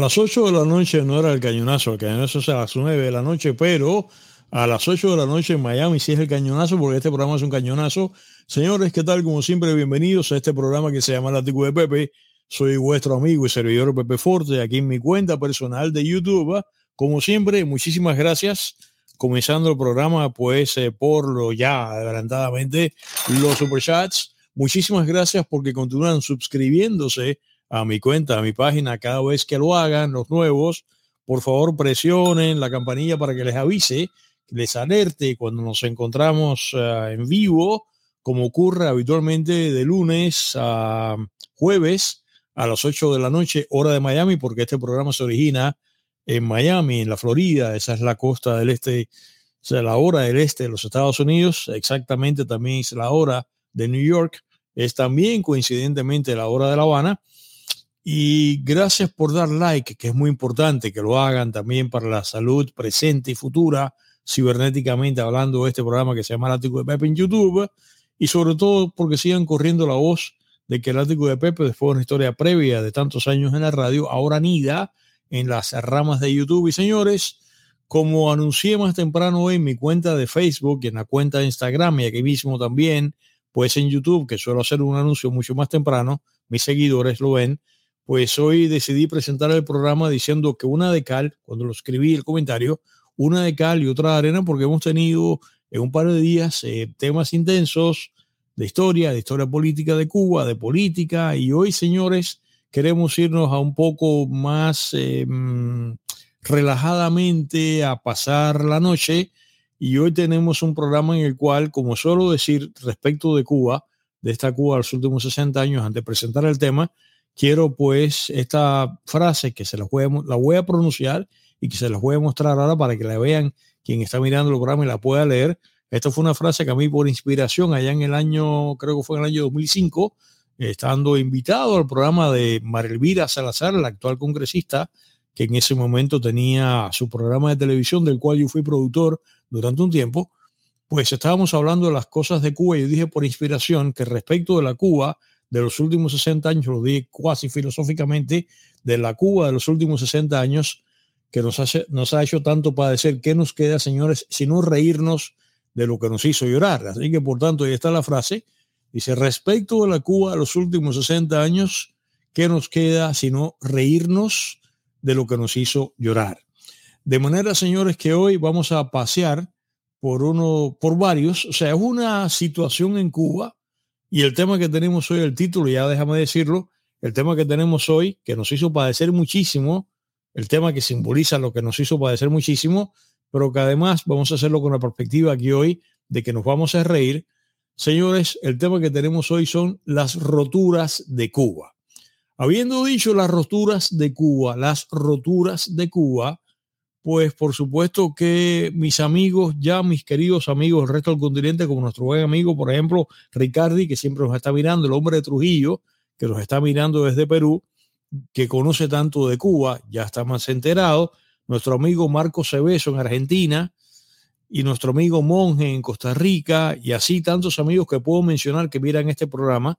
Las 8 de la noche no era el cañonazo, el cañonazo es a las 9 de la noche, pero a las 8 de la noche en Miami sí es el cañonazo, porque este programa es un cañonazo. Señores, ¿qué tal? Como siempre, bienvenidos a este programa que se llama Látigo de Pepe. Soy vuestro amigo y servidor Pepe Forte, aquí en mi cuenta personal de YouTube. Como siempre, muchísimas gracias. Comenzando el programa, pues, eh, por lo ya adelantadamente, los superchats. Muchísimas gracias porque continúan suscribiéndose a mi cuenta, a mi página, cada vez que lo hagan, los nuevos, por favor presionen la campanilla para que les avise, les alerte. Cuando nos encontramos uh, en vivo, como ocurre habitualmente de lunes a jueves a las 8 de la noche, hora de Miami, porque este programa se origina en Miami, en la Florida, esa es la costa del este, o sea, la hora del este de los Estados Unidos, exactamente también es la hora de New York, es también coincidentemente la hora de La Habana, y gracias por dar like, que es muy importante que lo hagan también para la salud presente y futura, cibernéticamente hablando de este programa que se llama El Ático de Pepe en YouTube. Y sobre todo porque sigan corriendo la voz de que el Ático de Pepe, después de una historia previa de tantos años en la radio, ahora nida en las ramas de YouTube. Y señores, como anuncié más temprano hoy en mi cuenta de Facebook y en la cuenta de Instagram y aquí mismo también, pues en YouTube, que suelo hacer un anuncio mucho más temprano, mis seguidores lo ven, pues hoy decidí presentar el programa diciendo que una de cal, cuando lo escribí el comentario, una de cal y otra de arena, porque hemos tenido en un par de días eh, temas intensos de historia, de historia política de Cuba, de política, y hoy, señores, queremos irnos a un poco más eh, relajadamente a pasar la noche. Y hoy tenemos un programa en el cual, como suelo decir respecto de Cuba, de esta Cuba de los últimos 60 años, antes de presentar el tema, quiero pues esta frase que se la voy, a, la pronunciar y que se las voy a mostrar ahora para que la vean quien está mirando el programa y la pueda leer. Esta fue una frase que a mí por inspiración allá en el año, creo que fue en el año 2005, estando invitado al programa de Marelvira Salazar, la actual congresista, que en ese momento tenía su programa de televisión, del cual yo fui productor durante un tiempo, pues estábamos hablando de las cosas de Cuba y yo dije por inspiración que respecto de la Cuba de los últimos 60 años, lo di casi filosóficamente, de la Cuba de los últimos 60 años, que nos, hace, nos ha hecho tanto padecer. ¿Qué nos queda, señores, sino reírnos de lo que nos hizo llorar? Así que, por tanto, ahí está la frase. Dice, respecto de la Cuba de los últimos 60 años, ¿qué nos queda sino reírnos de lo que nos hizo llorar? De manera, señores, que hoy vamos a pasear por uno, por varios, o sea, es una situación en Cuba y el tema que tenemos hoy, el título, ya déjame decirlo, el tema que tenemos hoy, que nos hizo padecer muchísimo, el tema que simboliza lo que nos hizo padecer muchísimo, pero que además vamos a hacerlo con la perspectiva aquí hoy de que nos vamos a reír. Señores, el tema que tenemos hoy son las roturas de Cuba. Habiendo dicho las roturas de Cuba, las roturas de Cuba, pues por supuesto que mis amigos, ya mis queridos amigos del resto del continente, como nuestro buen amigo, por ejemplo, Ricardi, que siempre nos está mirando, el hombre de Trujillo, que nos está mirando desde Perú, que conoce tanto de Cuba, ya está más enterado, nuestro amigo Marco Cebeso en Argentina y nuestro amigo Monje en Costa Rica y así tantos amigos que puedo mencionar que miran este programa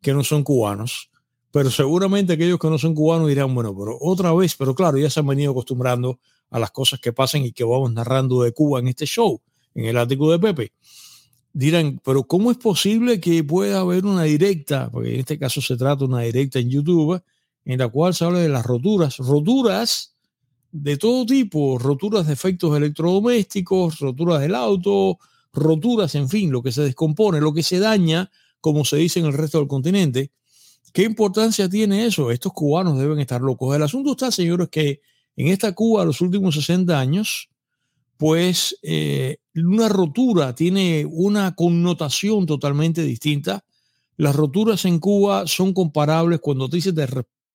que no son cubanos. Pero seguramente aquellos que no son cubanos dirán, bueno, pero otra vez, pero claro, ya se han venido acostumbrando a las cosas que pasan y que vamos narrando de Cuba en este show, en el ático de Pepe. Dirán, pero ¿cómo es posible que pueda haber una directa? Porque en este caso se trata de una directa en YouTube, en la cual se habla de las roturas, roturas de todo tipo, roturas de efectos electrodomésticos, roturas del auto, roturas, en fin, lo que se descompone, lo que se daña, como se dice en el resto del continente. ¿Qué importancia tiene eso? Estos cubanos deben estar locos. El asunto está, señores, que en esta Cuba, los últimos 60 años, pues eh, una rotura tiene una connotación totalmente distinta. Las roturas en Cuba son comparables cuando te dices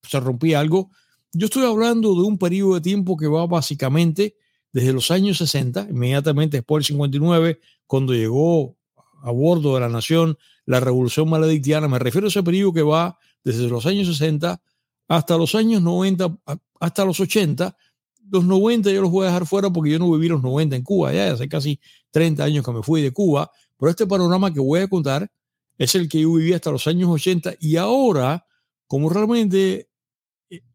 se rompía algo. Yo estoy hablando de un periodo de tiempo que va básicamente desde los años 60, inmediatamente después del 59, cuando llegó a bordo de la nación la revolución maledictiana. Me refiero a ese periodo que va desde los años 60 hasta los años 90, hasta los 80. Los 90 yo los voy a dejar fuera porque yo no viví los 90 en Cuba, ya hace casi 30 años que me fui de Cuba, pero este panorama que voy a contar es el que yo viví hasta los años 80 y ahora, como realmente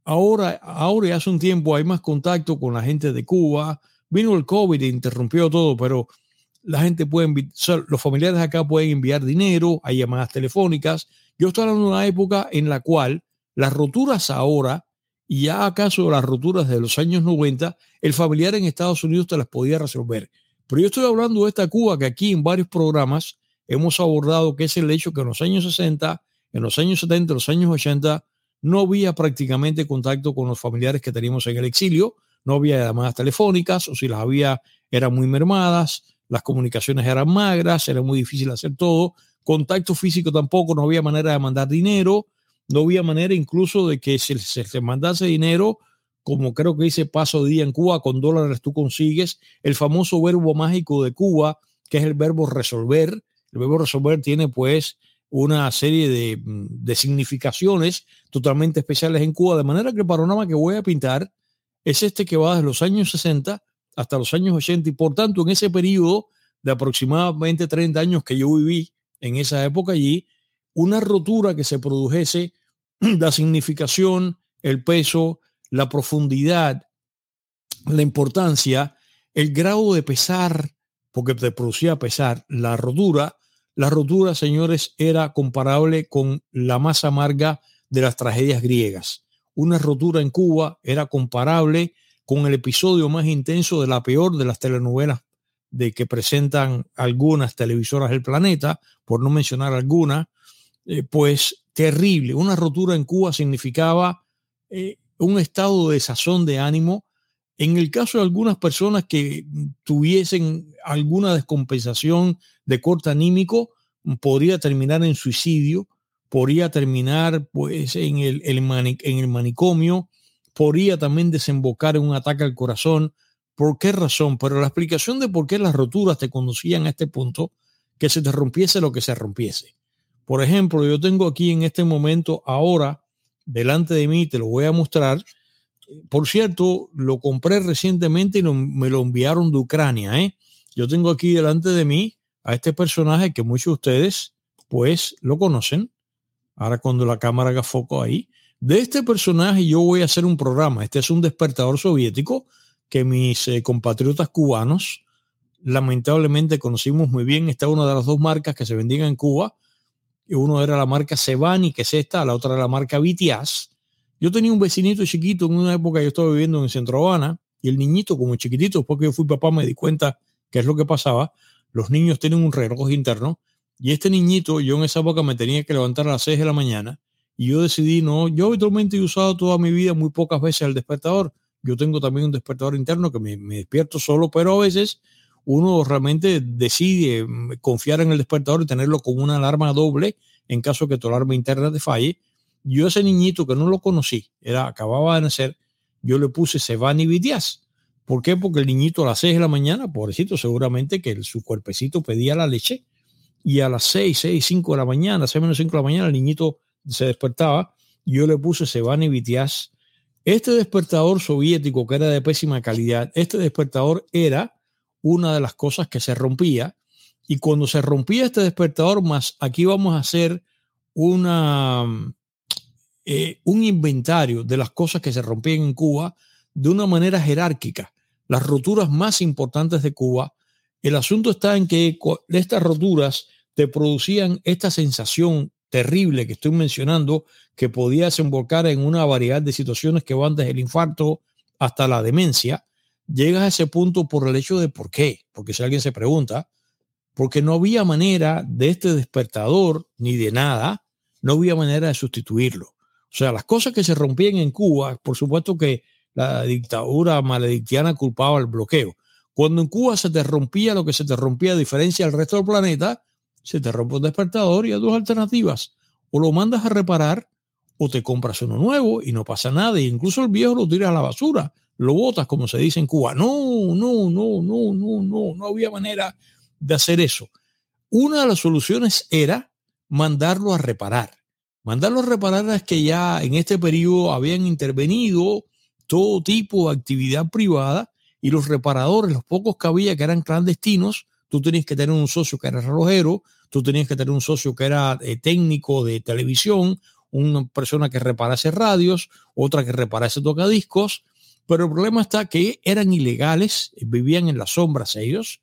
ahora, ahora y hace un tiempo hay más contacto con la gente de Cuba. Vino el COVID e interrumpió todo, pero la gente puede, los familiares acá pueden enviar dinero, hay llamadas telefónicas. Yo estoy hablando de una época en la cual las roturas ahora, y ya acaso las roturas de los años 90, el familiar en Estados Unidos te las podía resolver. Pero yo estoy hablando de esta Cuba que aquí en varios programas hemos abordado, que es el hecho que en los años 60, en los años 70, en los años 80, no había prácticamente contacto con los familiares que teníamos en el exilio, no había llamadas telefónicas, o si las había, eran muy mermadas, las comunicaciones eran magras, era muy difícil hacer todo, contacto físico tampoco, no había manera de mandar dinero, no había manera incluso de que se, se, mandase dinero, como creo que dice paso día en Cuba, con dólares tú consigues el famoso verbo mágico de Cuba, que es el verbo resolver. El verbo resolver tiene pues una serie de, de significaciones totalmente especiales en Cuba, de manera que el panorama que voy a pintar es este que va desde los años 60 hasta los años 80 y por tanto en ese periodo de aproximadamente 30 años que yo viví en esa época allí, una rotura que se produjese, la significación, el peso, la profundidad, la importancia, el grado de pesar, porque te producía pesar, la rotura, la rotura, señores, era comparable con la más amarga de las tragedias griegas. Una rotura en Cuba era comparable con el episodio más intenso de la peor de las telenovelas de que presentan algunas televisoras del planeta, por no mencionar alguna, eh, pues terrible. Una rotura en Cuba significaba eh, un estado de sazón de ánimo. En el caso de algunas personas que tuviesen alguna descompensación de corte anímico, podría terminar en suicidio, podría terminar pues en el, en el manicomio, podría también desembocar en un ataque al corazón. ¿Por qué razón? Pero la explicación de por qué las roturas te conducían a este punto, que se te rompiese lo que se rompiese. Por ejemplo, yo tengo aquí en este momento, ahora, delante de mí, te lo voy a mostrar. Por cierto, lo compré recientemente y me lo enviaron de Ucrania. ¿eh? Yo tengo aquí delante de mí a este personaje que muchos de ustedes, pues, lo conocen. Ahora cuando la cámara haga foco ahí. De este personaje yo voy a hacer un programa. Este es un despertador soviético que mis eh, compatriotas cubanos lamentablemente conocimos muy bien. Esta es una de las dos marcas que se vendían en Cuba uno era la marca Sebani, que es esta, la otra era la marca Vitias. Yo tenía un vecinito chiquito en una época yo estaba viviendo en Centro Habana y el niñito como chiquitito, porque yo fui papá me di cuenta qué es lo que pasaba. Los niños tienen un reloj interno y este niñito, yo en esa época me tenía que levantar a las 6 de la mañana y yo decidí, no, yo habitualmente he usado toda mi vida muy pocas veces el despertador. Yo tengo también un despertador interno que me, me despierto solo, pero a veces uno realmente decide mm, confiar en el despertador y tenerlo con una alarma doble en caso que tu alarma interna te falle. Yo ese niñito que no lo conocí, era acababa de nacer, yo le puse Sebani Vidias. ¿Por qué? Porque el niñito a las 6 de la mañana, pobrecito, seguramente que su cuerpecito pedía la leche y a las 6, 6, 5 de la mañana, 6 menos 5 de la mañana, el niñito se despertaba. Yo le puse Sebani Vitias. Este despertador soviético que era de pésima calidad, este despertador era una de las cosas que se rompía. Y cuando se rompía este despertador, más aquí vamos a hacer una, eh, un inventario de las cosas que se rompían en Cuba de una manera jerárquica. Las roturas más importantes de Cuba. El asunto está en que estas roturas te producían esta sensación terrible que estoy mencionando, que podía desembocar en una variedad de situaciones que van desde el infarto hasta la demencia, llegas a ese punto por el hecho de por qué. Porque si alguien se pregunta, porque no había manera de este despertador ni de nada, no había manera de sustituirlo. O sea, las cosas que se rompían en Cuba, por supuesto que la dictadura maledictiana culpaba el bloqueo. Cuando en Cuba se te rompía lo que se te rompía, a diferencia del resto del planeta, se te rompe un despertador y hay dos alternativas. O lo mandas a reparar o te compras uno nuevo y no pasa nada. E incluso el viejo lo tiras a la basura lo votas, como se dice en Cuba. No, no, no, no, no, no, no había manera de hacer eso. Una de las soluciones era mandarlo a reparar. Mandarlo a reparar es que ya en este periodo habían intervenido todo tipo de actividad privada y los reparadores, los pocos que había que eran clandestinos, tú tenías que tener un socio que era relojero, tú tenías que tener un socio que era eh, técnico de televisión, una persona que reparase radios, otra que reparase tocadiscos, pero el problema está que eran ilegales, vivían en las sombras ellos,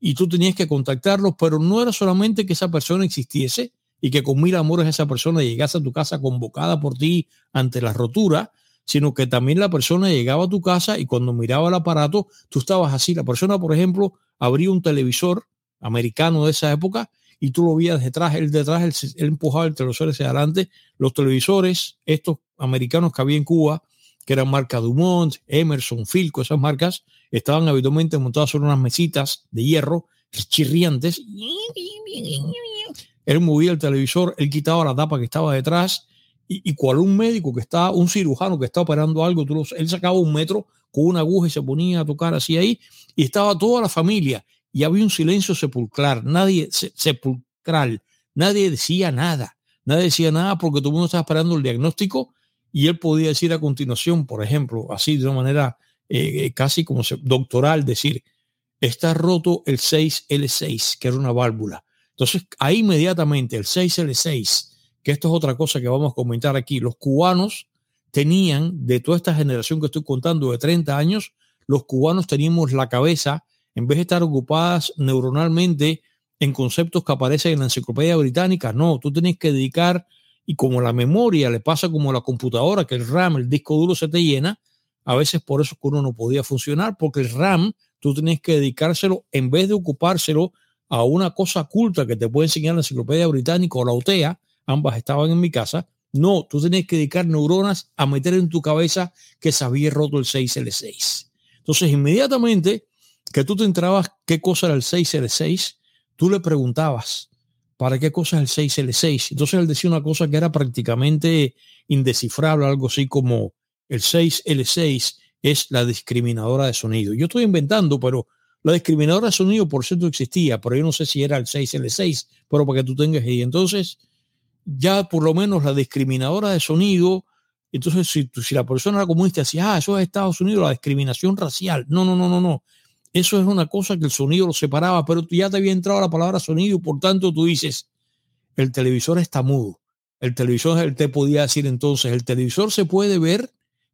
y tú tenías que contactarlos, pero no era solamente que esa persona existiese y que con mil amores esa persona llegase a tu casa convocada por ti ante la rotura, sino que también la persona llegaba a tu casa y cuando miraba el aparato, tú estabas así. La persona, por ejemplo, abría un televisor americano de esa época y tú lo veías detrás, él detrás, él, empujaba el televisor hacia adelante. Los televisores, estos americanos que había en Cuba, que eran marca Dumont, Emerson, Filco, esas marcas, estaban habitualmente montadas sobre unas mesitas de hierro chirriantes. Él movía el televisor, él quitaba la tapa que estaba detrás y, y cual un médico que está, un cirujano que está operando algo, él sacaba un metro con una aguja y se ponía a tocar así ahí y estaba toda la familia y había un silencio sepulcral, nadie sepulcral, nadie decía nada, nadie decía nada porque todo el mundo estaba esperando el diagnóstico y él podía decir a continuación, por ejemplo, así de una manera eh, casi como doctoral, decir, está roto el 6L6, que era una válvula. Entonces, ahí inmediatamente el 6L6, que esto es otra cosa que vamos a comentar aquí, los cubanos tenían, de toda esta generación que estoy contando de 30 años, los cubanos teníamos la cabeza, en vez de estar ocupadas neuronalmente en conceptos que aparecen en la enciclopedia británica, no, tú tienes que dedicar y como la memoria le pasa como a la computadora, que el RAM, el disco duro se te llena, a veces por eso que uno no podía funcionar, porque el RAM tú tienes que dedicárselo, en vez de ocupárselo a una cosa culta que te puede enseñar la enciclopedia británica o la OTEA, ambas estaban en mi casa, no, tú tienes que dedicar neuronas a meter en tu cabeza que se había roto el 6L6. Entonces, inmediatamente que tú te entrabas qué cosa era el 6L6, tú le preguntabas, ¿para qué cosa es el 6L6? Entonces él decía una cosa que era prácticamente indescifrable, algo así como el 6L6 es la discriminadora de sonido. Yo estoy inventando, pero la discriminadora de sonido por cierto existía, pero yo no sé si era el 6L6, pero para que tú tengas ahí. Entonces, ya por lo menos la discriminadora de sonido, entonces si, si la persona era comunista decía, ah, eso es Estados Unidos, la discriminación racial. No, no, no, no, no. Eso es una cosa que el sonido lo separaba, pero ya te había entrado la palabra sonido, por tanto tú dices, el televisor está mudo. El televisor, él te podía decir entonces, el televisor se puede ver,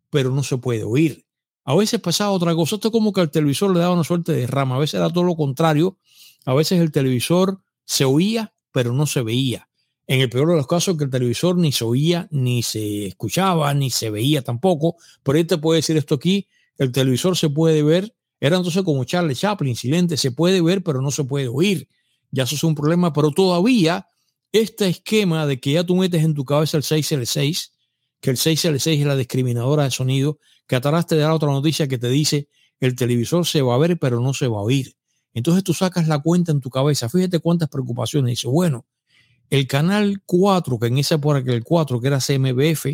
pero no se puede oír. A veces pasaba otra cosa, esto es como que al televisor le daba una suerte de rama, a veces era todo lo contrario, a veces el televisor se oía, pero no se veía. En el peor de los casos, que el televisor ni se oía, ni se escuchaba, ni se veía tampoco, pero él te puede decir esto aquí, el televisor se puede ver, era entonces como Charles Chaplin, silente, se puede ver, pero no se puede oír. Ya eso es un problema, pero todavía este esquema de que ya tú metes en tu cabeza el 6L6, que el 6L6 es la discriminadora de sonido, que atrás te da otra noticia que te dice el televisor se va a ver, pero no se va a oír. Entonces tú sacas la cuenta en tu cabeza. Fíjate cuántas preocupaciones. Dice, bueno, el canal 4, que en esa época que el 4, que era CMBF,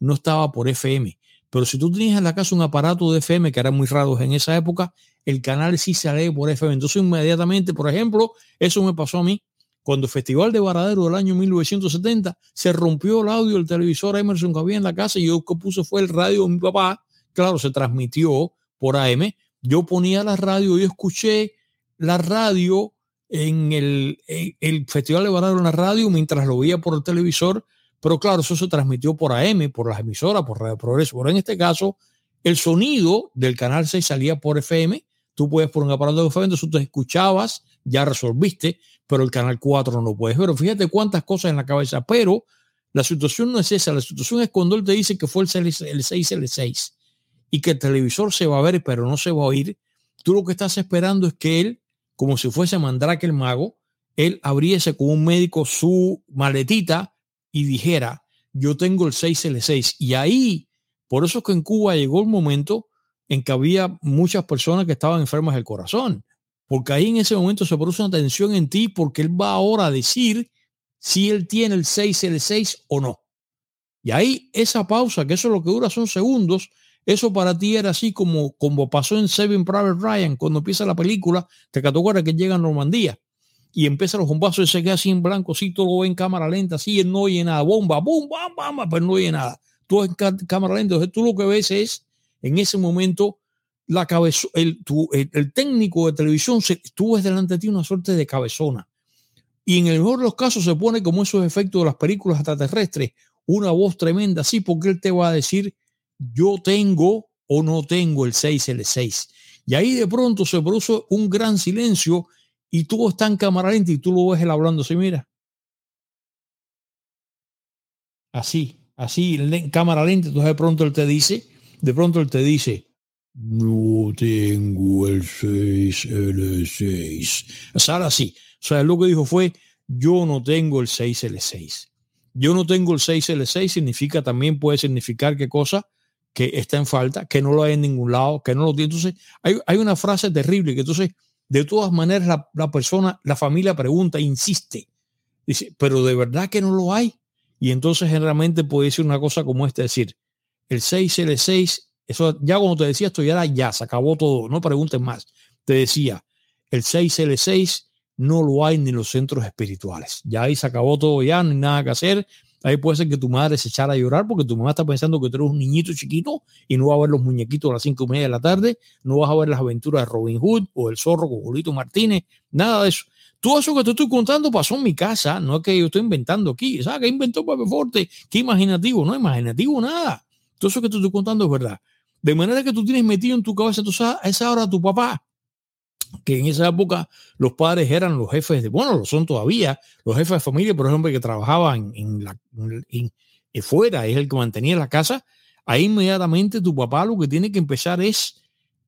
no estaba por FM. Pero si tú tenías en la casa un aparato de FM que eran muy raros en esa época, el canal sí se lee por FM. Entonces inmediatamente, por ejemplo, eso me pasó a mí cuando el Festival de Varadero del año 1970 se rompió el audio del televisor Emerson que había en la casa y yo que puse fue el radio de mi papá. Claro, se transmitió por AM. Yo ponía la radio y escuché la radio en el, el Festival de Varadero en la radio mientras lo veía por el televisor pero claro, eso se transmitió por AM, por las emisoras, por Radio Progreso. Pero en este caso, el sonido del canal 6 salía por FM. Tú puedes por un aparato de FM, entonces tú te escuchabas, ya resolviste, pero el canal 4 no lo puedes ver. Fíjate cuántas cosas en la cabeza. Pero la situación no es esa. La situación es cuando él te dice que fue el 6, el 6, el 6 y que el televisor se va a ver, pero no se va a oír. Tú lo que estás esperando es que él, como si fuese Mandrake el mago, él abriese con un médico su maletita y dijera, yo tengo el 6L6. Y ahí, por eso es que en Cuba llegó el momento en que había muchas personas que estaban enfermas del corazón, porque ahí en ese momento se produce una tensión en ti porque él va ahora a decir si él tiene el 6L6 o no. Y ahí esa pausa, que eso es lo que dura son segundos, eso para ti era así como, como pasó en Seven Private Ryan, cuando empieza la película, te acuerdas que llega a Normandía y empieza los bombazos y se queda así en blanco, así todo lo ve en cámara lenta, así él no oye nada, bomba, bomba, bomba, pero no oye nada. Tú en cámara lenta, entonces tú lo que ves es en ese momento la cabeza, el, el, técnico de televisión, se, tú ves delante de ti una suerte de cabezona. Y en el mejor de los casos se pone como esos efectos de las películas extraterrestres, una voz tremenda así, porque él te va a decir, yo tengo o no tengo el 6L6. Y ahí de pronto se produce un gran silencio y tú estás en cámara lenta y tú lo ves él hablando así, mira. Así, así, en cámara lenta, entonces de pronto él te dice, de pronto él te dice, no tengo el 6L6. O sea, así. O sea, lo que dijo fue, yo no tengo el 6L6. Yo no tengo el 6L6 significa también puede significar qué cosa que está en falta, que no lo hay en ningún lado, que no lo tiene. Entonces, hay, hay una frase terrible que entonces, de todas maneras, la, la, persona, la familia pregunta, insiste, dice, pero de verdad que no lo hay. Y entonces generalmente puede decir una cosa como esta, decir, el 6L6, eso ya cuando te decía esto ya ya, se acabó todo, no preguntes más. Te decía, el 6L6 no lo hay ni en los centros espirituales. Ya ahí se acabó todo, ya no hay nada que hacer. Ahí puede ser que tu madre se echara a llorar porque tu mamá está pensando que tú eres un niñito chiquito y no va a ver los muñequitos a las cinco y media de la tarde, no vas a ver las aventuras de Robin Hood o el zorro con Julito Martínez, nada de eso. Todo eso que te estoy contando pasó en mi casa, no es que yo estoy inventando aquí. ¿Sabes qué inventó Pepe Forte? Qué imaginativo, no imaginativo nada. Todo eso que te estoy contando es verdad. De manera que tú tienes metido en tu cabeza, a esa hora tu papá que en esa época los padres eran los jefes de, bueno, lo son todavía, los jefes de familia, por ejemplo, que trabajaban en la, en, fuera, es el que mantenía la casa, ahí inmediatamente tu papá lo que tiene que empezar es,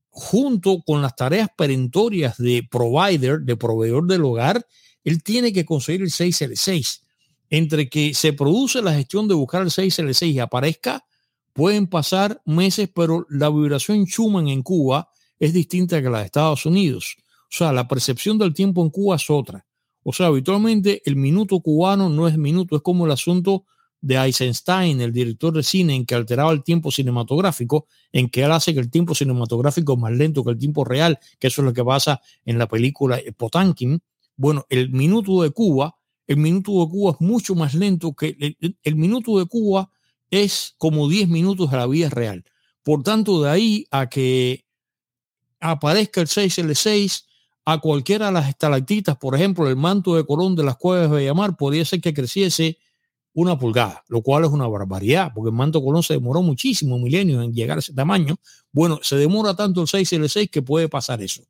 junto con las tareas perentorias de provider, de proveedor del hogar, él tiene que conseguir el 6L6. Entre que se produce la gestión de buscar el 6L6 y aparezca, pueden pasar meses, pero la vibración Schumann en Cuba es distinta que la de Estados Unidos. O sea, la percepción del tiempo en Cuba es otra. O sea, habitualmente el minuto cubano no es minuto, es como el asunto de Eisenstein, el director de cine, en que alteraba el tiempo cinematográfico, en que él hace que el tiempo cinematográfico es más lento que el tiempo real, que eso es lo que pasa en la película Potankin. Bueno, el minuto de Cuba, el minuto de Cuba es mucho más lento que el, el minuto de Cuba es como 10 minutos de la vida real. Por tanto, de ahí a que aparezca el 6L6 a cualquiera de las estalactitas, por ejemplo, el manto de Colón de las cuevas de Bellamar, podría ser que creciese una pulgada, lo cual es una barbaridad, porque el manto Colón se demoró muchísimo, milenios, en llegar a ese tamaño. Bueno, se demora tanto el 6L6 que puede pasar eso.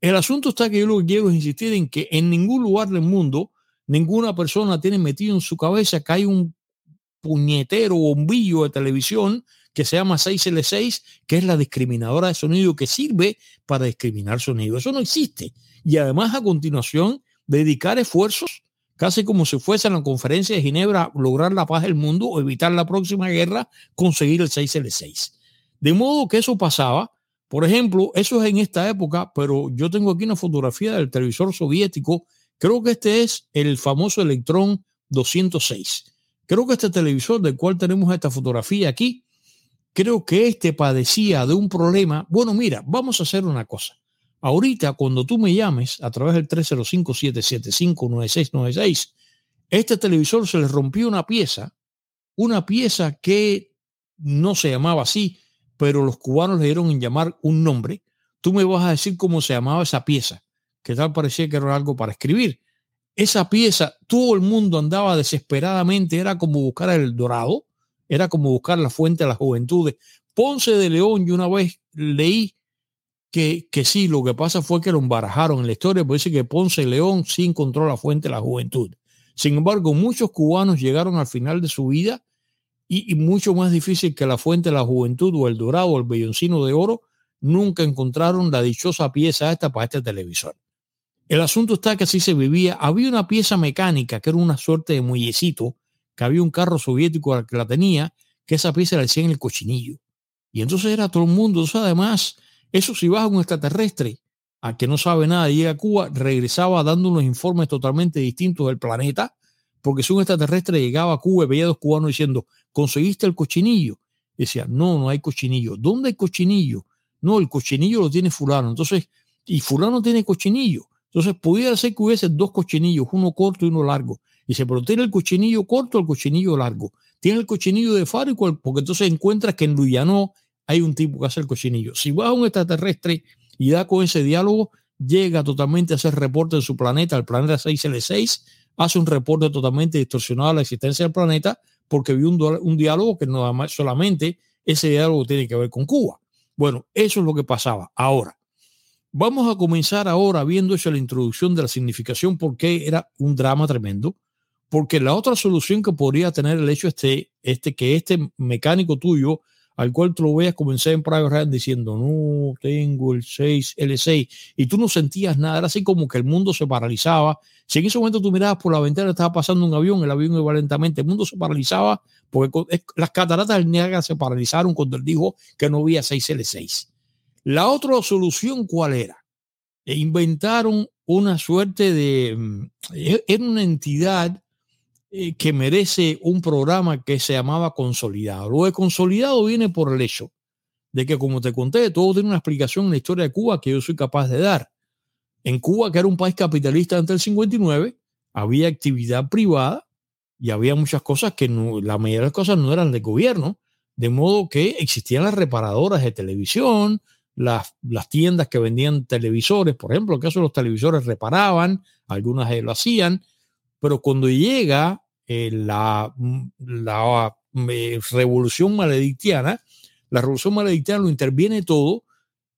El asunto está que yo lo que quiero es insistir en que en ningún lugar del mundo ninguna persona tiene metido en su cabeza que hay un puñetero bombillo de televisión que se llama 6L6, que es la discriminadora de sonido que sirve para discriminar sonido. Eso no existe. Y además a continuación dedicar esfuerzos, casi como si fuese en la conferencia de Ginebra, lograr la paz del mundo o evitar la próxima guerra, conseguir el 6L6. De modo que eso pasaba. Por ejemplo, eso es en esta época, pero yo tengo aquí una fotografía del televisor soviético. Creo que este es el famoso Electrón 206. Creo que este televisor del cual tenemos esta fotografía aquí creo que este padecía de un problema. Bueno, mira, vamos a hacer una cosa. Ahorita, cuando tú me llames a través del 305-775-9696, este televisor se le rompió una pieza, una pieza que no se llamaba así, pero los cubanos le dieron en llamar un nombre. Tú me vas a decir cómo se llamaba esa pieza, que tal parecía que era algo para escribir. Esa pieza, todo el mundo andaba desesperadamente, era como buscar el dorado, era como buscar la fuente de las juventudes. Ponce de León, yo una vez leí que, que sí, lo que pasa fue que lo embarajaron en la historia, pues dice que Ponce de León sí encontró la fuente de la juventud. Sin embargo, muchos cubanos llegaron al final de su vida y, y, mucho más difícil que la fuente de la juventud o el dorado o el belloncino de oro, nunca encontraron la dichosa pieza esta para este televisor. El asunto está que así se vivía. Había una pieza mecánica que era una suerte de muellecito que había un carro soviético que la tenía, que esa pieza la decía en el cochinillo. Y entonces era todo el mundo. además, eso si vas a un extraterrestre a que no sabe nada llega a Cuba, regresaba dando unos informes totalmente distintos del planeta, porque si un extraterrestre llegaba a Cuba y veía a dos cubanos diciendo, ¿conseguiste el cochinillo? decía, no, no hay cochinillo. ¿Dónde hay cochinillo? No, el cochinillo lo tiene fulano. Entonces, y fulano tiene cochinillo. Entonces, pudiera ser que hubiese dos cochinillos, uno corto y uno largo. Dice, pero tiene el cochinillo corto o el cochinillo largo. Tiene el cochinillo de faro, porque entonces encuentras que en Luyano hay un tipo que hace el cochinillo. Si vas a un extraterrestre y da con ese diálogo, llega totalmente a hacer reporte de su planeta, el planeta 6L6, hace un reporte totalmente distorsionado a la existencia del planeta, porque vi un, un diálogo que no solamente ese diálogo tiene que ver con Cuba. Bueno, eso es lo que pasaba. Ahora, vamos a comenzar ahora viendo eso la introducción de la significación, porque era un drama tremendo. Porque la otra solución que podría tener el hecho este, este que este mecánico tuyo al cual tú lo veas comencé en Private Ryan diciendo, no, tengo el 6, L6, y tú no sentías nada, era así como que el mundo se paralizaba. Si en ese momento tú mirabas por la ventana, estaba pasando un avión, el avión iba lentamente, el mundo se paralizaba porque las cataratas del Niágara se paralizaron cuando él dijo que no había 6L6. La otra solución, ¿cuál era? E inventaron una suerte de, mm, era una entidad eh, que merece un programa que se llamaba Consolidado. Lo de Consolidado viene por el hecho de que, como te conté, todo tiene una explicación en la historia de Cuba que yo soy capaz de dar. En Cuba, que era un país capitalista antes del 59, había actividad privada y había muchas cosas que no, la mayoría de las cosas no eran de gobierno, de modo que existían las reparadoras de televisión, las, las tiendas que vendían televisores, por ejemplo, en el caso de los televisores reparaban, algunas lo hacían, pero cuando llega eh, la, mm, la eh, revolución maledictiana, la revolución maledictiana lo interviene todo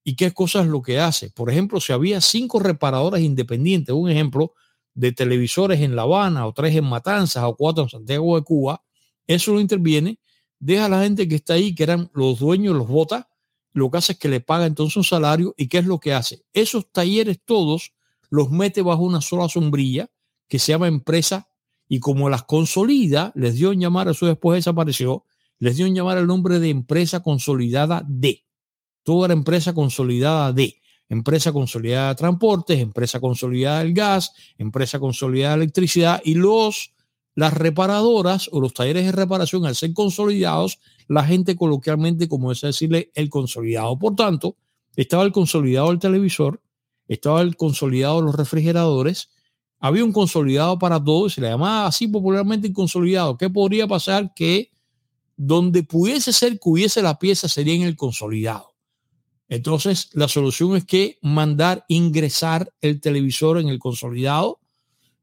y qué cosas lo que hace. Por ejemplo, si había cinco reparadoras independientes, un ejemplo de televisores en La Habana o tres en Matanzas o cuatro en Santiago de Cuba, eso lo interviene, deja a la gente que está ahí, que eran los dueños, los vota, lo que hace es que le paga entonces un salario y qué es lo que hace. Esos talleres todos los mete bajo una sola sombrilla que se llama empresa y como las consolida, les dio en llamar, eso después desapareció, les dio en llamar el nombre de empresa consolidada de. Toda la empresa consolidada de. Empresa consolidada de transportes, empresa consolidada del gas, empresa consolidada de electricidad y los las reparadoras o los talleres de reparación al ser consolidados, la gente coloquialmente, como es decirle, el consolidado. Por tanto, estaba el consolidado del televisor, estaba el consolidado de los refrigeradores, había un consolidado para todos, se le llamaba así popularmente el consolidado. ¿Qué podría pasar? Que donde pudiese ser que hubiese la pieza sería en el consolidado. Entonces, la solución es que mandar ingresar el televisor en el consolidado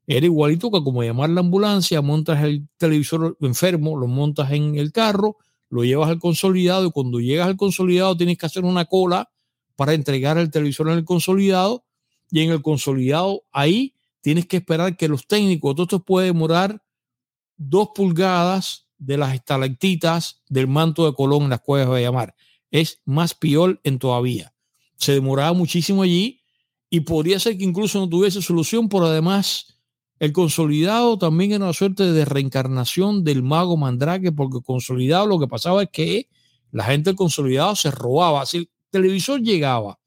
era igualito que como llamar la ambulancia, montas el televisor enfermo, lo montas en el carro, lo llevas al consolidado y cuando llegas al consolidado tienes que hacer una cola para entregar el televisor en el consolidado y en el consolidado ahí tienes que esperar que los técnicos, todo esto puede demorar dos pulgadas de las estalactitas del manto de Colón en las cuevas de llamar. Es más peor en todavía. Se demoraba muchísimo allí y podría ser que incluso no tuviese solución, pero además el consolidado también era una suerte de reencarnación del mago Mandrake, porque consolidado lo que pasaba es que la gente del consolidado se robaba. Si el televisor llegaba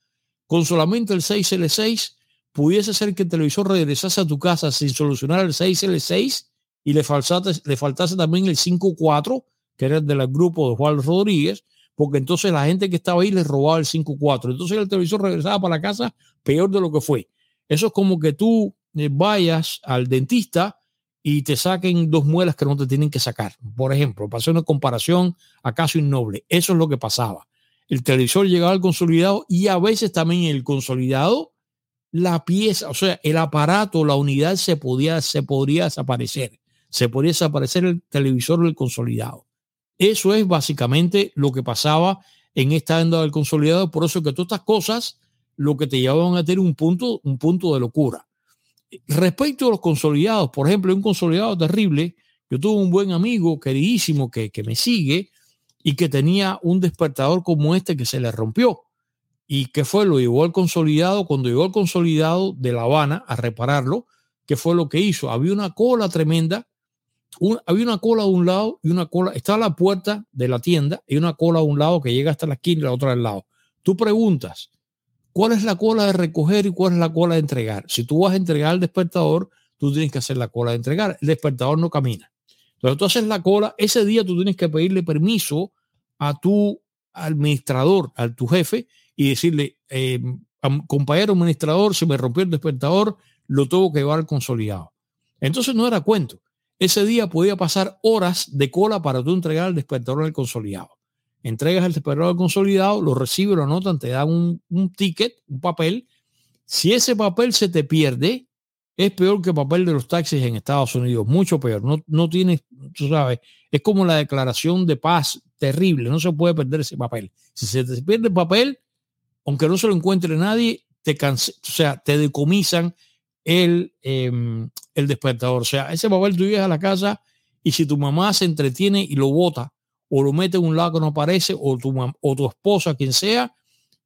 con solamente el 6L6, pudiese ser que el televisor regresase a tu casa sin solucionar el 6L6 y le faltase, le faltase también el 5.4, que era del grupo de Juan Rodríguez, porque entonces la gente que estaba ahí le robaba el 5.4. Entonces el televisor regresaba para la casa peor de lo que fue. Eso es como que tú eh, vayas al dentista y te saquen dos muelas que no te tienen que sacar. Por ejemplo, hacer una comparación acaso innoble. Eso es lo que pasaba. El televisor llegaba al consolidado y a veces también el consolidado la pieza, o sea, el aparato, la unidad se podía, se podría desaparecer. Se podría desaparecer el televisor del consolidado. Eso es básicamente lo que pasaba en esta venda del consolidado. Por eso que todas estas cosas lo que te llevaban a tener un punto, un punto de locura. Respecto a los consolidados, por ejemplo, un consolidado terrible, yo tuve un buen amigo queridísimo que, que me sigue y que tenía un despertador como este que se le rompió. ¿Y qué fue? Lo llevó al consolidado. Cuando llegó al consolidado de La Habana a repararlo, ¿qué fue lo que hizo? Había una cola tremenda. había una cola de un lado y una cola. Está la puerta de la tienda y una cola de un lado que llega hasta la esquina y la otra al lado. Tú preguntas, ¿cuál es la cola de recoger y cuál es la cola de entregar? Si tú vas a entregar el despertador, tú tienes que hacer la cola de entregar. El despertador no camina. Entonces tú haces la cola. Ese día tú tienes que pedirle permiso a tu administrador, a tu jefe, y decirle, eh, compañero administrador, se me rompió el despertador, lo tengo que llevar al consolidado. Entonces no era cuento. Ese día podía pasar horas de cola para tú entregar el despertador al consolidado. Entregas el despertador al consolidado, lo recibe, lo anotan, te dan un, un ticket, un papel. Si ese papel se te pierde, es peor que el papel de los taxis en Estados Unidos, mucho peor. No, no tienes, tú sabes, es como la declaración de paz terrible, no se puede perder ese papel. Si se te pierde el papel, aunque no se lo encuentre nadie, te o sea, te decomisan el, em, el despertador. O sea, ese papel tú llegas a la casa y si tu mamá se entretiene y lo bota o lo mete en un lado que no aparece o tu, o tu esposa, quien sea,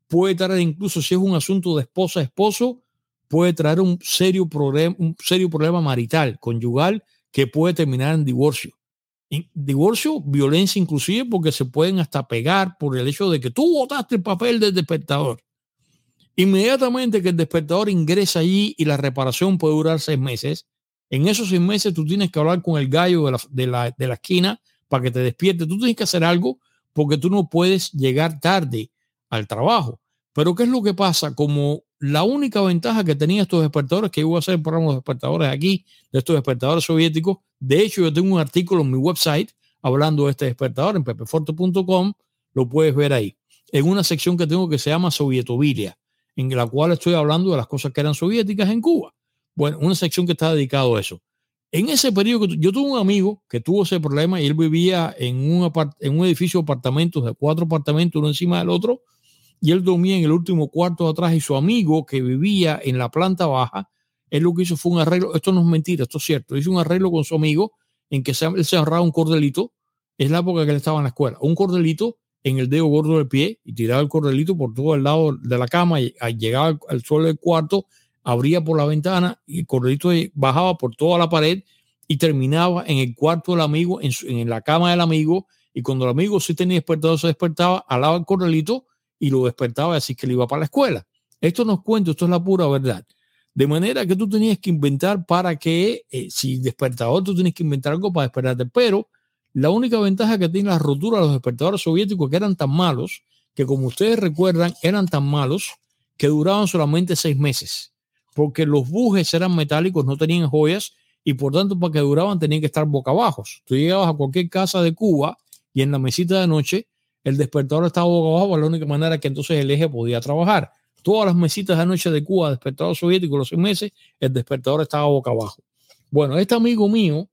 puede traer incluso si es un asunto de esposa, esposo, puede traer un serio problema, un serio problema marital, conyugal, que puede terminar en divorcio. Divorcio, violencia inclusive, porque se pueden hasta pegar por el hecho de que tú botaste el papel del despertador. Inmediatamente que el despertador ingresa allí y la reparación puede durar seis meses, en esos seis meses tú tienes que hablar con el gallo de la, de la, de la esquina para que te despierte. Tú tienes que hacer algo porque tú no puedes llegar tarde al trabajo. Pero ¿qué es lo que pasa? Como la única ventaja que tenía estos despertadores, que iba a hacer por los despertadores aquí, de estos despertadores soviéticos, de hecho yo tengo un artículo en mi website hablando de este despertador en pepeforte.com, lo puedes ver ahí, en una sección que tengo que se llama Sovietovilia en la cual estoy hablando de las cosas que eran soviéticas en Cuba. Bueno, una sección que está dedicado a eso. En ese periodo, yo tuve un amigo que tuvo ese problema y él vivía en un, en un edificio de apartamentos, de cuatro apartamentos uno encima del otro, y él dormía en el último cuarto de atrás y su amigo que vivía en la planta baja, él lo que hizo fue un arreglo, esto no es mentira, esto es cierto, hizo un arreglo con su amigo en que se, él se ahorraba un cordelito, es la época que él estaba en la escuela, un cordelito en el dedo gordo del pie y tiraba el correlito por todo el lado de la cama y llegaba al suelo del cuarto, abría por la ventana y el correlito bajaba por toda la pared y terminaba en el cuarto del amigo, en, la cama del amigo y cuando el amigo sí tenía despertado se despertaba, alaba el correlito y lo despertaba así que le iba para la escuela. Esto nos cuento, esto es la pura verdad. De manera que tú tenías que inventar para que, eh, si despertador, tú tienes que inventar algo para despertarte, pero la única ventaja que tiene la rotura de los despertadores soviéticos que eran tan malos, que como ustedes recuerdan, eran tan malos que duraban solamente seis meses, porque los bujes eran metálicos, no tenían joyas y por tanto para que duraban tenían que estar boca abajo. Tú llegabas a cualquier casa de Cuba y en la mesita de noche el despertador estaba boca abajo, la única manera que entonces el eje podía trabajar. Todas las mesitas de noche de Cuba, despertador soviético, los seis meses, el despertador estaba boca abajo. Bueno, este amigo mío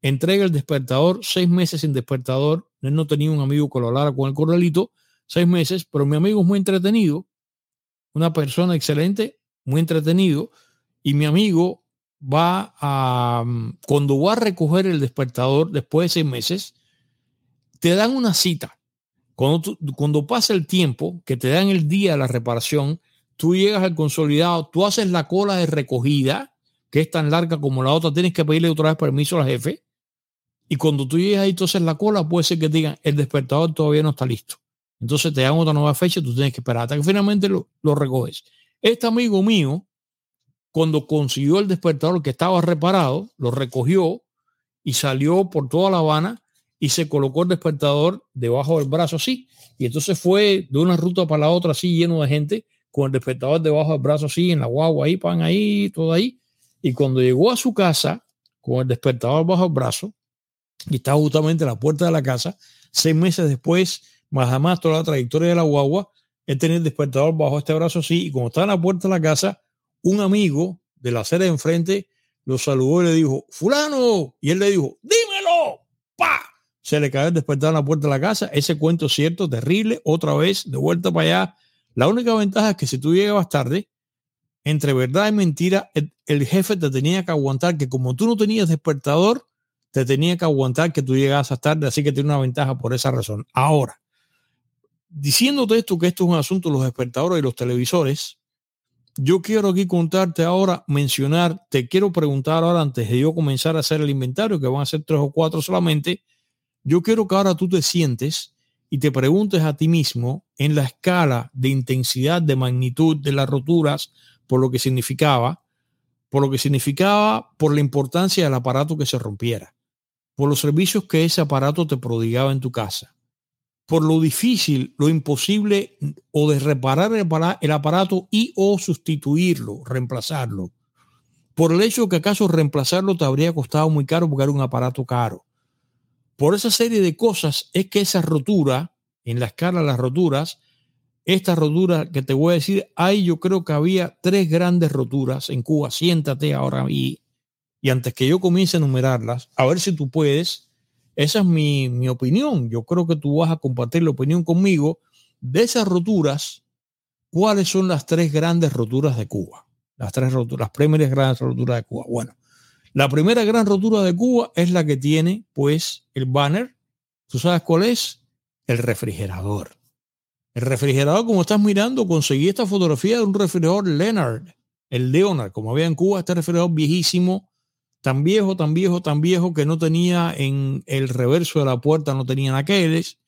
entrega el despertador, seis meses sin despertador. Él no tenía un amigo que lo hablara con el corralito, seis meses, pero mi amigo es muy entretenido, una persona excelente, muy entretenido, y mi amigo va a, cuando va a recoger el despertador después de seis meses, te dan una cita. Cuando, pasa el tiempo, que te dan el día de la reparación, tú llegas al consolidado, tú haces la cola de recogida, que es tan larga como la otra, tienes que pedirle otra vez permiso al jefe y cuando tú llegas ahí, entonces la cola, puede ser que digan, el despertador todavía no está listo. Entonces te dan otra nueva fecha y tú tienes que esperar hasta que finalmente lo, lo recoges. Este amigo mío, cuando consiguió el despertador que estaba reparado, lo recogió y salió por toda La Habana y se colocó el despertador debajo del brazo así. Y entonces fue de una ruta para la otra así, lleno de gente, con el despertador debajo del brazo así, en la guagua ahí, pan ahí, todo ahí. Y cuando llegó a su casa, con el despertador bajo el brazo, y estaba justamente en la puerta de la casa. Seis meses después, más además toda la trayectoria de la guagua, él tenía el despertador bajo este brazo así, y como estaba en la puerta de la casa, un amigo de la acera de enfrente lo saludó y le dijo, fulano, y él le dijo, pa. Se le cayó el despertador en la puerta de la casa. Ese cuento es cierto, terrible, otra vez, de vuelta para allá. La única ventaja es que si tú llegabas tarde, entre verdad y mentira, el, jefe te tenía que aguantar que como tú no tenías despertador, te tenía que aguantar que tú llegas a tarde, así que tiene una ventaja por esa razón. Ahora, diciéndote esto, que esto es un asunto de los despertadores y los televisores, yo quiero aquí contarte ahora, mencionar, te quiero preguntar ahora antes de yo comenzar a hacer el inventario, que van a ser tres o cuatro solamente, yo quiero que ahora tú te sientes y te preguntes a ti mismo en la escala de intensidad, de magnitud de las roturas, por lo que significaba, por lo que significaba, por la importancia del aparato que se rompiera por los servicios que ese aparato te prodigaba en tu casa, por lo difícil, lo imposible o de reparar el aparato y o sustituirlo, reemplazarlo, por el hecho que acaso reemplazarlo te habría costado muy caro porque era un aparato caro. Por esa serie de cosas es que esa rotura, en la escala de las roturas, esta rotura que te voy a decir, ahí yo creo que había tres grandes roturas en Cuba. Siéntate ahora y, y antes que yo comience a enumerarlas, a ver si tú puedes. Esa es mi, mi opinión. Yo creo que tú vas a compartir la opinión conmigo de esas roturas. ¿Cuáles son las tres grandes roturas de Cuba? Las tres roturas, las primeras grandes roturas de Cuba. Bueno, la primera gran rotura de Cuba es la que tiene, pues, el banner. ¿Tú sabes cuál es? El refrigerador. El refrigerador, como estás mirando, conseguí esta fotografía de un refrigerador Leonard, el Leonard, como había en Cuba, este refrigerador viejísimo, tan viejo, tan viejo, tan viejo que no tenía en el reverso de la puerta, no tenía naqueles,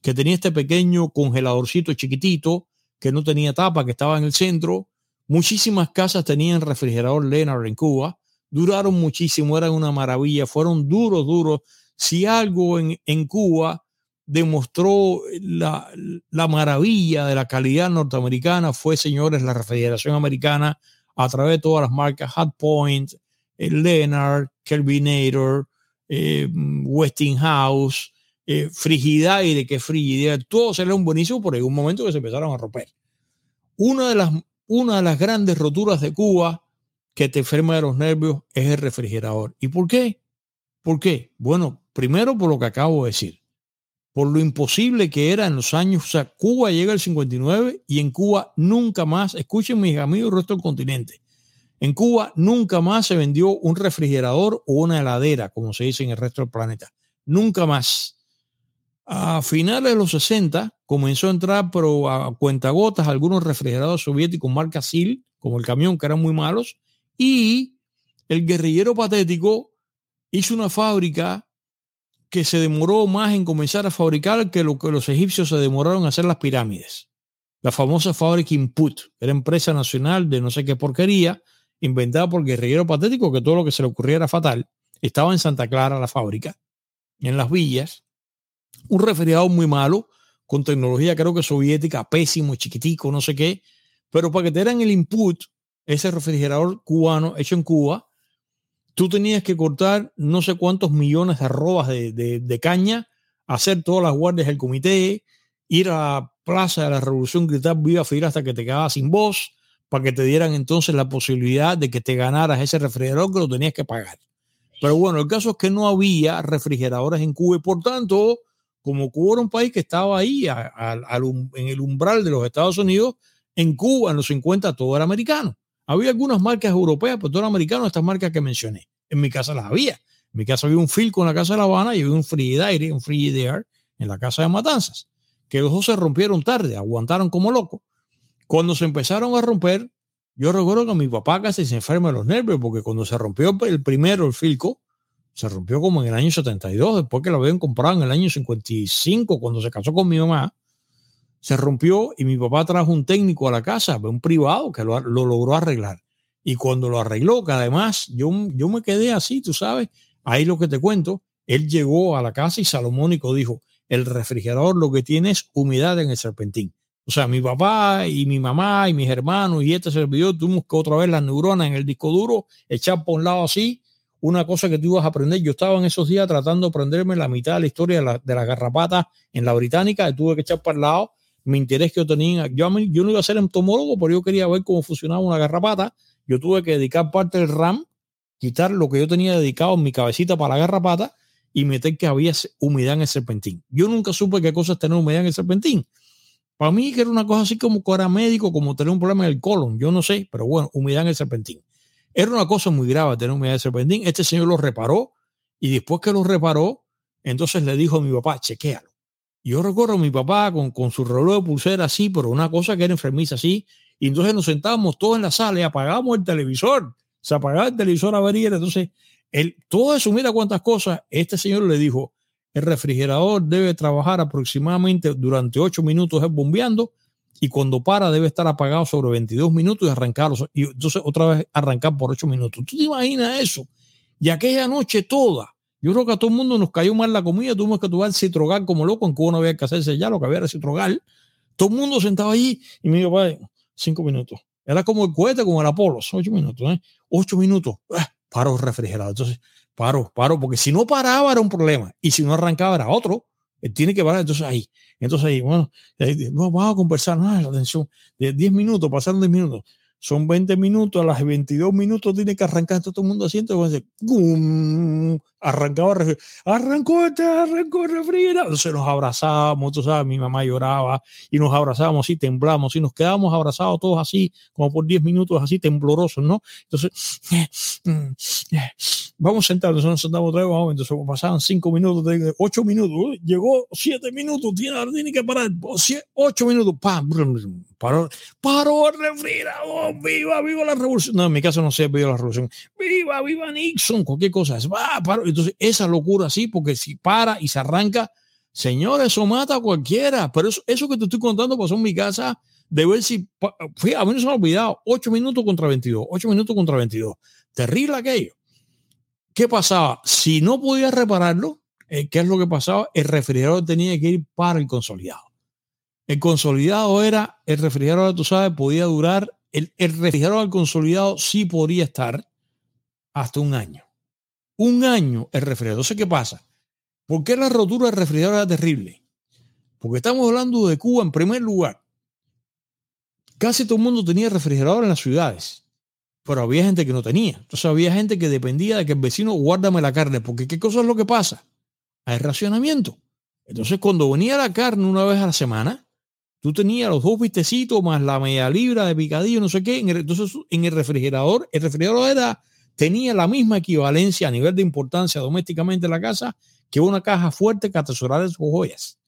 que tenía este pequeño congeladorcito chiquitito, que no tenía tapa, que estaba en el centro. Muchísimas casas tenían refrigerador Leonard en Cuba, duraron muchísimo, eran una maravilla, fueron duros, duros. Si algo en, en Cuba demostró la, la, maravilla de la calidad norteamericana fue, señores, la refrigeración americana a través de todas las marcas Hot Point, eh, Leonard, Kelvinator, eh, Westinghouse, eh, Frigidaire, que Frigidaire, todos eran buenísimos por algún momento que se empezaron a romper. Una de las, una de las grandes roturas de Cuba que te enferma de los nervios es el refrigerador. ¿Y por qué? ¿Por qué? Bueno, primero por lo que acabo de decir por lo imposible que era en los años, o sea, Cuba llega al 59 y en Cuba nunca más, escuchen mis amigos del resto del continente, en Cuba nunca más se vendió un refrigerador o una heladera, como se dice en el resto del planeta. Nunca más. A finales de los 60 comenzó a entrar, pero a cuentagotas, algunos refrigeradores soviéticos marca SIL, como el camión, que eran muy malos, y el guerrillero patético hizo una fábrica que se demoró más en comenzar a fabricar que lo que los egipcios se demoraron en hacer las pirámides. La famosa fábrica Input, era empresa nacional de no sé qué porquería, inventada por guerrillero patético, que todo lo que se le ocurría era fatal. Estaba en Santa Clara la fábrica, en las villas. Un refrigerador muy malo, con tecnología creo que soviética, pésimo, chiquitico, no sé qué. Pero para que te dieran el input, ese refrigerador cubano hecho en Cuba, tú tenías que cortar no sé cuántos millones de arrobas de, caña, hacer todas las guardias del comité, ir a la Plaza de la Revolución, gritar viva Fidel hasta que te quedabas sin voz, para que te dieran entonces la posibilidad de que te ganaras ese refrigerador que lo tenías que pagar. Pero bueno, el caso es que no había refrigeradores en Cuba y por tanto, como Cuba era un país que estaba ahí en el umbral de los Estados Unidos, en Cuba en los 50 todo era americano. Había algunas marcas europeas, pero todo americano, estas marcas que mencioné. En mi casa las había. En mi casa había un Filco en la casa de La Habana y había un Frigidaire, un Frigidaire en la casa de Matanzas, que los dos se rompieron tarde, aguantaron como locos. Cuando se empezaron a romper, yo recuerdo que mi papá casi se enferma de los nervios, porque cuando se rompió el primero, el Filco, se rompió como en el año 72, después que lo habían comprado en el año 55, cuando se casó con mi mamá, se rompió y mi papá trajo un técnico a la casa, un privado, que lo, logró arreglar. Y cuando lo arregló, que además yo, yo me quedé así, tú sabes, ahí lo que te cuento, él llegó a la casa y Salomónico dijo, el refrigerador lo que tiene es humedad en el serpentín. O sea, mi papá y mi mamá y mis hermanos y este servidor tuvimos que otra vez las neuronas en el disco duro, echar por un lado así, una cosa que tú ibas a aprender. Yo estaba en esos días tratando de aprenderme la mitad de la historia de la, de la garrapata en la británica, y tuve que echar para el lado mi interés que yo tenía. Yo, yo no iba a ser entomólogo, pero yo quería ver cómo funcionaba una garrapata. Yo tuve que dedicar parte del RAM, quitar lo que yo tenía dedicado en mi cabecita para la garrapata y meter que había humedad en el serpentín. Yo nunca supe qué cosa es tener humedad en el serpentín. Para mí que era una cosa así como que era médico, como tener un problema en el colon. Yo no sé, pero bueno, humedad en el serpentín. Era una cosa muy grave tener humedad en el serpentín. Este señor lo reparó y después que lo reparó, entonces le dijo a mi papá, chequéalo yo recuerdo a mi papá con, con su reloj de pulsera así, pero una cosa que era enfermiza así. Y entonces nos sentábamos todos en la sala y apagábamos el televisor. Se apagaba el televisor a ver Entonces, él, todo eso, mira cuántas cosas. Este señor le dijo, el refrigerador debe trabajar aproximadamente durante 8 minutos bombeando y cuando para debe estar apagado sobre 22 minutos y arrancarlo. Y entonces otra vez arrancar por 8 minutos. ¿Tú te imaginas eso? Y aquella noche toda, yo creo que a todo el mundo nos cayó mal la comida, tuvimos que tomar citrogal como loco, en Cuba no había que hacerse ya, lo que había era citrogal. Todo el mundo sentado allí y me dijo, cinco minutos. Era como el cohete, como el Apolo, ocho minutos, ¿eh? Ocho minutos. Ah, paro refrigerado. Entonces, paro, paro, porque si no paraba era un problema y si no arrancaba era otro. tiene que parar, entonces ahí, entonces ahí, bueno, vamos a conversar, no, atención, de 10 minutos, pasaron 10 minutos, son 20 minutos, a las 22 minutos tiene que arrancar todo el mundo asiento, y decir, arrancaba, arrancó, este, arrancó el refrigerador, entonces nos abrazábamos, tú sabes, mi mamá lloraba y nos abrazábamos y temblamos y nos quedábamos abrazados todos así, como por 10 minutos así temblorosos, ¿no? Entonces, vamos sentados, nos sentamos otra vez, vamos, entonces pasaban 5 minutos, 8 minutos, llegó 7 minutos, tiene, tiene que parar, 8 minutos, pam, paró, paró el refrigerador, viva, viva la revolución. No, en mi caso no sé, viva la revolución, viva, viva Nixon, cualquier cosa, va, paró. Entonces, esa locura sí, porque si para y se arranca, señores, eso mata a cualquiera. Pero eso, eso que te estoy contando pasó en mi casa de ver si, fui, a mí no se me ha olvidado, 8 minutos contra 22, 8 minutos contra 22. Terrible aquello. ¿Qué pasaba? Si no podía repararlo, eh, ¿qué es lo que pasaba? El refrigerador tenía que ir para el consolidado. El consolidado era, el refrigerador, tú sabes, podía durar, el, el refrigerador consolidado sí podría estar hasta un año. Un año el refrigerador. Entonces, ¿qué pasa? ¿Por qué la rotura del refrigerador era terrible? Porque estamos hablando de Cuba en primer lugar. Casi todo el mundo tenía refrigerador en las ciudades, pero había gente que no tenía. Entonces había gente que dependía de que el vecino guárdame la carne, porque ¿qué cosa es lo que pasa? Hay racionamiento. Entonces cuando venía la carne una vez a la semana, Tú tenías los dos vistecitos más la media libra de picadillo, no sé qué. entonces, en el refrigerador, el refrigerador era, tenía la misma equivalencia a nivel de importancia domésticamente en la casa que una caja fuerte que atesorara sus joyas.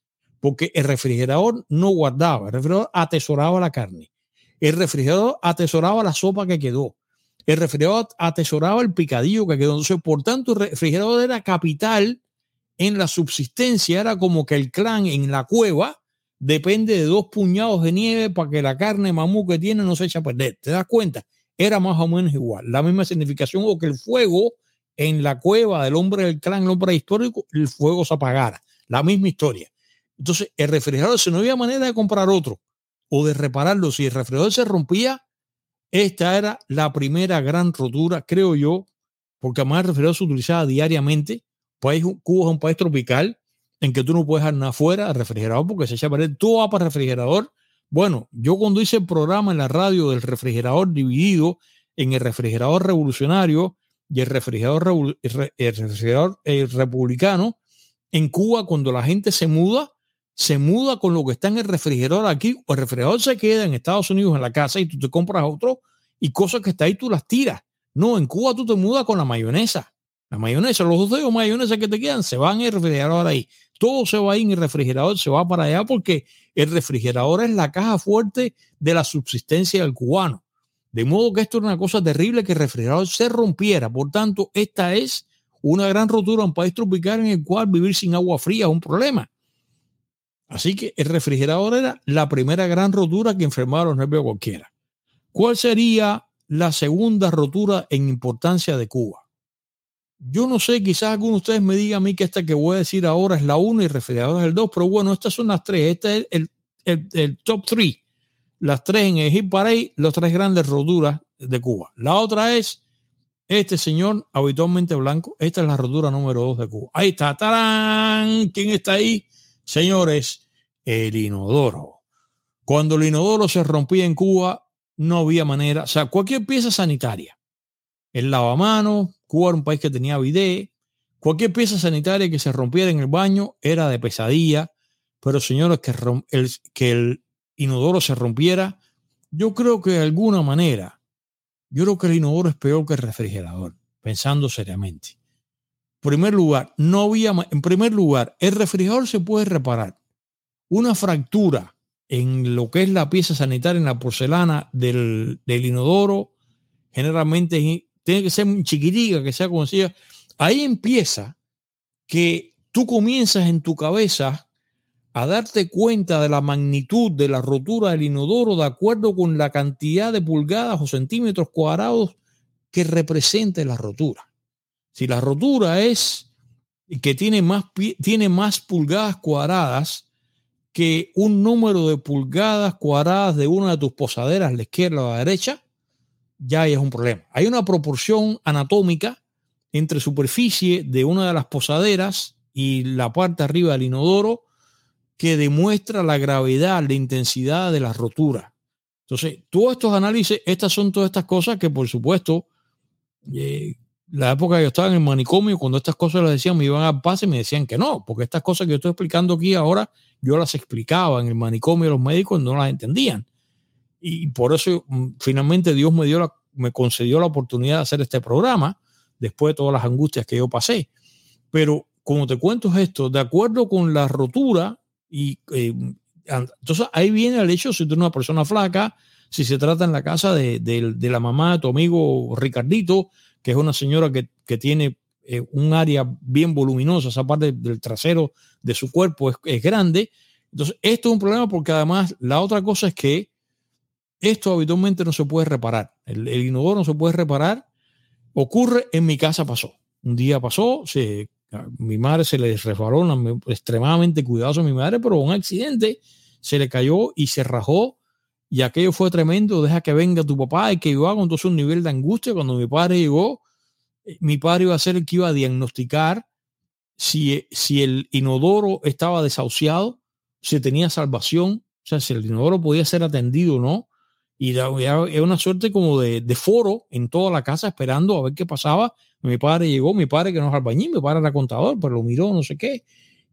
Porque el refrigerador no guardaba, el refrigerador atesoraba la carne. El refrigerador atesoraba la sopa que quedó. El refrigerador atesoraba el picadillo que quedó. Entonces, por tanto, el refrigerador era capital en la subsistencia. Era como que el clan en la cueva depende de dos puñados de nieve para que la carne mamú que tiene no se eche a perder. ¿Te das cuenta? Era más o menos igual. La misma significación o que el fuego en la cueva del hombre del clan, el hombre histórico, el fuego se apagara. La misma historia. Entonces, el refrigerador, si no había manera de comprar otro o de repararlo, si el refrigerador se rompía, esta era la primera gran rotura, creo yo, porque además el refrigerador se utilizaba diariamente. País, Cuba es un país tropical en que tú no puedes dejar nada fuera del refrigerador porque se echa a perder. Tú para el refrigerador. Bueno, yo cuando hice el programa en la radio del refrigerador dividido en el refrigerador revolucionario y el refrigerador, republicano, en Cuba cuando la gente se muda, se muda con lo que está en el refrigerador aquí, o el refrigerador se queda en Estados Unidos en la casa y tú te compras otro y cosas que está ahí tú las tiras. No, en Cuba tú te mudas con la mayonesa. La mayonesa, los dos dedos mayonesa que te quedan se van en el refrigerador ahí. Todo se va ahí en el refrigerador, se va para allá porque el refrigerador es la caja fuerte de la subsistencia del cubano. De modo que esto es una cosa terrible que el refrigerador se rompiera. Por tanto, esta es una gran rotura en un país tropical en el cual vivir sin agua fría es un problema. Así que el refrigerador era la primera gran rotura que enfermaba los nervios cualquiera. ¿Cuál sería la segunda rotura en importancia de Cuba? Yo no sé, quizás alguno de ustedes me diga a mí que esta que voy a decir ahora es la 1 y refrigerador es el 2, pero bueno, estas son las tres. Este es el, el, top 3. Las tres en el hit parade, las tres grandes roturas de Cuba. La otra es este señor habitualmente blanco. Esta es la rotura número 2 de Cuba. Ahí está. ¡Tarán! ¿Quién está ahí? Señores, el inodoro. Cuando el inodoro se rompía en Cuba, no había manera. O sea, cualquier pieza sanitaria. El lavamanos, Cuba era un país que tenía bidet. Cualquier pieza sanitaria que se rompiera en el baño era de pesadilla. Pero señores, que, el, el inodoro se rompiera, yo creo que de alguna manera, yo creo que el inodoro es peor que el refrigerador, pensando seriamente. En primer lugar, no había, en primer lugar, el refrigerador se puede reparar. Una fractura en lo que es la pieza sanitaria, en la porcelana del, del inodoro, generalmente tiene que ser chiquitica, que sea conocida. Ahí empieza que tú comienzas en tu cabeza a darte cuenta de la magnitud de la rotura del inodoro de acuerdo con la cantidad de pulgadas o centímetros cuadrados que represente la rotura. Si la rotura es que tiene más, tiene más pulgadas cuadradas que un número de pulgadas cuadradas de una de tus posaderas, la izquierda o la derecha, ya es un problema. Hay una proporción anatómica entre superficie de una de las posaderas y la parte arriba del inodoro que demuestra la gravedad, la intensidad de la rotura. Entonces, todos estos análisis, estas son todas estas cosas que, por supuesto, eh, la época que yo estaba en el manicomio, cuando estas cosas las decían, me iban a paz y me decían que no, porque estas cosas que yo estoy explicando aquí ahora, yo las explicaba en el manicomio los médicos no las entendían. Y por eso mm, finalmente Dios me dio la, me concedió la oportunidad de hacer este programa después de todas las angustias que yo pasé. Pero como te cuento esto, de acuerdo con la rotura y eh, entonces ahí viene el hecho si tú eres una persona flaca, si se trata en la casa de, de, la mamá de tu amigo Ricardito, que es una señora que, que tiene eh, un área bien voluminosa, esa parte del trasero de su cuerpo es, es, grande. Entonces, esto es un problema porque además la otra cosa es que esto habitualmente no se puede reparar. El, inodoro no se puede reparar. Ocurre, en mi casa pasó. Un día pasó, se mi madre se le resbaló, extremadamente cuidadoso a mi madre, pero un accidente se le cayó y se rajó y aquello fue tremendo, deja que venga tu papá y que yo haga entonces un nivel de angustia. Cuando mi padre llegó, eh, mi padre iba a ser el que iba a diagnosticar si, si el inodoro estaba desahuciado, si tenía salvación, o sea, si el inodoro podía ser atendido o no. Y era una suerte como de, foro en toda la casa esperando a ver qué pasaba mi padre llegó, mi padre que no es albañil, mi padre era contador, pero lo miró, no sé qué,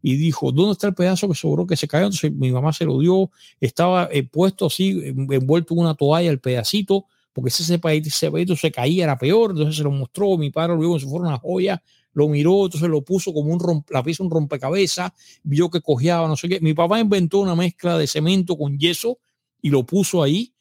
y dijo, ¿dónde está el pedazo que sobró que se cayó? Entonces mi mamá se lo dio, estaba eh, puesto así, envuelto en una toalla el pedacito, porque ese pedacito se caía, era peor, entonces se lo mostró, mi padre lo vio como si fuera una joya, lo miró, entonces lo puso como un la pieza un rompecabezas, vio que cojeaba, no sé qué. Mi papá inventó una mezcla de cemento con yeso y lo puso ahí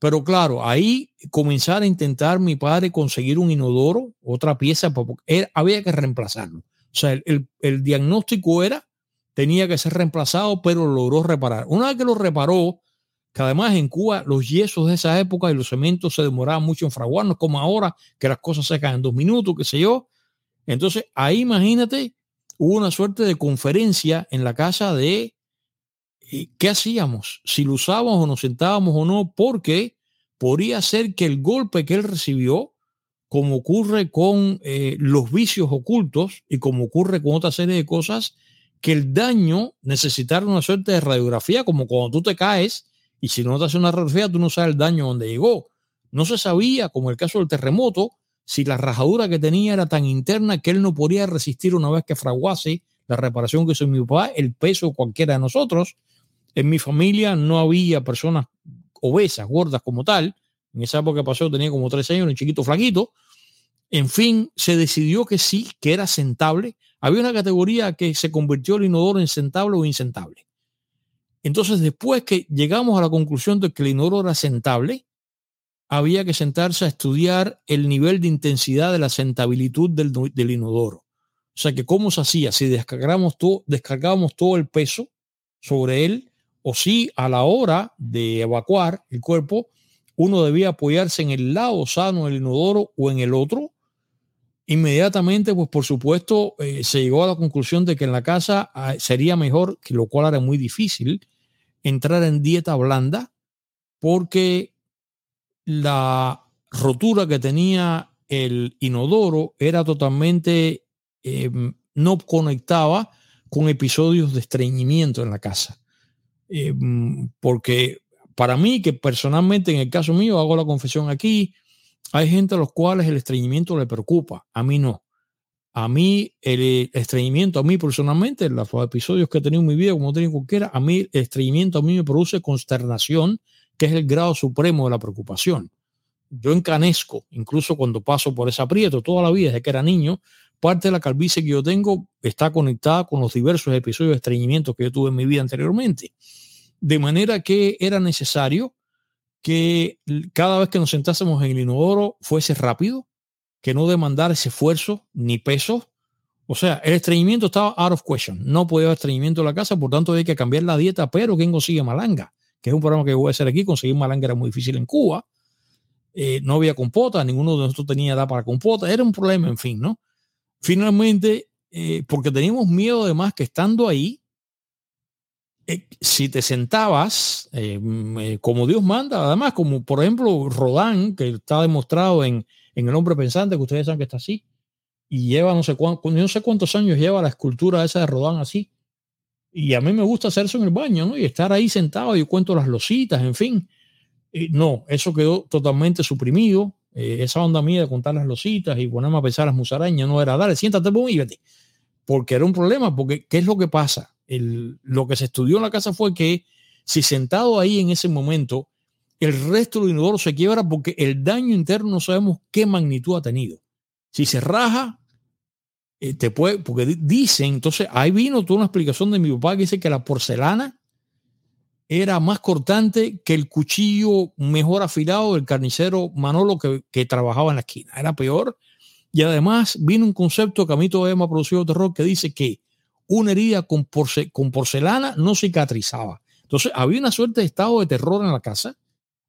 pero claro, ahí comenzar a intentar mi padre conseguir un inodoro, otra pieza, porque había que reemplazarlo. O sea, el, diagnóstico era, tenía que ser reemplazado, pero logró reparar. Una vez que lo reparó, que además en Cuba los yesos de esa época y los cementos se demoraban mucho en fraguarnos, como ahora, que las cosas se caen en dos minutos, qué sé yo. Entonces, ahí imagínate, hubo una suerte de conferencia en la casa de ¿qué hacíamos? Si lo usábamos o nos sentábamos o no, porque podría ser que el golpe que él recibió, como ocurre con eh, los vicios ocultos y como ocurre con otra serie de cosas, que el daño necesitara una suerte de radiografía, como cuando tú te caes y si no te hace una radiografía, tú no sabes el daño donde llegó. No se sabía, como el caso del terremoto, si la rajadura que tenía era tan interna que él no podía resistir una vez que fraguase la reparación que hizo mi papá, el peso cualquiera de nosotros. En mi familia no había personas obesas, gordas como tal. En esa época pasó, tenía como tres años, un chiquito flaquito. En fin, se decidió que sí, que era sentable. Había una categoría que se convirtió el inodoro en sentable o insentable. Entonces, después que llegamos a la conclusión de que el inodoro era sentable, había que sentarse a estudiar el nivel de intensidad de la sentabilidad del, del inodoro. O sea que cómo se hacía, si descargábamos todo, descargábamos todo el peso sobre él, o si a la hora de evacuar el cuerpo, uno debía apoyarse en el lado sano del inodoro o en el otro. Inmediatamente, pues por supuesto, eh, se llegó a la conclusión de que en la casa ah, sería mejor, que lo cual era muy difícil, entrar en dieta blanda, porque la rotura que tenía el inodoro era totalmente, em, no conectaba con episodios de estreñimiento en la casa. Em, porque para mí, que personalmente en el caso mío, hago la confesión aquí, hay gente a los cuales el estreñimiento le preocupa, a mí no. A mí el estreñimiento, a mí personalmente, en los episodios que he tenido en mi vida, como tengo cualquiera, a mí el estreñimiento a mí me produce consternación, que es el grado supremo de la preocupación. Yo encanezco, incluso cuando paso por ese aprieto, toda la vida, desde que era niño, parte de la calvicie que yo tengo está conectada con los diversos episodios de estreñimiento que yo tuve en mi vida anteriormente. De manera que era necesario que cada vez que nos sentásemos en el inodoro fuese rápido, que no demandara ese esfuerzo ni peso. O sea, el estreñimiento estaba out of question. No podía haber estreñimiento en la casa, por tanto hay que cambiar la dieta, pero ¿quién consigue malanga? Que es un programa que voy a hacer aquí. Conseguir malanga era muy difícil en Cuba. Eh, no había compota, ninguno de nosotros tenía edad para compota. Era un problema, en fin, ¿no? Finalmente, eh, porque teníamos miedo además que estando ahí, eh, si te sentabas eh, mm, como Dios manda, además como por ejemplo Rodán, que está demostrado en, en El hombre pensante, que ustedes saben que está así, y lleva no sé, cuántos, años lleva la escultura esa de Rodán así. Y a mí me gusta hacer eso en el baño, ¿no? Y estar ahí sentado, y cuento las lositas, en fin. no, eso quedó totalmente suprimido. Eh, esa onda mía de contar las lositas y ponerme a pensar las musarañas no era, dale, siéntate y vete. Porque era un problema, porque ¿qué es lo que pasa? El, lo que se estudió en la casa fue que si sentado ahí en ese momento, el resto del inodoro se quiebra porque el daño interno no sabemos qué magnitud ha tenido. Si se raja, eh, te puede, porque dicen, entonces ahí vino toda una explicación de mi papá que dice que la porcelana era más cortante que el cuchillo mejor afilado del carnicero Manolo que, que trabajaba en la esquina. Era peor. Y además vino un concepto que a mí todavía me ha producido terror que dice que una herida con, con porcelana no cicatrizaba. Entonces había una suerte de estado de terror en la casa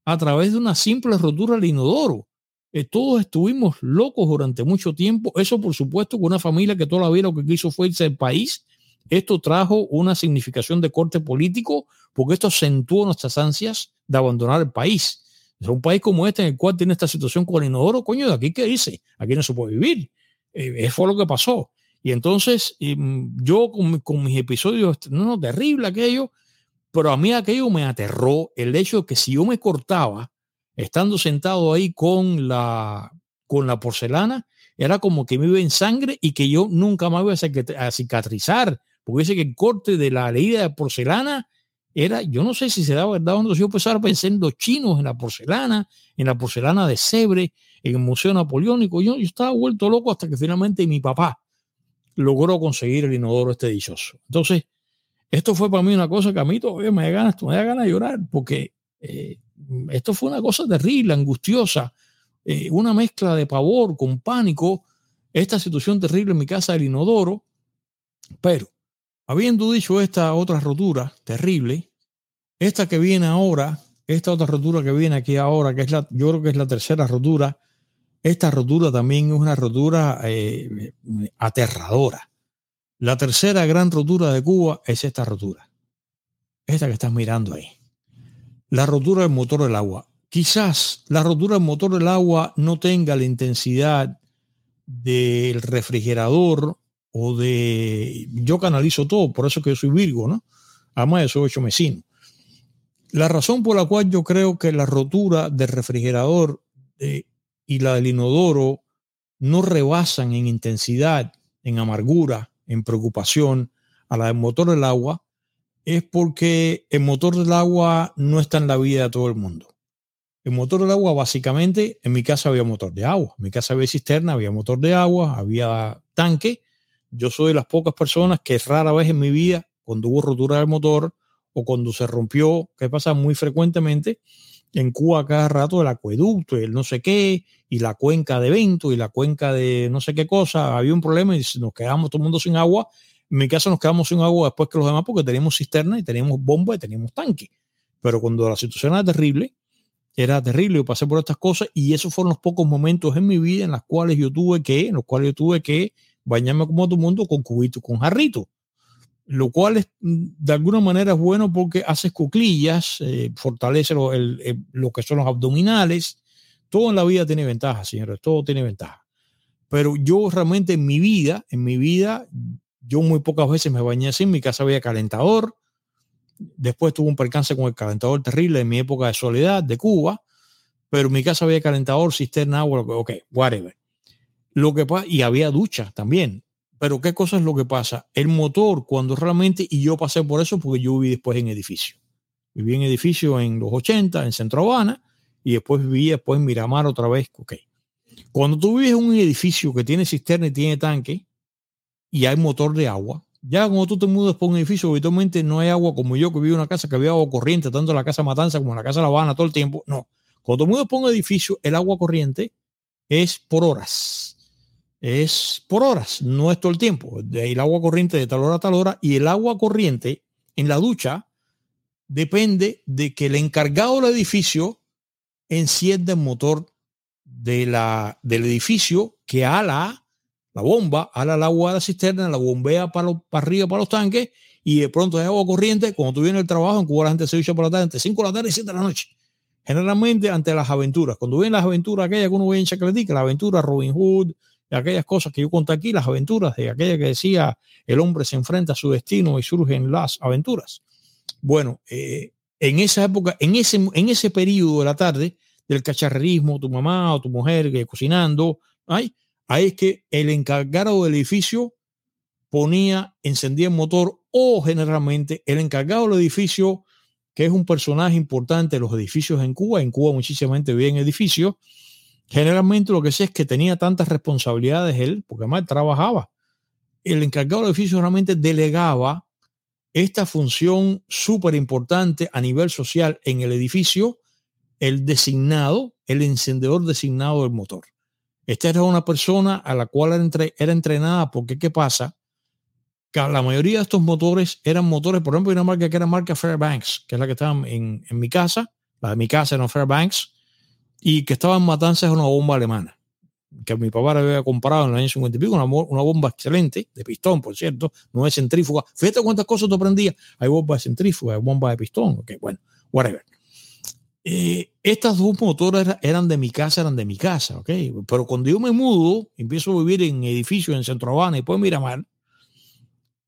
a través de una simple rotura del inodoro. Eh, todos estuvimos locos durante mucho tiempo. Eso, por supuesto, con una familia que toda la vida lo que quiso fue irse del país. Esto trajo una significación de corte político porque esto acentuó nuestras ansias de abandonar el país. Es un país como este en el cual tiene esta situación con el inodoro, coño, de aquí qué dice, aquí no se puede vivir. Eh, eso fue lo que pasó. Y entonces mm, yo con, mis episodios, no, no, terrible aquello, pero a mí aquello me aterró el hecho de que si yo me cortaba, estando sentado ahí con la, con la porcelana, era como que me iba en sangre y que yo nunca más iba a cicatrizar, porque dice que el corte de la herida de porcelana era, yo no sé si se da verdad o no, yo pues pensé en los chinos, en la porcelana, en la porcelana de Sebre, en el Museo Napoleónico, yo, yo estaba vuelto loco hasta que finalmente mi papá logró conseguir el inodoro este dichoso. Entonces, esto fue para mí una cosa que a mí todavía me da ganas, me da ganas de llorar, porque eh, esto fue una cosa terrible, angustiosa, eh, una mezcla de pavor con pánico, esta situación terrible en mi casa del inodoro, pero habiendo dicho esta otra rotura terrible, esta que viene ahora, esta otra rotura que viene aquí ahora, que es la, yo creo que es la tercera rotura, esta rotura también es una rotura eh, aterradora. La tercera gran rotura de Cuba es esta rotura, esta que estás mirando ahí la rotura del motor del agua. Quizás la rotura del motor del agua no tenga la intensidad del refrigerador o de... Yo canalizo todo, por eso que yo soy Virgo, ¿no? Además, yo soy ocho mesino. La razón por la cual yo creo que la rotura del refrigerador eh, y la del inodoro no rebasan en intensidad, en amargura, en preocupación a la del motor del agua, es porque el motor del agua no está en la vida de todo el mundo. El motor del agua, básicamente, en mi casa había motor de agua. En mi casa había cisterna, había motor de agua, había tanque. Yo soy de las pocas personas que rara vez en mi vida, cuando hubo rotura del motor o cuando se rompió, que pasa muy frecuentemente, en Cuba cada rato el acueducto y el no sé qué, y la cuenca de vento y la cuenca de no sé qué cosa, había un problema y nos quedamos todo el mundo sin agua en mi casa nos quedamos sin agua después que los demás porque teníamos cisterna y teníamos bomba y teníamos tanque. Pero cuando la situación era terrible, era terrible. Yo pasé por estas cosas y esos fueron los pocos momentos en mi vida en los cuales yo tuve que, en los cuales yo tuve que bañarme como todo el mundo con cubito, con jarrito. Lo cual es, mm, de alguna manera es bueno porque haces cuclillas, eh, fortalece lo, lo que son los abdominales. Todo en la vida tiene ventajas, señores, todo tiene ventaja. Pero yo realmente en mi vida, en mi vida, yo muy pocas veces me bañé así, en mi casa había calentador. Después tuve un percance con el calentador terrible en mi época de soledad de Cuba, pero mi casa había calentador, cisterna, agua, ok, whatever. Lo que pasa, y había ducha también. Pero ¿qué cosa es lo que pasa? El motor, cuando realmente, y yo pasé por eso porque yo viví después en edificio. Viví en edificio en los 80, en Centro Habana, y después viví después en Miramar otra vez. Ok. Cuando tú vives en un edificio que tiene cisterna y tiene tanque, y hay motor de agua. Ya cuando tú te mudas por un edificio, habitualmente no hay agua como yo que vivo en una casa que había agua corriente, tanto en la casa Matanza como en la casa La Habana todo el tiempo. No. Cuando te mudas por un edificio, el agua corriente es por horas. Es por horas, no es todo el tiempo. El agua corriente de tal hora a tal hora y el agua corriente en la ducha depende de que el encargado del edificio encienda el motor de la, del edificio que ala la bomba, ala el agua de la cisterna, la bombea para, para arriba, para los tanques, y de pronto hay agua corriente. Cuando tú vienes al trabajo, en Cuba la gente se ducha por la tarde, entre 5 de la tarde y 7 de la noche. Generalmente ante las aventuras. Cuando vienen las aventuras aquellas que uno ve en Chacletica, la aventura Robin Hood, aquellas cosas que yo conté aquí, las aventuras de aquella que decía el hombre se enfrenta a su destino y surgen las aventuras. Bueno, eh, en esa época, en ese, en ese periodo de la tarde del cacharrerismo, tu mamá o tu mujer que cocinando, ahí, ahí es que el encargado del edificio ponía, encendía el motor o generalmente el encargado del edificio, que es un personaje importante de los edificios en Cuba, en Cuba muchísima gente vive en edificios, generalmente lo que sé es que tenía tantas responsabilidades él, porque además trabajaba. El encargado del edificio realmente delegaba esta función súper importante a nivel social en el edificio, el designado, el encendedor designado del motor. Esta era una persona a la cual era, entre, era entrenada porque, ¿qué pasa? la mayoría de estos motores eran motores, por ejemplo, hay una marca que era marca Fairbanks, que es la que estaba en, en mi casa, la de mi casa era Fairbanks, y que estaba en Matanzas una bomba alemana, que mi papá había comprado en el año 50 y pico, una, una, bomba excelente, de pistón, por cierto, no es centrífuga. Fíjate cuántas cosas tú aprendías. Hay bombas de centrífuga, hay bombas de pistón, ok, bueno, whatever. Eh, estas dos motores eran de mi casa, eran de mi casa, ok. Pero cuando yo me mudo, empiezo a vivir en edificios en Centro Habana y después Miramar,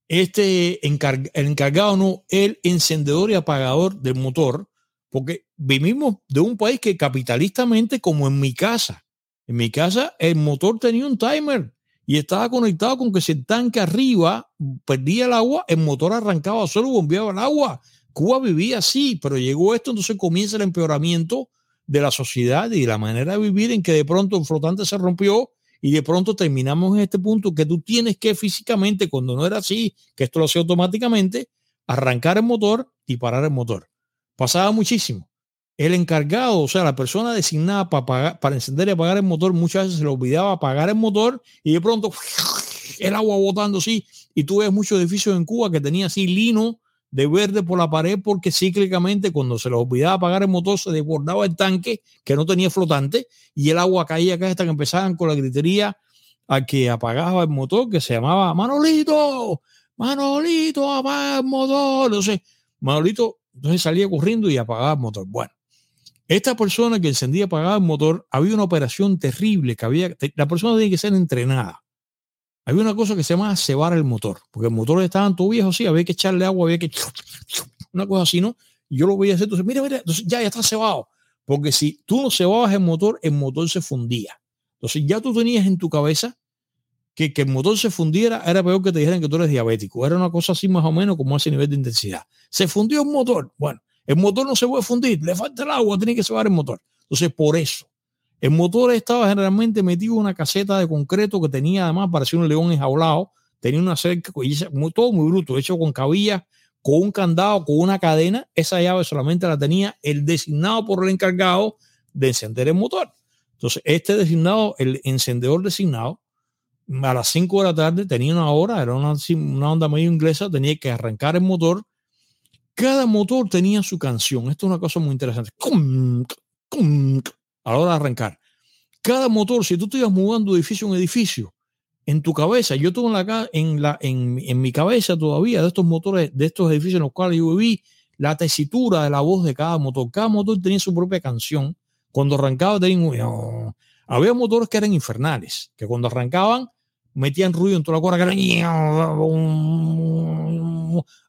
este encarg el encargado, no, el encendedor y apagador del motor, porque vivimos de un país que capitalistamente, como en mi casa, en mi casa el motor tenía un timer y estaba conectado con que si el tanque arriba perdía el agua, el motor arrancaba solo, bombeaba el agua. Cuba vivía así, pero llegó esto, entonces comienza el empeoramiento de la sociedad y de la manera de vivir en que de pronto el flotante se rompió y de pronto terminamos en este punto que tú tienes que físicamente, cuando no era así, que esto lo hacía automáticamente, arrancar el motor y parar el motor. Pasaba muchísimo. El encargado, o sea, la persona designada para, para encender y apagar el motor, muchas veces se le olvidaba apagar el motor y de pronto el agua botando así. Y tú ves muchos edificios en Cuba que tenía así lino de verde por la pared porque cíclicamente cuando se les olvidaba apagar el motor se desbordaba el tanque que no tenía flotante y el agua caía acá hasta que empezaban con la gritería a que apagaba el motor que se llamaba Manolito, Manolito, apaga el motor. Entonces, Manolito entonces salía corriendo y apagaba el motor. Bueno, esta persona que encendía y apagaba el motor, había una operación terrible que había, la persona tiene que ser entrenada había una cosa que se llama cebar el motor, porque el motor estaba todo viejo, sí, había que echarle agua, había que una cosa así, ¿no? Y yo lo veía hacer, entonces, mira, mira, entonces ya, ya está cebado, porque si tú no cebabas el motor, el motor se fundía. Entonces ya tú tenías en tu cabeza que que el motor se fundiera era peor que te dijeran que tú eres diabético. Era una cosa así más o menos como ese nivel de intensidad. Se fundió el motor. Bueno, el motor no se puede fundir, le falta el agua, tiene que cebar el motor. Entonces, por eso, el motor estaba generalmente metido en una caseta de concreto que tenía además, parecía un león enjaulado, tenía una cerca, todo muy bruto, hecho con cabillas, con un candado, con una cadena. Esa llave solamente la tenía el designado por el encargado de encender el motor. Entonces, este designado, el encendedor designado, a las 5 de la tarde tenía una hora, era una, una onda medio inglesa, tenía que arrancar el motor. Cada motor tenía su canción. Esto es una cosa muy interesante a la hora de arrancar. Cada motor, si tú te ibas mudando de edificio en edificio, en tu cabeza, yo tengo en, la, en, la, en, en mi cabeza todavía de estos motores, de estos edificios en los cuales yo viví, la tesitura de la voz de cada motor. Cada motor tenía su propia canción. Cuando arrancaba, tenía, había motores que eran infernales, que cuando arrancaban metían ruido en toda la cuerda,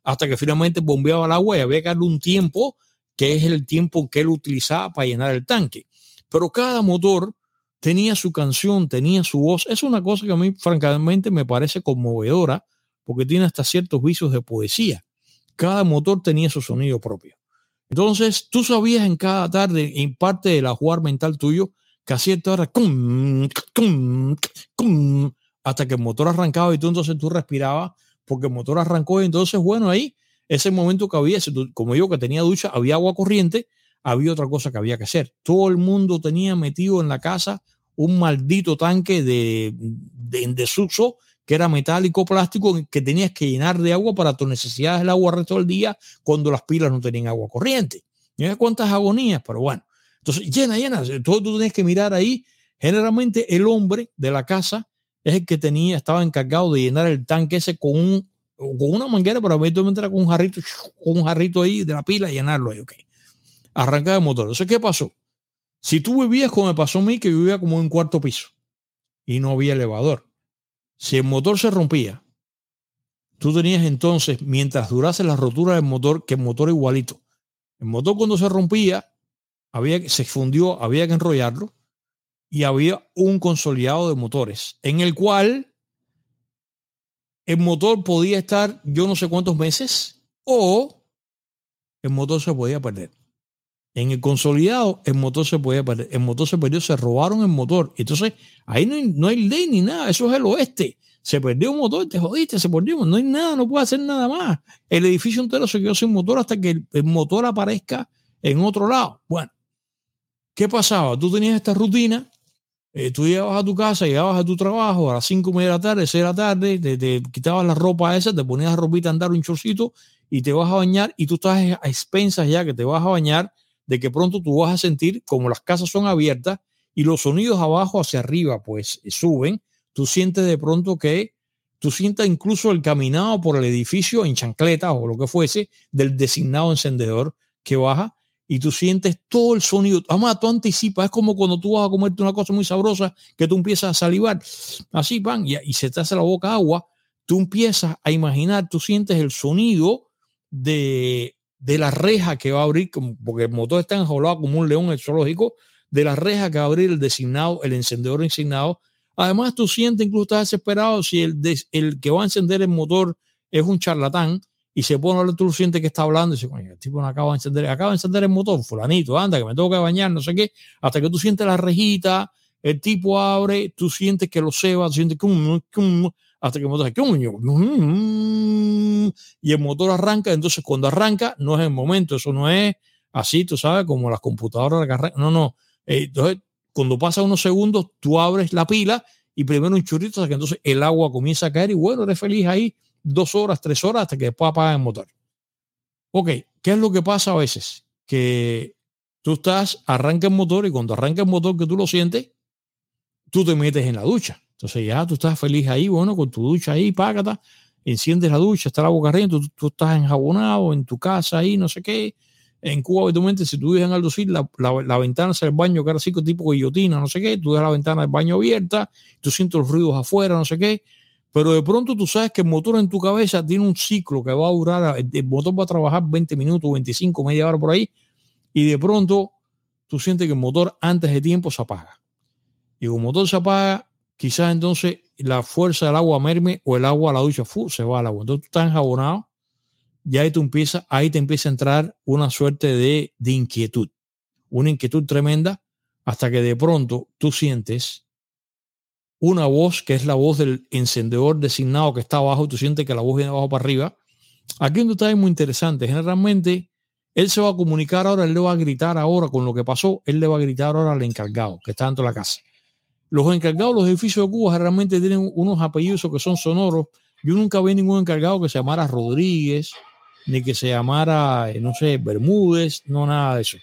hasta que finalmente bombeaba el agua y había que darle un tiempo, que es el tiempo que él utilizaba para llenar el tanque pero cada motor tenía su canción, tenía su voz. Es una cosa que a mí francamente me parece conmovedora porque tiene hasta ciertos vicios de poesía. Cada motor tenía su sonido propio. Entonces, tú sabías en cada tarde, en parte del jugar mental tuyo, que a cierta hora, hasta que el motor arrancaba y tú entonces tú respirabas porque el motor arrancó y entonces, bueno, ahí, ese momento que había, como yo que tenía ducha, había agua corriente, había otra cosa que había que hacer. Todo el mundo tenía metido en la casa un maldito tanque de, de que era metálico plástico que tenías que llenar de agua para tus necesidades del agua el resto del día cuando las pilas no tenían agua corriente. Mira cuántas agonías, pero bueno. Entonces, llena, llena. Todo tú tienes que mirar ahí. Generalmente el hombre de la casa es el que tenía, estaba encargado de llenar el tanque ese con un, con una manguera, pero eventualmente era con un jarrito, con un jarrito ahí de la pila y llenarlo ahí, ok arrancar el motor. Entonces, ¿qué pasó? Si tú vivías como me pasó a mí, que vivía como en cuarto piso, y no había elevador. Si el motor se rompía, tú tenías entonces, mientras durase la rotura del motor, que el motor igualito. El motor cuando se rompía, había, se fundió, había que enrollarlo y había un consolidado de motores en el cual el motor podía estar yo no sé cuántos meses o el motor se podía perder. En el consolidado, el motor se podía perder. El motor se perdió, se robaron el motor. Entonces, ahí no hay, no hay ley ni nada. Eso es el oeste. Se perdió un motor, te jodiste, se perdió. No hay nada, no puede hacer nada más. El edificio entero se quedó sin motor hasta que el, motor aparezca en otro lado. Bueno, ¿qué pasaba? Tú tenías esta rutina eh, tú llegabas a tu casa, llegabas a tu trabajo a las 5 de la tarde, 6 de la tarde, te, quitabas la ropa esa, te ponías la ropita a andar un chorcito y te vas a bañar y tú estás a expensas ya que te vas a bañar de que pronto tú vas a sentir como las casas son abiertas y los sonidos abajo hacia arriba pues suben, tú sientes de pronto que tú sientas incluso el caminado por el edificio en chancleta o lo que fuese del designado encendedor que baja y tú sientes todo el sonido. Además, tú anticipas, es como cuando tú vas a comerte una cosa muy sabrosa que tú empiezas a salivar, así, pan, y, y se te hace la boca agua, tú empiezas a imaginar, tú sientes el sonido de, de la reja que va a abrir, porque el motor está enjaulado como un león en zoológico, de la reja que va a abrir el designado, el encendedor designado. Además, tú sientes, incluso estás desesperado si el, el que va a encender el motor es un charlatán y se pone a hablar, tú sientes que está hablando y dice, coño, el tipo no acaba de encender, acaba de encender el motor, fulanito, anda, que me tengo que bañar, no sé qué, hasta que tú sientes la rejita, el tipo abre, tú sientes que lo ceba, tú sientes que hasta que el motor y el motor arranca, entonces cuando arranca no es el momento, eso no es así, tú sabes, como las computadoras no, no, eh, entonces cuando pasa unos segundos, tú abres la pila y primero un churrito hasta que entonces el agua comienza a caer y bueno, eres feliz ahí dos horas, tres horas hasta que después apaga el motor. Ok, ¿qué es lo que pasa a veces? Que tú estás, arranca el motor y cuando arranca el motor que tú lo sientes, tú te metes en la ducha. Entonces ya tú estás feliz ahí, bueno, con tu ducha ahí, págata, enciendes la ducha, está la boca corriente, tú, tú, estás enjabonado en tu casa ahí, no sé qué. En Cuba, obviamente, si tú vives en Aldo la, la, la ventana del baño, que era así tipo guillotina, no sé qué, tú dejas la ventana del baño abierta, tú sientes los ruidos afuera, no sé qué, pero de pronto tú sabes que el motor en tu cabeza tiene un ciclo que va a durar, el motor va a trabajar 20 minutos, 25, media hora por ahí, y de pronto tú sientes que el motor antes de tiempo se apaga. Y como el motor se apaga, quizás entonces la fuerza del agua merme o el agua a la ducha se va al agua. Entonces tú estás enjabonado, y ahí, tú empieza, ahí te empieza a entrar una suerte de, de inquietud, una inquietud tremenda, hasta que de pronto tú sientes una voz que es la voz del encendedor designado que está abajo, tú sientes que la voz viene de abajo para arriba. Aquí un detalle muy interesante. Generalmente, él se va a comunicar ahora, él le va a gritar ahora con lo que pasó, él le va a gritar ahora al encargado que está dentro de la casa. Los encargados, los edificios de Cuba generalmente tienen unos apellidos que son sonoros. Yo nunca vi ningún encargado que se llamara Rodríguez, ni que se llamara, eh, no sé, Bermúdez, no nada de eso.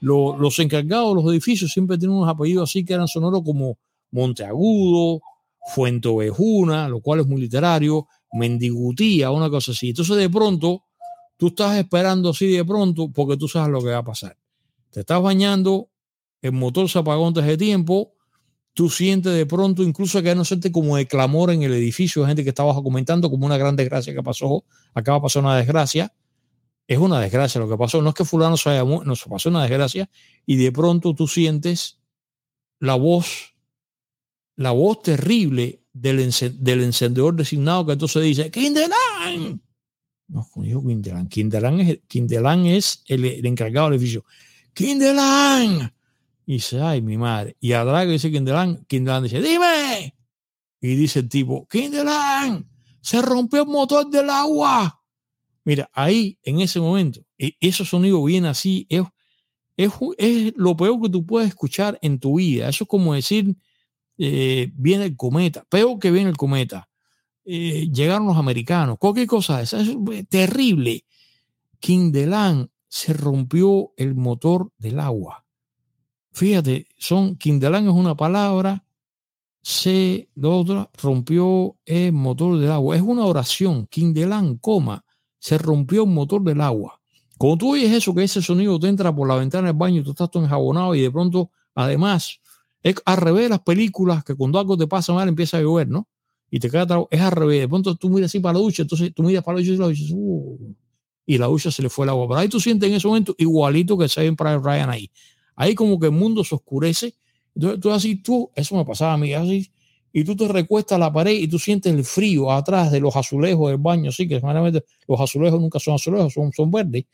los encargados de los edificios siempre tienen unos apellidos así que eran sonoros como Monteagudo, Fuentovejuna, lo cual es muy literario, Mendigutía, una cosa así. Entonces de pronto tú estás esperando así de pronto porque tú sabes lo que va a pasar. Te estás bañando, el motor se apagó antes de tiempo, tú sientes de pronto incluso que no siente como de clamor en el edificio, gente que está abajo comentando como una gran desgracia que pasó, acaba de pasar una desgracia. Es una desgracia lo que pasó, no es que fulano se haya se pasó una desgracia y de pronto tú sientes la voz la voz terrible del, encendedor designado que entonces dice, Kindelan. No, dijo Kindelan. Kindelan es, es el, encargado del edificio. Kindelan. Y dice, ay, mi madre. Y a Drago dice Kindelan. Kindelan dice, dime. Y dice el tipo, Kindelan, se rompió el motor del agua. Mira, ahí, en ese momento, e, ese sonido viene así, es, es, es lo peor que tú puedes escuchar en tu vida. Eso es como decir, eh, viene el cometa, peor que viene el cometa, eh, llegaron los americanos, cualquier cosa esa, es terrible. Kindelan se rompió el motor del agua. Fíjate, son Kindelan es una palabra, se, lo otro, rompió el motor del agua. Es una oración, Kindelan, coma, se rompió el motor del agua. Cuando tú oyes eso, que ese sonido te entra por la ventana del baño, tú estás todo enjabonado y de pronto, además, Es al revés de las películas que cuando algo te pasa mal empieza a llover, ¿no? Y te queda Es al revés. De pronto tú miras así para la ducha, entonces tú miras para la ducha y la ducha, uh, y la ducha se le fue el agua. Pero ahí tú sientes en ese momento igualito que se para Ryan ahí. Ahí como que el mundo se oscurece. Entonces tú así, tú, eso me pasaba a mí, así, y tú te recuestas a la pared y tú sientes el frío atrás de los azulejos del baño, así que generalmente los azulejos nunca son azulejos, son, son verdes.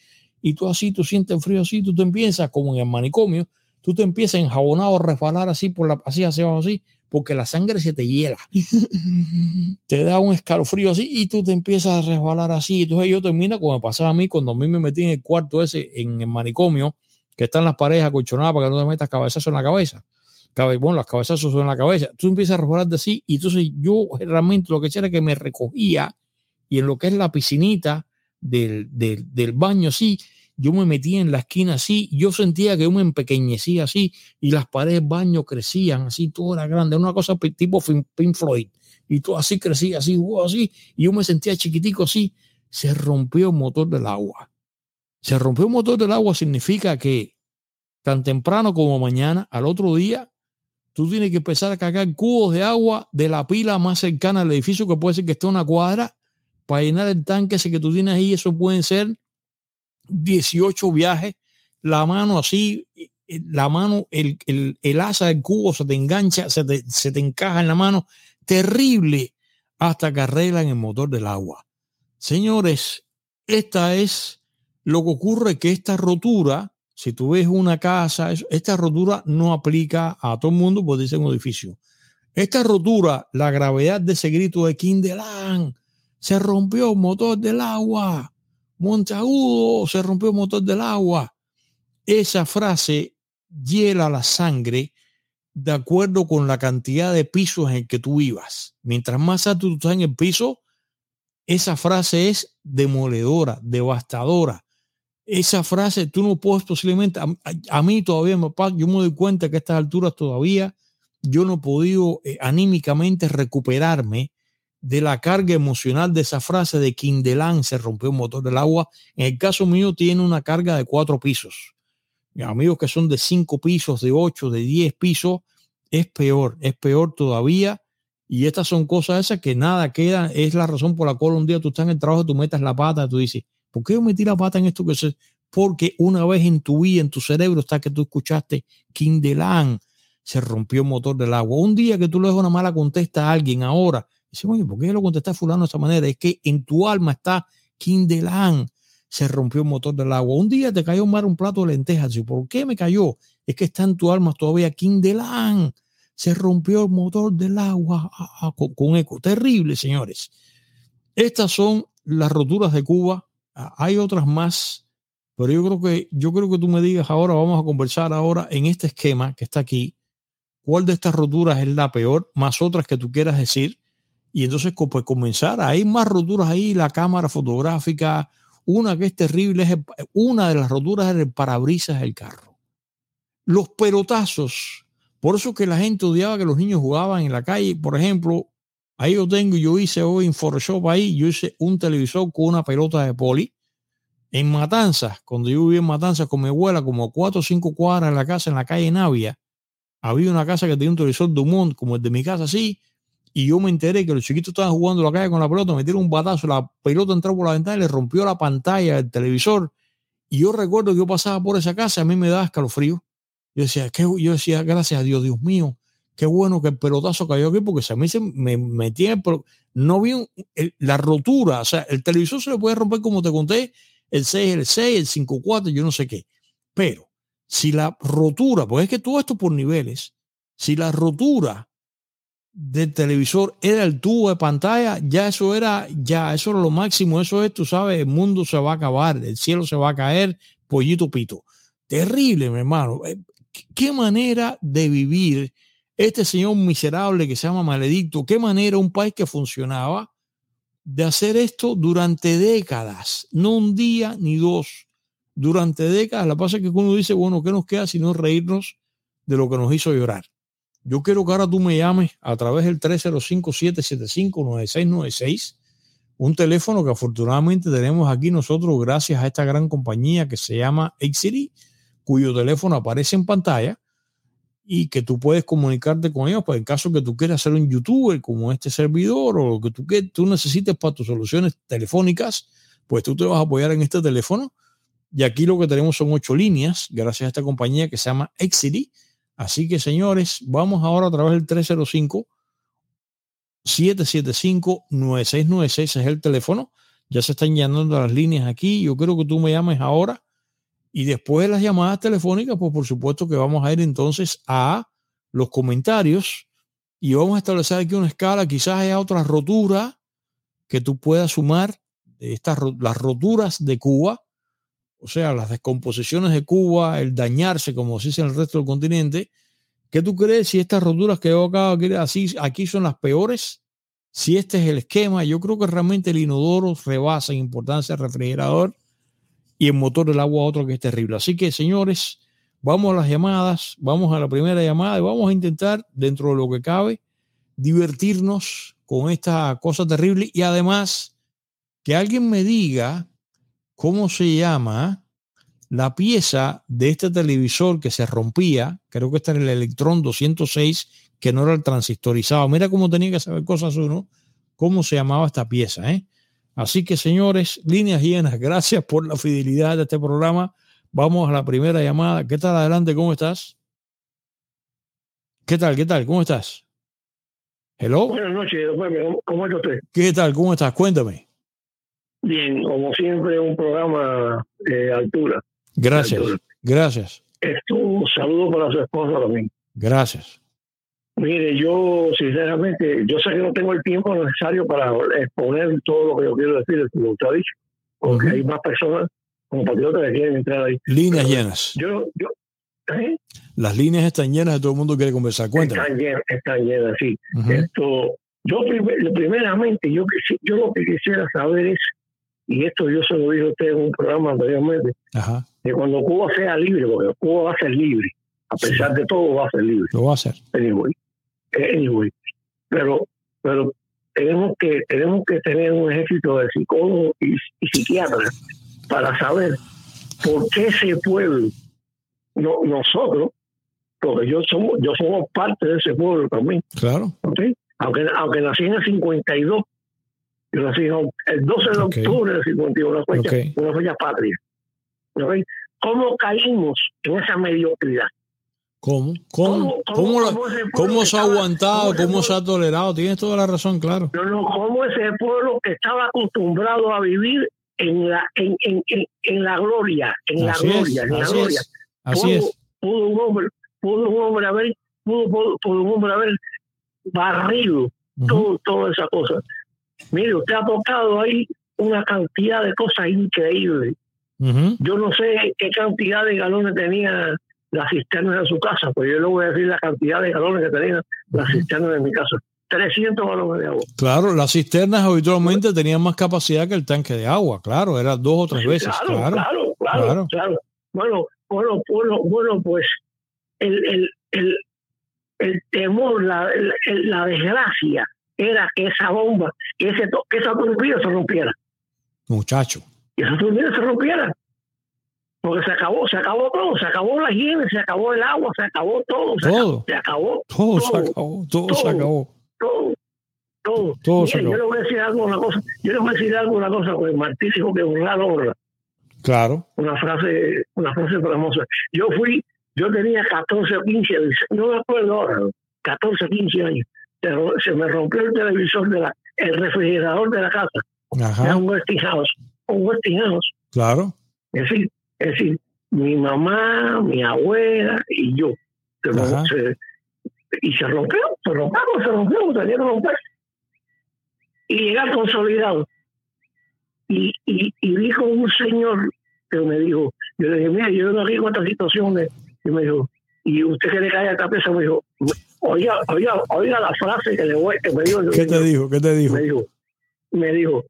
Y tú así, tú sientes el frío así, tú te empiezas, como en el manicomio, tú te empiezas enjabonado a resbalar así, por la, así hacia abajo, así, porque la sangre se te hiela. te da un escalofrío así y tú te empiezas a resbalar así. Entonces yo termino como me pasaba a mí cuando a mí me metí en el cuarto ese, en el manicomio, que están las paredes acolchonadas para que no te metas cabezazo en la cabeza. Bueno, las cabezazos son en la cabeza. Tú empiezas a resbalar de así y entonces yo realmente lo que hacía era que me recogía y en lo que es la piscinita del, del, del baño así, yo me metía en la esquina así, yo sentía que yo me empequeñecía así y las paredes del baño crecían así, todo era grande, una cosa tipo Pink Floyd y todo así crecía así, así, y yo me sentía chiquitico así, se rompió el motor del agua. Se rompió el motor del agua significa que tan temprano como mañana, al otro día, tú tienes que empezar a cargar cubos de agua de la pila más cercana al edificio, que puede ser que esté una cuadra, para llenar el tanque ese que tú tienes ahí, eso pueden ser 18 viajes, la mano así, la mano, el, el, asa del cubo se te engancha, se te, se te, encaja en la mano, terrible, hasta que arreglan el motor del agua. Señores, esta es lo que ocurre que esta rotura, si tú ves una casa, esta rotura no aplica a todo el mundo, pues dice un edificio. Esta rotura, la gravedad de ese grito de Kindelan, se rompió el motor del agua. Montagudo, se rompió el motor del agua. Esa frase hiela la sangre de acuerdo con la cantidad de pisos en el que tú vivas. Mientras más alto tú estás en el piso, esa frase es demoledora, devastadora. Esa frase tú no puedes posiblemente, a, mí todavía me yo me doy cuenta que a estas alturas todavía yo no he podido eh, anímicamente recuperarme de la carga emocional de esa frase de Kindelán se rompió un motor del agua. En el caso mío tiene una carga de cuatro pisos. Mis amigos que son de cinco pisos, de ocho, de diez pisos, es peor, es peor todavía. Y estas son cosas esas que nada queda. Es la razón por la cual un día tú estás en el trabajo, tú metas la pata, tú dices, ¿por qué yo metí la pata en esto? que. Porque una vez en tu vida, en tu cerebro, está que tú escuchaste Kindelán se rompió el motor del agua. Un día que tú le das una mala contesta a alguien ahora, Dice, oye, ¿por qué lo contesta fulano de esta manera? Es que en tu alma está Kindelan. Se rompió el motor del agua. Un día te cayó mar un plato de lentejas. ¿Y por qué me cayó? Es que está en tu alma todavía Kindelan. Se rompió el motor del agua ah, ah, con, eco. Terrible, señores. Estas son las roturas de Cuba. Ah, hay otras más, pero yo creo que yo creo que tú me digas ahora, vamos a conversar ahora en este esquema que está aquí. ¿Cuál de estas roturas es la peor? Más otras que tú quieras decir y entonces pues comenzar, hay más roturas ahí, la cámara fotográfica, una que es terrible, es una de las roturas es el parabrisas del carro. Los pelotazos, por eso que la gente odiaba que los niños jugaban en la calle, por ejemplo, ahí yo tengo, yo hice hoy en Photoshop ahí, yo hice un televisor con una pelota de poli, en Matanzas, cuando yo vivía en Matanzas con mi abuela, como cuatro o cinco cuadras en la casa, en la calle Navia, había una casa que tenía un televisor Dumont, como el de mi casa, así, y yo me enteré que los chiquitos estaban jugando la calle con la pelota, metieron un batazo, la pelota entró por la ventana y le rompió la pantalla del televisor. Y yo recuerdo que yo pasaba por esa casa, a mí me daba escalofrío. Yo decía, ¿qué? yo decía, gracias a Dios, Dios mío, qué bueno que el pelotazo cayó aquí, porque si a mí se me metía, pero no vi la rotura, o sea, el televisor se le puede romper como te conté, el 6, el 6, el 5, 4, yo no sé qué. Pero si la rotura, pues es que todo esto por niveles, si la rotura del televisor era el tubo de pantalla, ya eso era, ya eso era lo máximo, eso es, tú sabes, el mundo se va a acabar, el cielo se va a caer, pollito pito. Terrible, mi hermano. Eh, ¿Qué manera de vivir este señor miserable que se llama Maledicto? ¿Qué manera un país que funcionaba de hacer esto durante décadas? No un día ni dos, durante décadas. La pasa es que uno dice, bueno, ¿qué nos queda sino reírnos de lo que nos hizo llorar? Yo quiero que ahora tú me llames a través del 305-775-9696, un teléfono que afortunadamente tenemos aquí nosotros gracias a esta gran compañía que se llama Xcity, cuyo teléfono aparece en pantalla. y que tú puedes comunicarte con ellos, pues en caso que tú quieras ser un youtuber como este servidor o lo que tú, que tú necesites para tus soluciones telefónicas, pues tú te vas a apoyar en este teléfono. Y aquí lo que tenemos son ocho líneas, gracias a esta compañía que se llama Exity. Así que señores, vamos ahora a través del 305 775 9696 es el teléfono. Ya se están llenando las líneas aquí. Yo creo que tú me llames ahora y después de las llamadas telefónicas, pues por supuesto que vamos a ir entonces a los comentarios y vamos a establecer aquí una escala. Quizás haya otra rotura que tú puedas sumar estas las roturas de Cuba, o sea, las descomposiciones de Cuba, el dañarse, como se dice en el resto del continente. ¿Qué tú crees si estas roturas que yo acabo de así aquí son las peores? Si este es el esquema, yo creo que realmente el inodoro rebasa en importancia el refrigerador y el motor del agua otro que es terrible. Así que, señores, vamos a las llamadas, vamos a la primera llamada y vamos a intentar, dentro de lo que cabe, divertirnos con esta cosa terrible y además que alguien me diga cómo se llama la pieza de este televisor que se rompía, creo que está en el Electron 206, que no era el transistorizado. Mira cómo tenía que saber cosas uno, cómo se llamaba esta pieza, ¿eh? Así que, señores, líneas llenas, gracias por la fidelidad de este programa. Vamos a la primera llamada. ¿Qué tal adelante? ¿Cómo estás? ¿Qué tal? ¿Qué tal? ¿Cómo estás? Hello. Buenas noches, ¿cómo está usted? ¿Qué tal? ¿Cómo estás? Cuéntame. Bien, como siempre, un programa de altura. Gracias, gracias. un saludo para su esposa también. Gracias. Mire, yo sinceramente, yo sé que no tengo el tiempo necesario para exponer todo lo que yo quiero decir, como usted ha dicho, porque hay más personas como patriotas que quieren entrar ahí. Líneas llenas. Yo, yo, ¿eh? Las líneas están llenas de todo el mundo quiere conversar. Cuéntame. Están llenas, están llenas, sí. Esto, yo primeramente, yo, yo lo que quisiera saber es, y esto yo se lo dije a usted en un programa anteriormente, que cuando Cuba sea libre, porque Cuba va a ser libre, a pesar de todo va a ser libre. Lo va a hacer. Anyway, anyway. Pero, pero tenemos que tenemos que tener un ejército de psicólogos y, psiquiatras para saber por qué ese pueblo, no, nosotros, porque yo somos yo somos parte de ese pueblo también. Claro. Aunque, aunque nací en el 52, yo nací el 12 de octubre del 51, una fecha, una fecha patria. ¿Cómo caímos en esa mediocridad? ¿Cómo? ¿Cómo, ¿Cómo, cómo, se ha aguantado? ¿Cómo se ha tolerado? Tienes toda la razón, claro. No, no, ¿cómo ese pueblo que estaba acostumbrado a vivir en la, en, en, en, la gloria, en la gloria, en la gloria? así es. Pudo un hombre, pudo un hombre haber, pudo, pudo, un hombre haber barrido todo, toda esa cosa. Mire, usted ha tocado ahí una cantidad de cosas increíbles. Yo no sé qué cantidad de galones tenía las cisternas de su casa, pues yo le voy a decir la cantidad de galones que tenían las cisternas de mi casa. 300 galones de agua. Claro, las cisternas habitualmente tenían más capacidad que el tanque de agua, claro, era dos o tres veces. Claro claro, claro, claro, Bueno, bueno, bueno, bueno pues el, el, el, el temor, la, la desgracia era que esa bomba, que, ese, que esa turbina se rompiera. Muchacho. Que esa turbina se rompiera porque se acabó, se acabó todo, se acabó la higiene, se acabó el agua, se acabó todo, se, todo. Acabó, todo, se acabó, todo, se acabó, todo, todo, todo. se acabó. Yo le voy a decir algo, una cosa, yo le voy a decir algo, una cosa, pues Martí dijo que honrar honra. Claro. Una frase, una frase famosa. Yo fui, yo tenía 14 o 15, no me acuerdo ahora, 14 o 15 años. Se, me rompió el televisor de la, el refrigerador de la casa. Ajá. Era un Westinghouse, un Westinghouse. Claro. Es decir, es decir, mi mamá, mi abuela y yo. y se rompió, se rompió, se rompió, tenía que romper. Y llegar consolidado. Y, y, y dijo un señor que me dijo, yo le dije, mira, yo no digo estas situaciones. Y me dijo, y usted que le cae a la cabeza, me dijo, oiga, oiga, oiga la frase que, le voy, que me dijo. ¿Qué te dijo? ¿Qué te dijo? Me dijo, me dijo,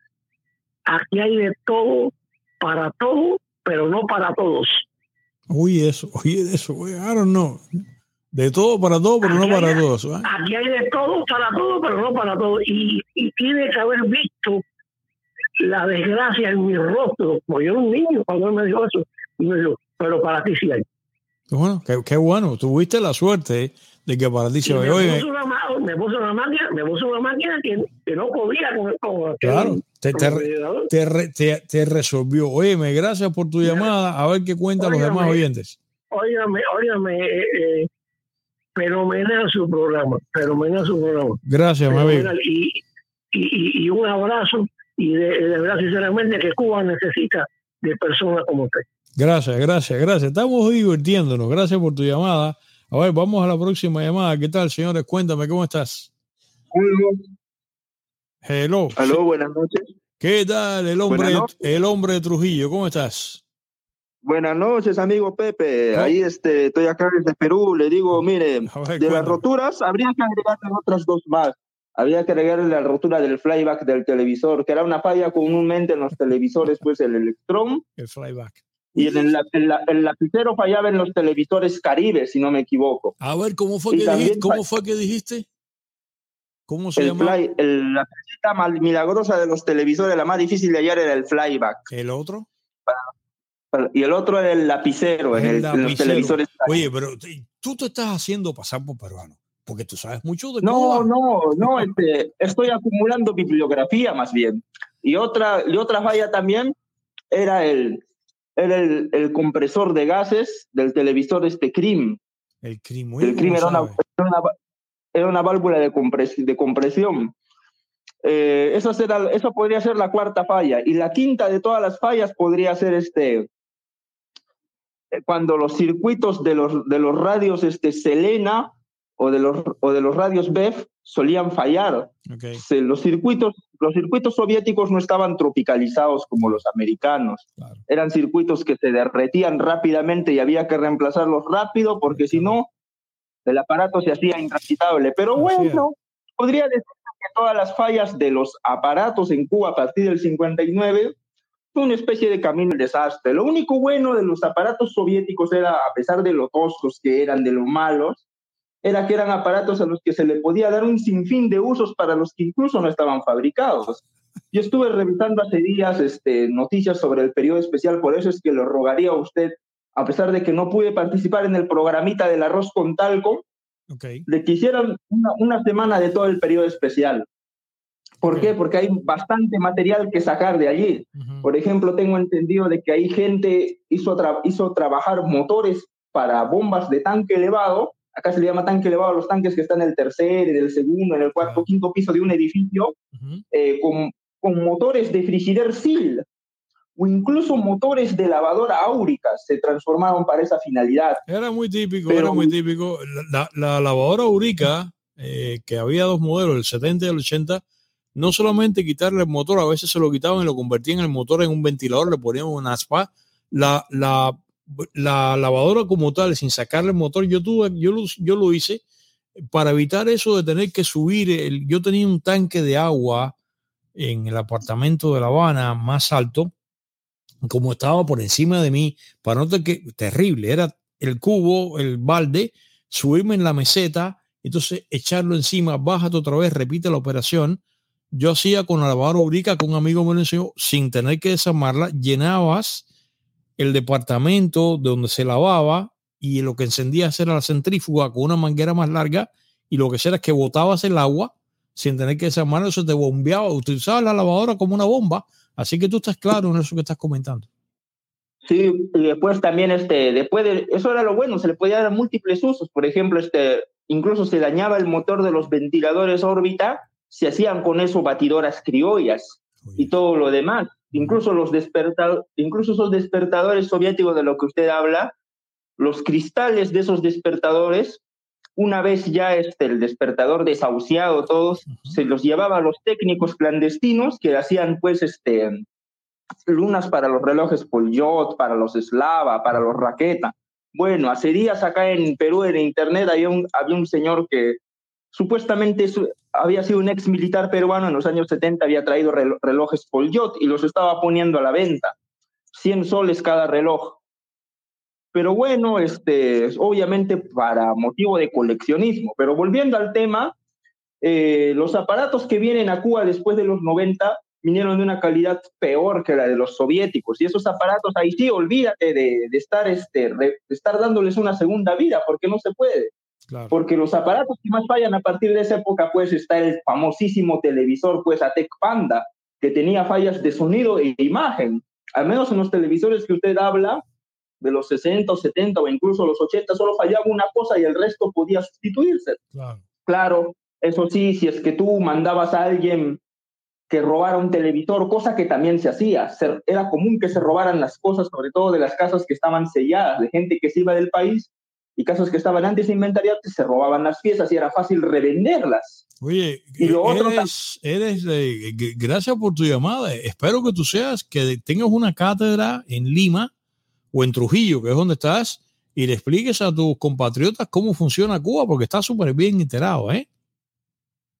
aquí hay de todo, para todo pero no para todos. Uy, eso, oye, eso, I don't know. De todo para todo, pero no para todos. ¿eh? Aquí hay de todo para todo, pero no para todos. Y, y tiene que haber visto la desgracia en mi rostro. Porque yo era un niño cuando él me dijo eso. Y me dijo, pero para ti sí hay. Bueno, qué, bueno, tuviste la suerte de que se me, puso una, me puso una máquina, me puso una máquina que, no podía con, con Claro, te, te, te, resolvió. Óyeme, gracias por tu llamada. A ver qué cuentan los demás oyentes. Óigame, óigame, eh, eh, fenomenal su programa, fenomenal su programa. Gracias, Y, y, y, un abrazo y de, verdad, sinceramente, que Cuba necesita de personas como usted. Gracias, gracias, gracias. Estamos divirtiéndonos. Gracias por tu llamada. A ver, vamos a la próxima llamada. ¿Qué tal, señores? Cuéntame, ¿cómo estás? Hello. Hello, buenas noches. ¿Qué tal, el hombre, el hombre de Trujillo? ¿Cómo estás? Buenas noches, amigo Pepe. Ahí este, estoy acá desde Perú. Le digo, mire, de las roturas habría que agregarle otras dos más. Había que agregarle la rotura del flyback del televisor, que era una falla comúnmente en los televisores, pues el electrón. El flyback. Y el, el, lapicero fallaba en los televisores Caribe, si no me equivoco. A ver, ¿cómo fue, que dijiste, ¿cómo fue que dijiste? ¿Cómo se llama? la pieza milagrosa de los televisores, la más difícil de hallar era el flyback. ¿El otro? y el otro era el lapicero, en, los televisores. Oye, pero tú te estás haciendo pasar por peruano, porque tú sabes mucho de No, no, no, este, estoy acumulando bibliografía más bien. Y otra, y otra falla también era el, era el, el, compresor de gases del televisor este CRIM. El CRIM, el CRIM era una, era una, válvula de, de compresión. Eh, eso, será, eso podría ser la cuarta falla. Y la quinta de todas las fallas podría ser este, eh, cuando los circuitos de los, de los radios este, Selena o de los, o de los radios BEF solían fallar. los, circuitos, los circuitos soviéticos no estaban tropicalizados como los americanos. Eran circuitos que se derretían rápidamente y había que reemplazarlos rápido porque si no, el aparato se hacía intransitable. Pero bueno, podría decir que todas las fallas de los aparatos en Cuba a partir del 59 fue una especie de camino de desastre. Lo único bueno de los aparatos soviéticos era, a pesar de lo toscos que eran, de lo malos, era que eran aparatos a los que se le podía dar un sinfín de usos para los que incluso no estaban fabricados. Yo estuve revisando hace días este, noticias sobre el periodo especial, por eso es que lo rogaría a usted, a pesar de que no pude participar en el programita del arroz con talco, de que hicieran una, semana de todo el periodo especial. ¿Por qué? Porque hay bastante material que sacar de allí. Por ejemplo, tengo entendido de que hay gente hizo, hizo trabajar motores para bombas de tanque elevado acá se le llama tanque elevado a los tanques que están en el tercer, en el segundo, en el cuarto, quinto piso de un edificio, eh, con, con, motores de frigider SIL o incluso motores de lavadora áurica se transformaron para esa finalidad. Era muy típico, era muy típico. La, lavadora áurica, eh, que había dos modelos, el 70 y el 80, no solamente quitarle el motor, a veces se lo quitaban y lo convertían el motor en un ventilador, le ponían una aspa. La, la la lavadora como tal, sin sacarle el motor, yo tuve, yo lo, yo lo hice para evitar eso de tener que subir. El, yo tenía un tanque de agua en el apartamento de La Habana más alto, como estaba por encima de mí, para no que terrible, era el cubo, el balde, subirme en la meseta, entonces echarlo encima, bájate otra vez, repite la operación. Yo hacía con la lavadora ubrica con un amigo me lo enseñó, sin tener que desarmarla, llenabas el departamento donde se lavaba y lo que encendía era la centrífuga con una manguera más larga y lo que hacía era que botabas el agua sin tener que desarmar eso te bombeaba, utilizabas la lavadora como una bomba, así que tú estás claro en eso que estás comentando. Sí, y después también, este, después de, eso era lo bueno, se le podía dar múltiples usos, por ejemplo, este, incluso se dañaba el motor de los ventiladores órbita, se hacían con eso batidoras criollas y todo lo demás. Incluso, los incluso esos despertadores soviéticos de lo que usted habla, los cristales de esos despertadores, una vez ya este, el despertador desahuciado, todos, se los llevaba a los técnicos clandestinos que hacían pues este, lunas para los relojes Polyot, para los Slava, para los Raqueta. Bueno, hace días acá en Perú, en internet, había un, había un señor que supuestamente había sido un ex militar peruano en los años 70, había traído relojes Polyot y los estaba poniendo a la venta. 100 soles cada reloj. Pero bueno, este, obviamente para motivo de coleccionismo. Pero volviendo al tema, eh, los aparatos que vienen a Cuba después de los 90 vinieron de una calidad peor que la de los soviéticos. Y esos aparatos, ahí sí, olvídate de, estar, este, de estar dándoles una segunda vida, porque no se puede. Porque los aparatos que más fallan a partir de esa época, pues está el famosísimo televisor, pues Atec Panda, que tenía fallas de sonido e imagen. Al menos en los televisores que usted habla, de los 60 o 70 o incluso los 80, solo fallaba una cosa y el resto podía sustituirse. Claro. claro, eso sí, si es que tú mandabas a alguien que robara un televisor, cosa que también se hacía. Era común que se robaran las cosas, sobre todo de las casas que estaban selladas, de gente que se iba del país y casas que estaban antes inventariadas, se robaban las piezas y era fácil revenderlas. Oye, eres, eres gracias por tu llamada. Espero que tú seas, que tengas una cátedra en Lima o en Trujillo, que es donde estás, y le expliques a tus compatriotas cómo funciona Cuba, porque está súper bien enterado, ¿eh?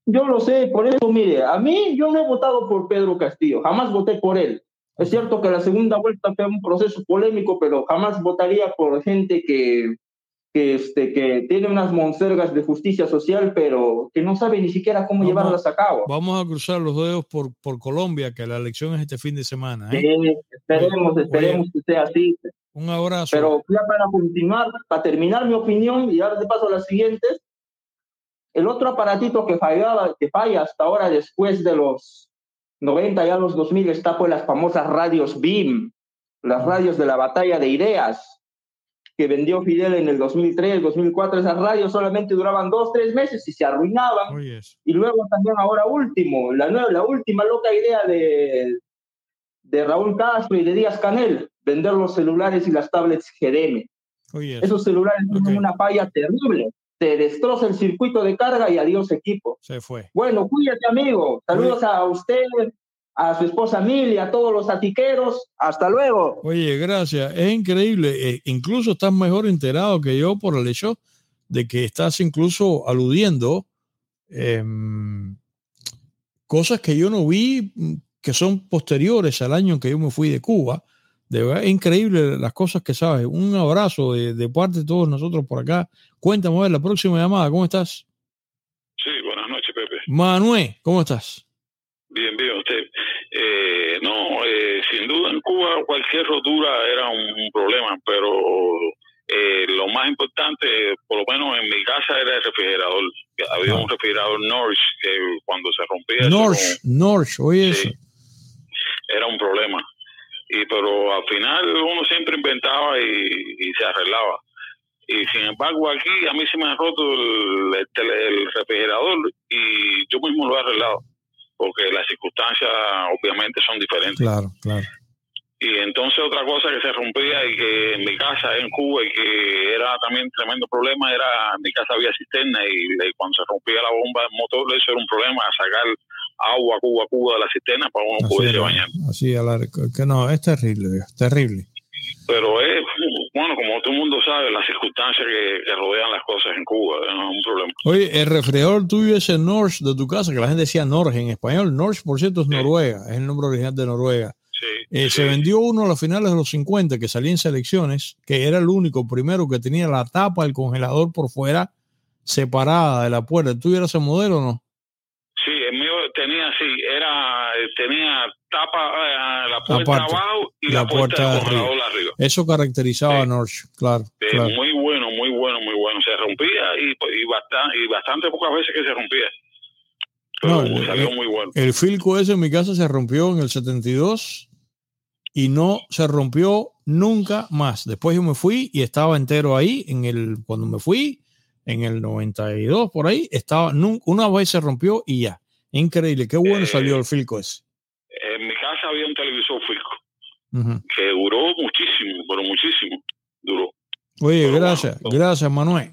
Yo lo sé, por eso, mire, a mí yo no he votado por Pedro Castillo, jamás voté por él. Es cierto que la segunda vuelta fue un proceso polémico, pero jamás votaría por gente que, que, este, que tiene unas monsergas de justicia social, pero que no sabe ni siquiera cómo llevarlas a cabo. Vamos a cruzar los dedos por, por Colombia, que la elección es este fin de semana. ¿eh? Sí, esperemos, esperemos que sea así. Un abrazo. Pero ya para continuar, para terminar mi opinión y dar de paso a las siguientes, el otro aparatito que fallaba, que falla hasta ahora después de los 90 y a los 2000 está pues las famosas radios BIM, las radios de la batalla de ideas que vendió Fidel en el 2003, 2004. Esas radios solamente duraban dos, tres meses y se arruinaban. Y luego también ahora último, la, nueva, la última loca idea de, de Raúl Castro y de Díaz Canel, vender los celulares y las tablets GDM. Esos celulares tienen una falla terrible te destroza el circuito de carga y adiós equipo. Se fue. Bueno, cuídate amigo. Saludos a usted, a su esposa Mili, a todos los atiqueros. Hasta luego. Oye, gracias. Es increíble. Eh, incluso estás mejor enterado que yo por el hecho de que estás incluso aludiendo em, cosas que yo no vi mm, que son posteriores al año en que yo me fui de Cuba de verdad, es increíble las cosas que sabes. Un abrazo de, parte de todos nosotros por acá. Cuéntame, a ver, la próxima llamada, ¿cómo estás? Sí, buenas noches, Pepe. Manuel, ¿cómo estás? Bien, bien, usted. Eh, no, eh, sin duda en Cuba cualquier rotura era un, problema, pero eh, lo más importante, por lo menos en mi casa, era el refrigerador. Había un refrigerador Norge que cuando se rompía... Norge, Norge, oye eso. Era un problema y pero al final uno siempre inventaba y, se arreglaba. Y sin embargo aquí a mí se me ha roto el, el, refrigerador y yo mismo lo he arreglado, porque las circunstancias obviamente son diferentes. Claro, claro. Y entonces otra cosa que se rompía y que en mi casa en Cuba y que era también tremendo problema era mi casa había cisterna y, cuando se rompía la bomba del motor eso era un problema sacar agua Cuba Cuba de la cisterna para uno poderse bañar. Así que no, es terrible, es terrible. Pero es, bueno, como todo el mundo sabe, las circunstancias que, rodean las cosas en Cuba, es un problema. Oye, el refrigerador tuyo es el Norge de tu casa, que la gente decía Norge en español. Norge, por cierto, es Noruega, es el nombre original de Noruega. Eh, se vendió uno a los finales de los 50 que salía en selecciones, que era el único primero que tenía la tapa del congelador por fuera separada de la puerta. ¿Tú eras ese modelo o no? Sí, el mío tenía, sí, tenía tapa eh, la puerta abajo y la, puerta, del congelador arriba. Eso caracterizaba a Norge, claro, Muy bueno, muy bueno, muy bueno. Se rompía y, y, bastante, y bastante pocas veces que se rompía. Pero salió muy bueno. El Filco ese en mi casa se rompió en el 72 y no se rompió nunca más. Después yo me fui y estaba entero ahí en el cuando me fui en el 92 por ahí estaba una vez se rompió y ya. Increíble, qué bueno eh, salió el Filco ese. En mi casa había un televisor Filco que duró muchísimo, pero muchísimo duró. Oye, gracias, gracias Manuel.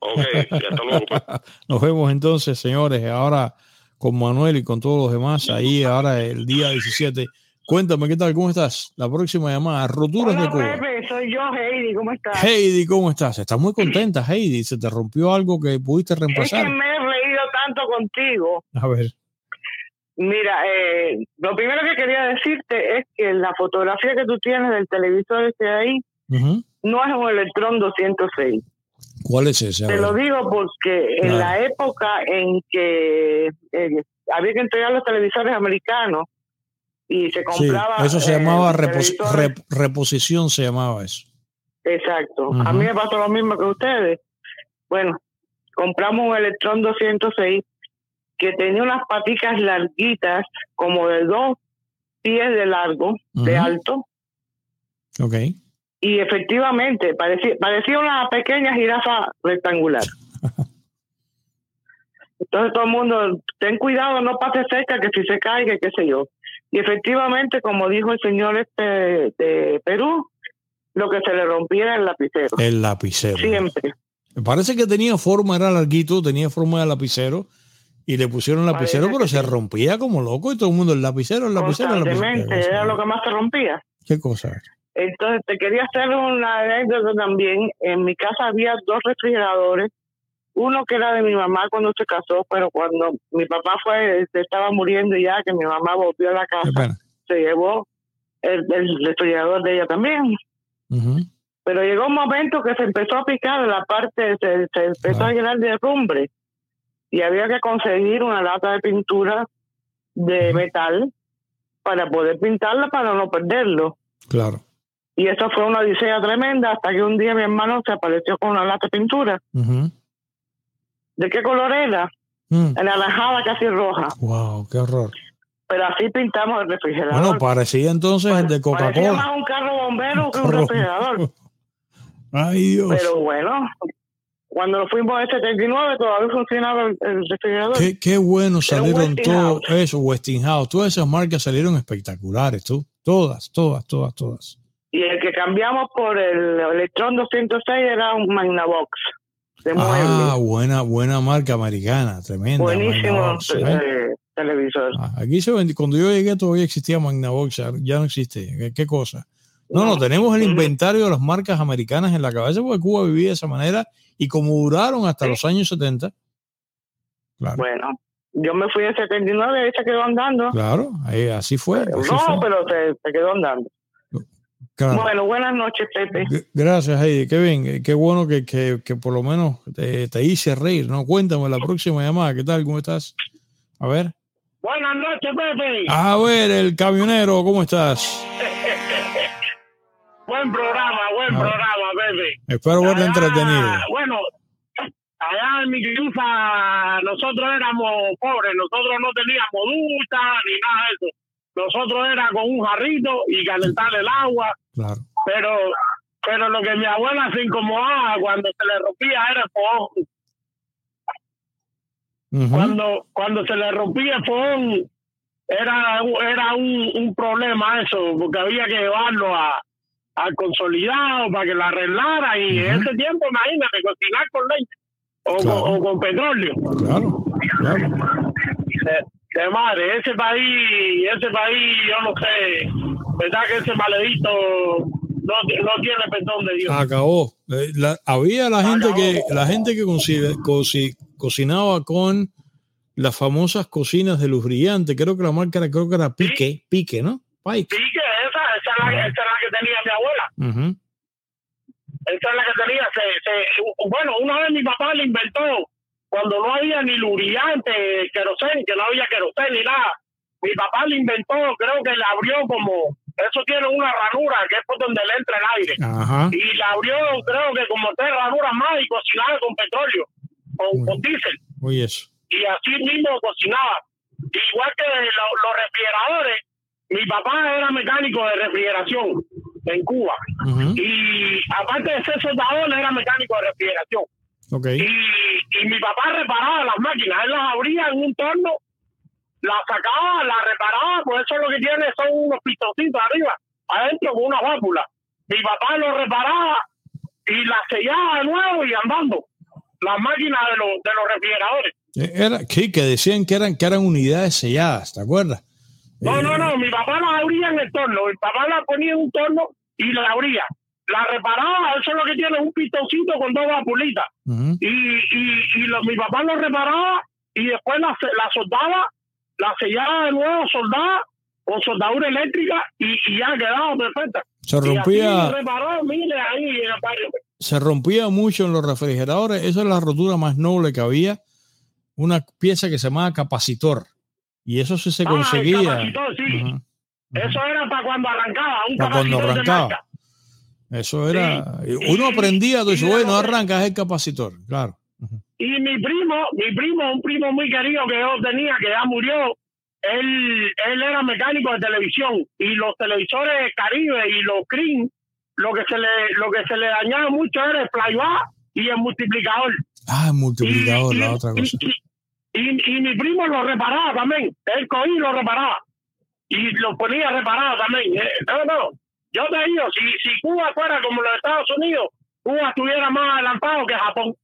Ok, hasta luego. Pues. Nos vemos entonces, señores, ahora con Manuel y con todos los demás, ahí ahora el día 17 Cuéntame, ¿qué tal? ¿Cómo estás? La próxima llamada, Roturas de Cuba. Pepe, soy yo, Heidi, ¿cómo estás? Heidi, ¿cómo estás? Estás muy contenta, Heidi. ¿Se te rompió algo que pudiste reemplazar? Es que me tanto contigo. A ver. Mira, eh, lo primero que quería decirte es que la fotografía que tú tienes del televisor este ahí no es un Electron 206. ¿Cuál es ese? Te lo digo porque en la época en que eh, había que entregar los televisores americanos, y se compraba. eso se llamaba reposición, se llamaba eso. Exacto. A mí me pasó lo mismo que ustedes. Bueno, compramos un Electron 206 que tenía unas paticas larguitas, como de dos pies de largo, de alto. Ok. Y efectivamente, parecía, parecía una pequeña jirafa rectangular. Entonces todo el mundo, ten cuidado, no pase cerca, que si se caiga, qué sé yo. Y efectivamente, como dijo el señor este de Perú, lo que se le rompía era el lapicero. El lapicero. Siempre. Me parece que tenía forma, era larguito, tenía forma de lapicero y le pusieron lapicero, pero se rompía como loco y todo el mundo el lapicero, el lapicero, el lapicero. era lo que más se rompía. ¿Qué cosa? Entonces, te quería hacer una anécdota también. En mi casa había dos refrigeradores uno que era de mi mamá cuando se casó, pero cuando mi papá fue, se estaba muriendo ya, que mi mamá volvió a la casa, se llevó el, el refrigerador de ella también. Pero llegó un momento que se empezó a picar la parte, se, empezó a llenar de rumbre y había que conseguir una lata de pintura de metal para poder pintarla para no perderlo. Claro. Y eso fue una odisea tremenda hasta que un día mi hermano se apareció con una lata de pintura. ¿De qué color era? Mm. Anaranjada, casi roja. Wow, qué horror. Pero así pintamos el refrigerador. Bueno, parecía entonces el de Coca-Cola. Más un carro bombero que un refrigerador. Ay, Dios. Pero bueno, cuando fuimos a 79 todavía funcionaba el, refrigerador. Qué, qué bueno salieron todos eso, Westinghouse. Todas esas marcas salieron espectaculares, tú. Todas, todas, todas, todas. Y el que cambiamos por el Electron 206 era un Magnavox ah, buena, buena marca americana, tremenda. Buenísimo ¿eh? televisor. Ah, aquí se vendía, cuando yo llegué todavía existía Magnavox, ya no existe. ¿Qué, cosa? No, no, tenemos el inventario de las marcas americanas en la cabeza porque Cuba vivía de esa manera y como duraron hasta los años 70. Bueno, yo me fui en 79 y se quedó andando. Claro, así fue. no, pero se, quedó andando. Bueno, buenas noches, Pepe. Gracias, Heidi. Qué bien, qué bueno que, que, por lo menos te, hice reír, ¿no? Cuéntame la próxima llamada. ¿Qué tal? ¿Cómo estás? A ver. Buenas noches, Pepe. A ver, el camionero, ¿cómo estás? buen programa, buen programa, Pepe. Espero verte entretenido. Bueno, allá en mi casa nosotros éramos pobres, nosotros no teníamos ducha ni nada de eso nosotros era con un jarrito y calentar el agua. Claro. Pero, pero lo que mi abuela se incomodaba cuando se le rompía era el fogón. Cuando, cuando se le rompía el fogón, era, era un, un problema eso, porque había que llevarlo a, al consolidado para que lo arreglara y en ese tiempo imagínate cocinar con leche o, con, petróleo. Claro, claro. De madre, ese país, ese país, yo no sé, verdad que ese maledito no, no tiene perdón de Dios. Acabó. Eh, había la gente que la gente que cocinaba con las famosas cocinas de luz brillante, creo que la marca era, creo que era Pique, Pique, ¿no? Pique, esa, es la, esa es la que tenía mi abuela. Esa es la que tenía. Se, se, bueno, una vez mi papá le inventó cuando no había ni lubricante, querosén, que no había querosén ni nada. Mi papá le inventó, creo que le abrió como, eso tiene una ranura que es por donde le entra el aire. Y la abrió, creo que como tres ranuras más y cocinaba con petróleo, con, con diésel. Y así mismo cocinaba. Igual que los refrigeradores, mi papá era mecánico de refrigeración en Cuba. Y aparte de ser soldador, era mecánico de refrigeración. Okay. Y, mi papá reparaba las máquinas, él las abría en un torno, las sacaba, las reparaba, pues eso lo que tiene son unos pistoncitos arriba, adentro con una válvula. Mi papá lo reparaba y las sellaba de nuevo y andando. Las máquinas de los, de los refrigeradores. Eh, era, sí, que decían que eran, que eran unidades selladas, ¿te acuerdas? No, no, no, mi papá las abría en el torno, mi papá las ponía en un torno y las abría la reparaba, eso es lo que tiene, un pistoncito con dos vapulitas. Y, y, y mi papá lo reparaba y después la, la soldaba, la sellaba de nuevo, soldada, con soldadura eléctrica y, y ya quedaba perfecta. Se rompía. Reparó, mire, ahí en se rompía mucho en los refrigeradores. Esa es la rotura más noble que había. Una pieza que se llamaba capacitor. Y eso sí se ah, conseguía. sí. Eso era para cuando arrancaba. Un para cuando arrancaba. Eso era. Uno aprendía, dice, bueno, arrancas el capacitor, claro. Y mi primo, mi primo, un primo muy querido que yo tenía, que ya murió, él, él era mecánico de televisión y los televisores Caribe y los Cream, lo que se le, lo que se le dañaba mucho era el playback y el multiplicador. Ah, el multiplicador, la otra cosa. Y, mi primo lo reparaba también. Él cogía y lo reparaba. Y lo ponía reparado también. Eh, no, no. Yo te digo, si, si Cuba fuera como los Estados Unidos, Cuba estuviera más adelantado que Japón.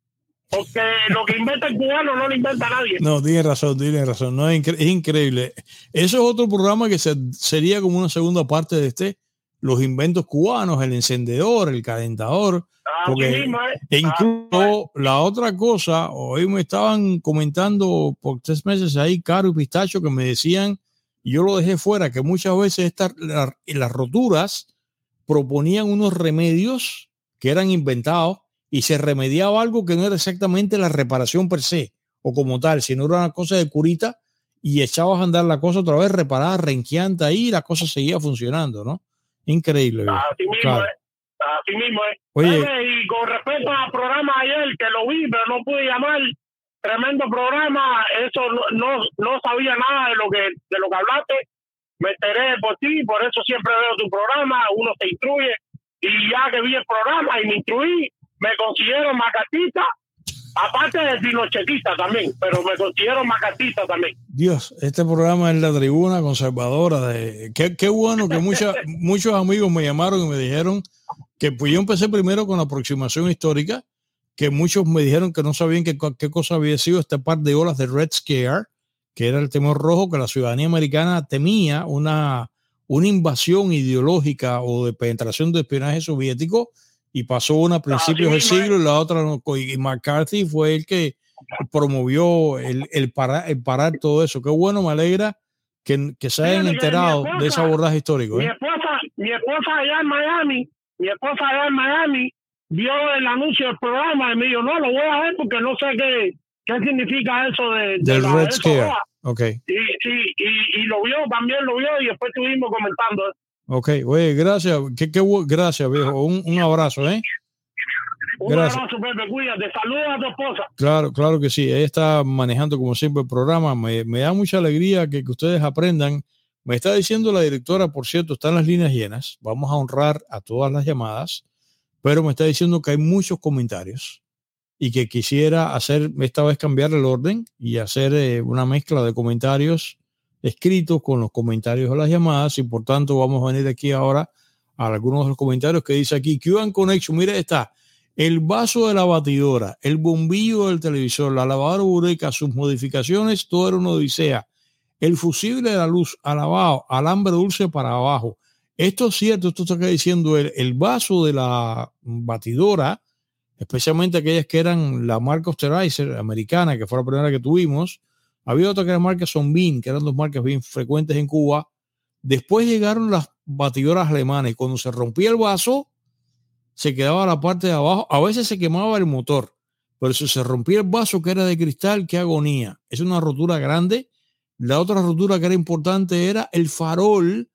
Porque lo que inventa el cubano no lo inventa nadie. No, tiene razón, tiene razón. No, es, increíble. Eso es otro programa que sería como una segunda parte de este. Los inventos cubanos, el encendedor, el calentador. Porque e incluso la otra cosa, hoy me estaban comentando por tres meses ahí, Caro y Pistacho, que me decían, y yo lo dejé fuera, que muchas veces estas, las roturas proponían unos remedios que eran inventados y se remediaba algo que no era exactamente la reparación per se o como tal, sino era una cosa de curita y echabas a andar la cosa otra vez reparada, renqueante ahí y la cosa seguía funcionando, ¿no? Increíble. Así mismo es. Así mismo es. Oye, y con respecto al programa ayer, que lo vi, pero no pude llamar, tremendo programa, eso no, no, sabía nada de lo que de lo que hablaste, me enteré por ti, por eso siempre veo tu programa, uno se instruye, y ya que vi el programa y me instruí, me considero macatista, aparte de dinochetista también, pero me considero macatista también. Dios, este programa es la tribuna conservadora de qué, qué bueno que mucha, muchos amigos me llamaron y me dijeron que pues yo empecé primero con la aproximación histórica, que muchos me dijeron que no sabían qué, qué cosa había sido este par de olas de Red Scare, que era el temor rojo que la ciudadanía americana temía una, una invasión ideológica o de penetración de espionaje soviético y pasó una a principios del siglo y la otra no. Y McCarthy fue el que promovió el, el, parar, el parar todo eso. Qué bueno, me alegra que, que se hayan enterado de ese abordaje histórico. Mi, ¿eh? esposa, mi esposa allá en Miami, mi esposa allá en Miami vio el anuncio del programa y me dijo, no, lo voy a ver porque no sé qué, qué significa eso de, del Red Scare. Okay. Sí, y, y, lo vio, también lo vio y después estuvimos comentando. Ok, oye, gracias, qué, qué, gracias, viejo. Un, un abrazo, ¿eh? Un abrazo, Pepe, cuídate. Saludos a tu esposa. Claro, claro que sí. Ella está manejando como siempre el programa. Me, me da mucha alegría que, que, ustedes aprendan. Me está diciendo la directora, por cierto, están las líneas llenas. Vamos a honrar a todas las llamadas, pero me está diciendo que hay muchos comentarios y que quisiera hacer, esta vez cambiar el orden y hacer eh, una mezcla de comentarios escritos con los comentarios de las llamadas y por tanto vamos a venir aquí ahora a algunos de los comentarios que dice aquí Cuban Connection, mire está el vaso de la batidora, el bombillo del televisor, la lavadora ureca, sus modificaciones, todo era una odisea. El fusible de la luz, alabado, alambre dulce para abajo. Esto es cierto, esto está diciendo el, el vaso de la batidora, especialmente aquellas que eran la marca Osterizer americana, que fue la primera que tuvimos, había otra que era marca Sonbin, que eran dos marcas bien frecuentes en Cuba. Después llegaron las batidoras alemanas y cuando se rompía el vaso, se quedaba la parte de abajo. A veces se quemaba el motor, pero si se rompía el vaso que era de cristal, qué agonía. Es una rotura grande. La otra rotura que era importante era el farol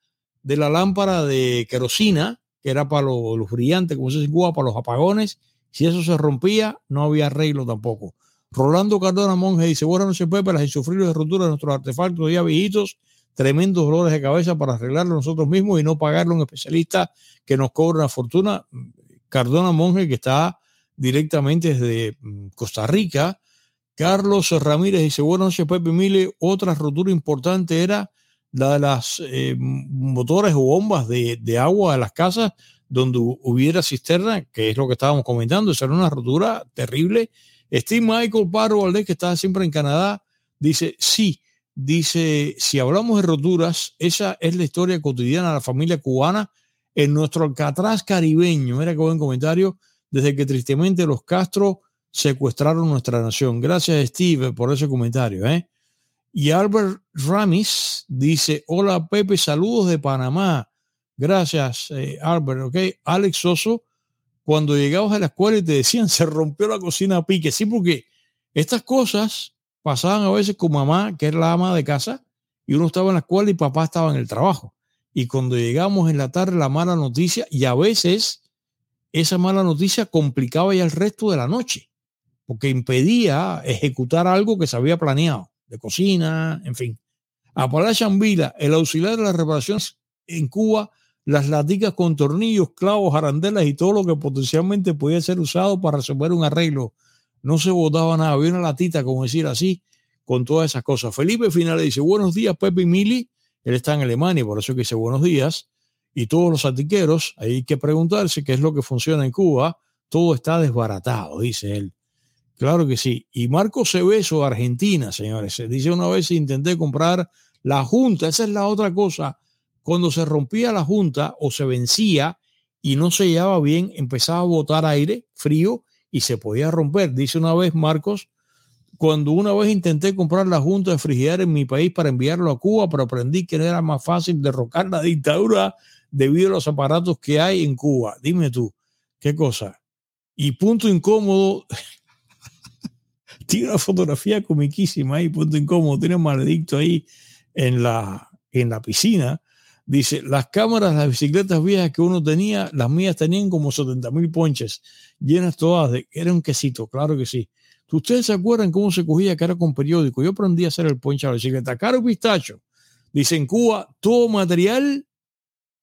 de la lámpara de querosina, que era para los, los brillantes, como se dice en Cuba, para los apagones. Si eso se rompía, no había arreglo tampoco. Rolando Cardona Monge dice, buenas noches Pepe, las insufribles roturas de nuestros artefactos ya viejitos, tremendos dolores de cabeza para arreglarlo nosotros mismos y no pagarle a un especialista que nos cobra una fortuna. Cardona Monge, que está directamente desde mm, Costa Rica. Carlos Ramírez dice, buenas noches Pepe Mile, otra rotura importante era la de las eh, motores o bombas de, de agua de las casas donde hubiera cisterna, que es lo que estábamos comentando, esa una rotura terrible Steve Michael Paro Valdés, que está siempre en Canadá, dice, sí, dice, si hablamos de roturas, esa es la historia cotidiana de la familia cubana en nuestro Alcatraz caribeño. Mira qué buen comentario, desde que tristemente los Castro secuestraron nuestra nación. Gracias, Steve, por ese comentario. ¿eh? Y Albert Ramis dice, hola Pepe, saludos de Panamá. Gracias, eh, Albert. Ok, Alex Soso cuando llegabas a la escuela y te decían se rompió la cocina a pique. Sí, porque estas cosas pasaban a veces con mamá, que era la ama de casa, y uno estaba en la escuela y papá estaba en el trabajo. y cuando llegamos en la tarde la mala noticia y a veces esa mala noticia complicaba ya el resto de la noche porque impedía ejecutar algo que se había planeado de cocina, en fin. Appalachian Vila, el auxiliar de las reparaciones en Cuba, las laticas con tornillos, clavos, arandelas y todo lo que potencialmente podía ser usado para resolver un arreglo. No se botaba nada, había una latita, como decir así, con todas esas cosas. Felipe Final dice, buenos días, Pepe y Mili. Él está en Alemania, por eso que dice buenos días. Y todos los atiqueros, hay que preguntarse qué es lo que funciona en Cuba. Todo está desbaratado, dice él. Claro que sí. Y Marco Cebeso, Argentina, señores. Dice una vez intenté comprar la junta. Esa es la otra cosa. Cuando se rompía la junta o se vencía y no se llevaba bien, empezaba a botar aire frío y se podía romper. Dice una vez Marcos, cuando una vez intenté comprar la junta de frigidaire en mi país para enviarlo a Cuba, pero aprendí que no era más fácil derrocar la dictadura debido a los aparatos que hay en Cuba. Dime tú, ¿qué cosa? Y punto incómodo, tiene una fotografía comiquísima ahí, punto incómodo, tiene un maledicto ahí en la, en la piscina. Dice, las cámaras, las bicicletas viejas que uno tenía, las mías tenían como 70 mil ponches, llenas todas de, era un quesito, claro que sí. ¿Ustedes se acuerdan cómo se cogía cara con periódico? Yo aprendí a hacer el ponche a la bicicleta. Caro pistacho. Dice, en Cuba todo material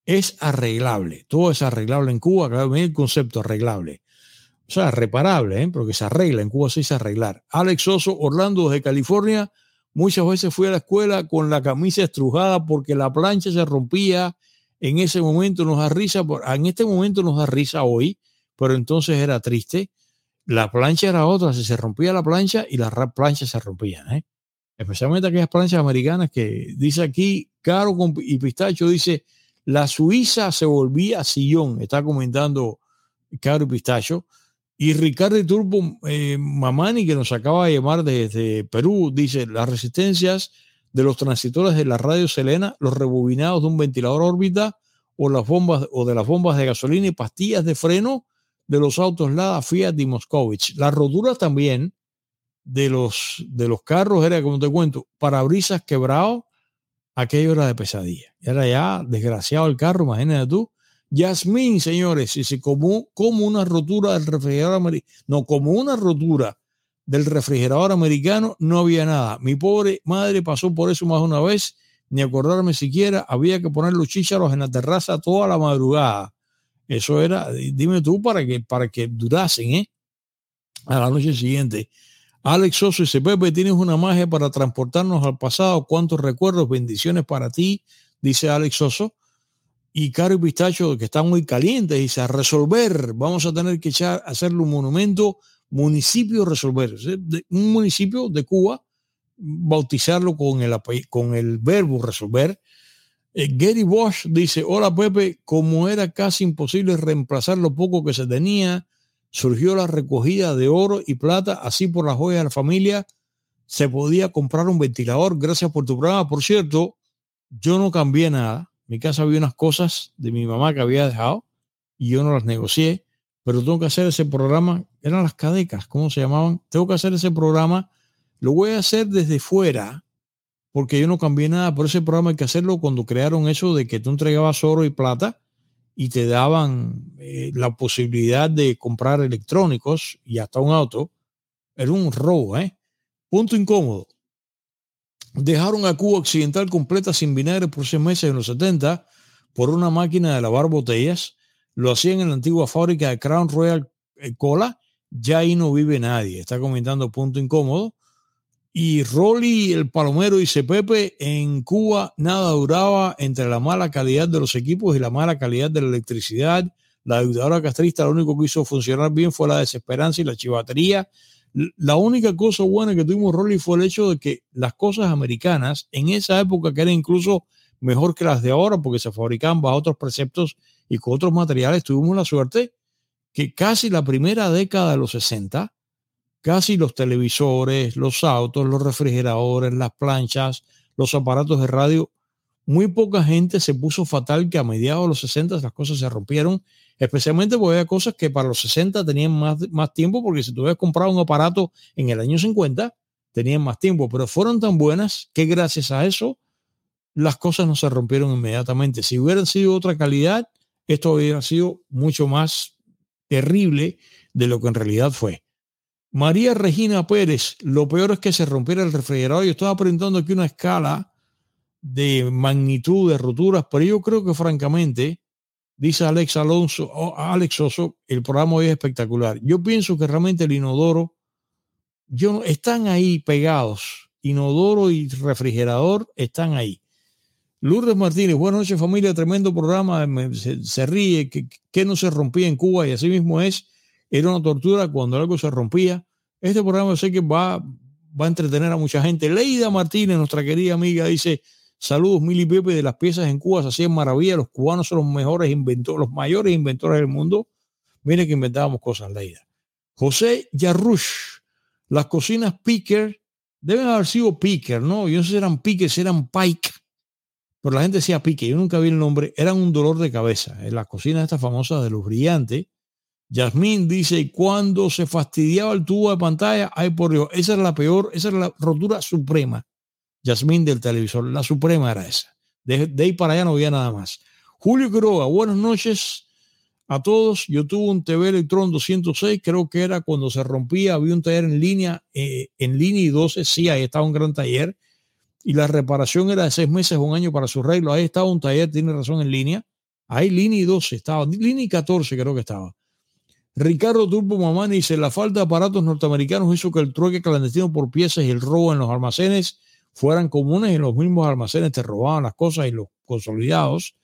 es arreglable. Todo es arreglable en Cuba. Claro, el concepto arreglable. O sea, reparable, ¿eh? porque se arregla. En Cuba se dice arreglar. Alex Oso, Orlando, desde California. Muchas veces fui a la escuela con la camisa estrujada porque la plancha se rompía. En ese momento nos da risa, en este momento nos da risa hoy, pero entonces era triste. La plancha era otra, si se rompía la plancha y las planchas se rompían. ¿eh? Especialmente aquellas planchas americanas que dice aquí, Caro y Pistacho dice, la Suiza se volvía sillón, está comentando Caro y Pistacho. Y Ricardo Turbo eh, Mamani, que nos acaba de llamar desde Perú, dice, las resistencias de los transitores de la radio Selena, los rebobinados de un ventilador órbita o, las bombas, o de las bombas de gasolina y pastillas de freno de los autos Lada, Fiat y Moscovich. Las roturas también de los, de los carros era, como te cuento, parabrisas quebrados, aquello era de pesadilla. Era ya desgraciado el carro, imagínate tú, Yasmín, señores, y como, como una rotura del refrigerador americano, no, como una rotura del refrigerador americano, no había nada. Mi pobre madre pasó por eso más de una vez, ni acordarme siquiera, había que poner los chícharos en la terraza toda la madrugada. Eso era, dime tú, para que, para que durasen, ¿eh? A la noche siguiente. Alex Soso dice, Pepe, tienes una magia para transportarnos al pasado. ¿Cuántos recuerdos, bendiciones para ti? Dice Alex Soso y Caro Pistacho, que están muy calientes, dice, a resolver, vamos a tener que echar, hacerle un monumento, municipio resolver, un municipio de Cuba, bautizarlo con el, con el verbo resolver. Eh, Gary Bosch dice, hola Pepe, como era casi imposible reemplazar lo poco que se tenía, surgió la recogida de oro y plata, así por las joyas de la familia, se podía comprar un ventilador. Gracias por tu programa. Por cierto, yo no cambié nada mi casa había unas cosas de mi mamá que había dejado y yo no las negocié, pero tengo que hacer ese programa, eran las cadecas, ¿cómo se llamaban? Tengo que hacer ese programa, lo voy a hacer desde fuera, porque yo no cambié nada, por ese programa hay que hacerlo cuando crearon eso de que tú entregabas oro y plata y te daban eh, la posibilidad de comprar electrónicos y hasta un auto. Era un robo, ¿eh? Punto incómodo. Dejaron a Cuba Occidental completa sin vinagre por seis meses en los 70 por una máquina de lavar botellas. Lo hacían en la antigua fábrica de Crown Royal eh, Cola. Ya ahí no vive nadie. Está comentando punto incómodo. Y Rolly, el palomero, dice Pepe, en Cuba nada duraba entre la mala calidad de los equipos y la mala calidad de la electricidad. La dictadura castrista lo único que hizo funcionar bien fue la desesperanza y la chivatería la única cosa buena que tuvimos, Rolly, fue el hecho de que las cosas americanas en esa época, que eran incluso mejor que las de ahora, porque se fabricaban bajo otros preceptos y con otros materiales, tuvimos la suerte que casi la primera década de los 60, casi los televisores, los autos, los refrigeradores, las planchas, los aparatos de radio, muy poca gente se puso fatal que a mediados de los 60 las cosas se rompieron especialmente porque había cosas que para los 60 tenían más, más tiempo, porque si tú hubieras comprado un aparato en el año 50, tenían más tiempo, pero fueron tan buenas que gracias a eso las cosas no se rompieron inmediatamente. Si hubieran sido otra calidad, esto hubiera sido mucho más terrible de lo que en realidad fue. María Regina Pérez, lo peor es que se rompiera el refrigerador. Yo estaba aprendiendo aquí una escala de magnitud de roturas, pero yo creo que francamente, dice Alex Alonso, o Alex Oso, el programa hoy es espectacular. Yo pienso que realmente el inodoro, yo, están ahí pegados. Inodoro y refrigerador están ahí. Lourdes Martínez, buenas noches familia, tremendo programa, se, ríe, que, no se rompía en Cuba y así mismo es, era una tortura cuando algo se rompía. Este programa sé que va, va a entretener a mucha gente. Leida Martínez, nuestra querida amiga, dice, saludos Mili Pepe de las piezas en Cuba, se hacían maravillas, los cubanos son los mejores inventores, los mayores inventores del mundo. Mire que inventábamos cosas, Leida. José Yarrush, las cocinas Picker, deben haber sido Picker, ¿no? Yo no sé si eran Pickers, eran Pike pero la gente decía pique, yo nunca vi el nombre, eran un dolor de cabeza. En la cocina esta famosa de los brillantes, Yasmín dice, cuando se fastidiaba el tubo de pantalla, ay por Dios, esa era la peor, esa era la rotura suprema. Yasmín del televisor, la suprema era esa. De, ahí para allá no había nada más. Julio Quiroga, buenas noches a todos. Yo tuve un TV Electron 206, creo que era cuando se rompía, había un taller en línea, eh, en línea y 12, sí, ahí estaba un gran taller y la reparación era de seis meses un año para su arreglo. Ahí estaba un taller, tiene razón, en línea. Ahí línea 12 estaba, línea 14 creo que estaba. Ricardo Turbo Mamani dice, la falta de aparatos norteamericanos hizo que el trueque clandestino por piezas y el robo en los almacenes fueran comunes en los mismos almacenes te robaban las cosas y los consolidados.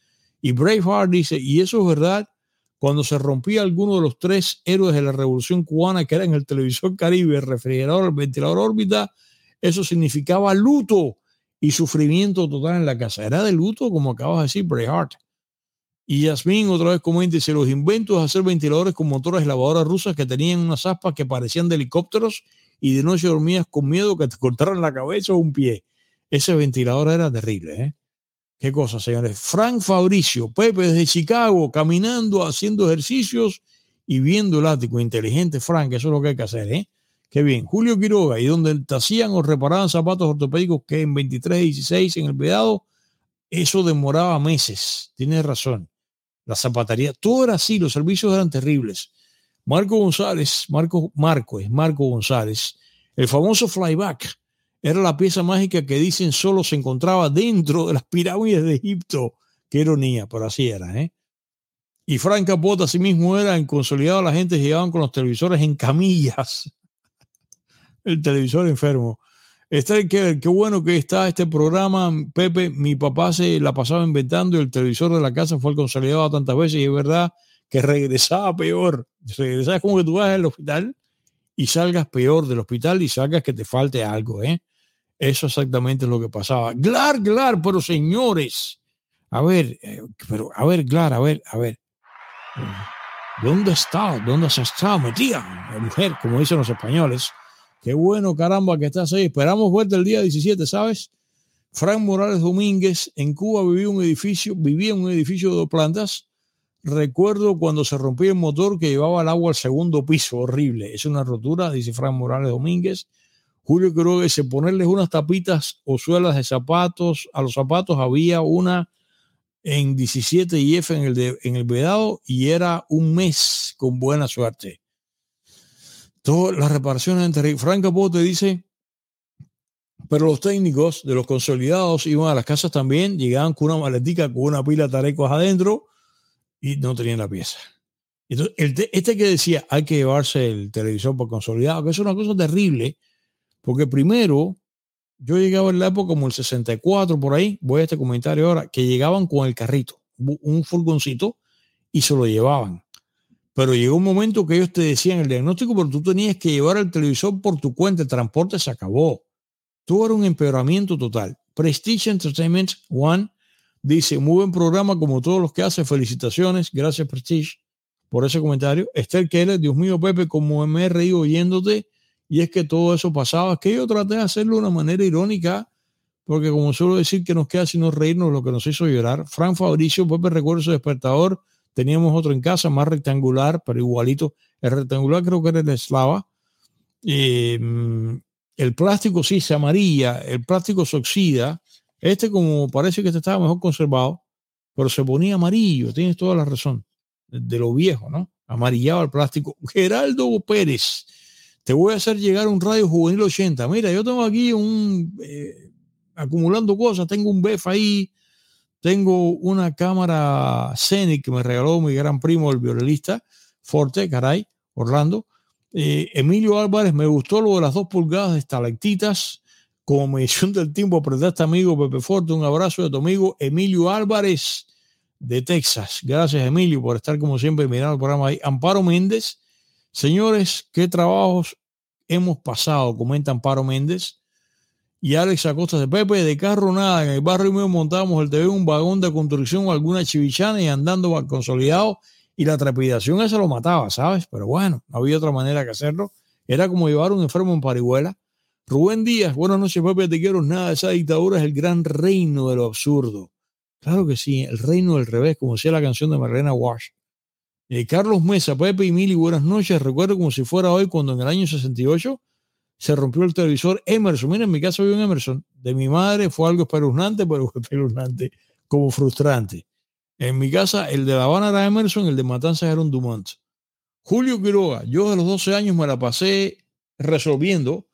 Y Braveheart dice, y eso es verdad, cuando se rompía alguno de los tres héroes de la revolución cubana, que eran el televisor Caribe, el refrigerador, el ventilador órbita, eso significaba luto y sufrimiento total en la casa. Era de luto, como acabas de decir, Braveheart. Y Yasmin otra vez comenta, dice, los inventos de hacer ventiladores con motores lavadoras rusas que tenían unas aspas que parecían de helicópteros y de noche dormías con miedo que te cortaran la cabeza o un pie. Ese ventilador era terrible, ¿eh? Qué cosa, señores. Frank Fabricio, Pepe desde Chicago, caminando, haciendo ejercicios y viendo el ático. Inteligente, Frank, eso es lo que hay que hacer, ¿eh? Qué bien. Julio Quiroga, y donde te hacían o reparaban zapatos ortopédicos que en 23, 16 en el Vedado, eso demoraba meses. Tienes razón. La zapatería, todo era así, los servicios eran terribles. Marco González, Marco, Marco es Marco González, el famoso flyback era la pieza mágica que dicen solo se encontraba dentro de las pirámides de Egipto. Qué ironía, pero así era, ¿eh? Y Frank Capota asimismo era en consolidado, la gente llegaban con los televisores en camillas el televisor enfermo. Está, qué, qué bueno que está este programa, Pepe. Mi papá se la pasaba inventando y el televisor de la casa fue el consolidado tantas veces y es verdad que regresaba peor. Regresaba como que tú vas al hospital y salgas peor del hospital y salgas que te falte algo, ¿eh? Eso exactamente es lo que pasaba. Glar, Glar, pero señores, a ver, eh, pero a ver, Glar, a ver, a ver. ¿Dónde está? ¿Dónde se está metida? Mujer, como dicen los españoles. Qué bueno, caramba, que estás ahí. Esperamos vuelta el día 17, ¿sabes? Frank Morales Domínguez en Cuba vivía un edificio, vivía en un edificio de dos plantas. Recuerdo cuando se rompió el motor que llevaba el agua al segundo piso, horrible. Es una rotura, dice Frank Morales Domínguez. Julio Quiroga dice ponerles unas tapitas o suelas de zapatos. A los zapatos había una en 17 y F en el, de, en el Vedado y era un mes con buena suerte. Todas las reparaciones entre Frank Capote dice, pero los técnicos de los consolidados iban a las casas también, llegaban con una maletica con una pila de tarecos adentro y no tenían la pieza. Entonces, este que decía, hay que llevarse el televisor por consolidado, que es una cosa terrible, porque primero, yo llegaba en la época como el 64 por ahí, voy a este comentario ahora, que llegaban con el carrito, un furgoncito, y se lo llevaban. Pero llegó un momento que ellos te decían el diagnóstico, pero tú tenías que llevar el televisor por tu cuenta, el transporte se acabó. Era un empeoramiento total. Prestige Entertainment One dice, muy buen programa como todos los que hace, felicitaciones, gracias Prestige por ese comentario. Esther Keller, Dios mío Pepe, como me he reído oyéndote, y es que todo eso pasaba, es que yo traté de hacerlo de una manera irónica, porque como suelo decir que nos queda sino reírnos lo que nos hizo llorar. Frank Fabricio, Pepe recuerdo su despertador, Teníamos otro en casa, más rectangular, pero igualito. El rectangular creo que era el eslava. Eh, el plástico sí se amarilla, el plástico se oxida Este como parece que este estaba mejor conservado, pero se ponía amarillo, tienes toda la razón, de, lo viejo, ¿no? Amarillado el plástico. Geraldo Pérez, te voy a hacer llegar un radio juvenil 80. Mira, yo tengo aquí un, eh, acumulando cosas, tengo un BEF ahí, tengo una cámara Scenic que me regaló mi gran primo, el violonista Forte, caray, Orlando. Eh, Emilio Álvarez, me gustó lo de las dos pulgadas de estalactitas. Como medición del tiempo, apretaste amigo Pepe Forte. Un abrazo de tu amigo Emilio Álvarez de Texas. Gracias, Emilio, por estar como siempre mirando el programa ahí. Amparo Méndez. Señores, qué trabajos hemos pasado, comenta Amparo Méndez y Alex Acosta de Pepe, de carro nada, en el barrio mío montamos el TV, un vagón de construcción o alguna chivichana y andando consolidado y la trepidación esa lo mataba, ¿sabes? Pero bueno, no había otra manera que hacerlo. Era como llevar un enfermo en parihuela. Rubén Díaz, buenas noches, Pepe, te quiero nada. Esa dictadura es el gran reino de lo absurdo. Claro que sí, el reino del revés, como decía la canción de Marlena Wash. Eh, Carlos Mesa, Pepe y Mili, buenas noches. Recuerdo como si fuera hoy cuando en el año 68 se rompió el televisor Emerson. Mira, en mi casa había un Emerson. De mi madre fue algo espeluznante, pero espeluznante, como frustrante. En mi casa, el de La Habana era Emerson, el de Matanzas era un Dumont. Julio Quiroga, yo de los 12 años me la pasé resolviendo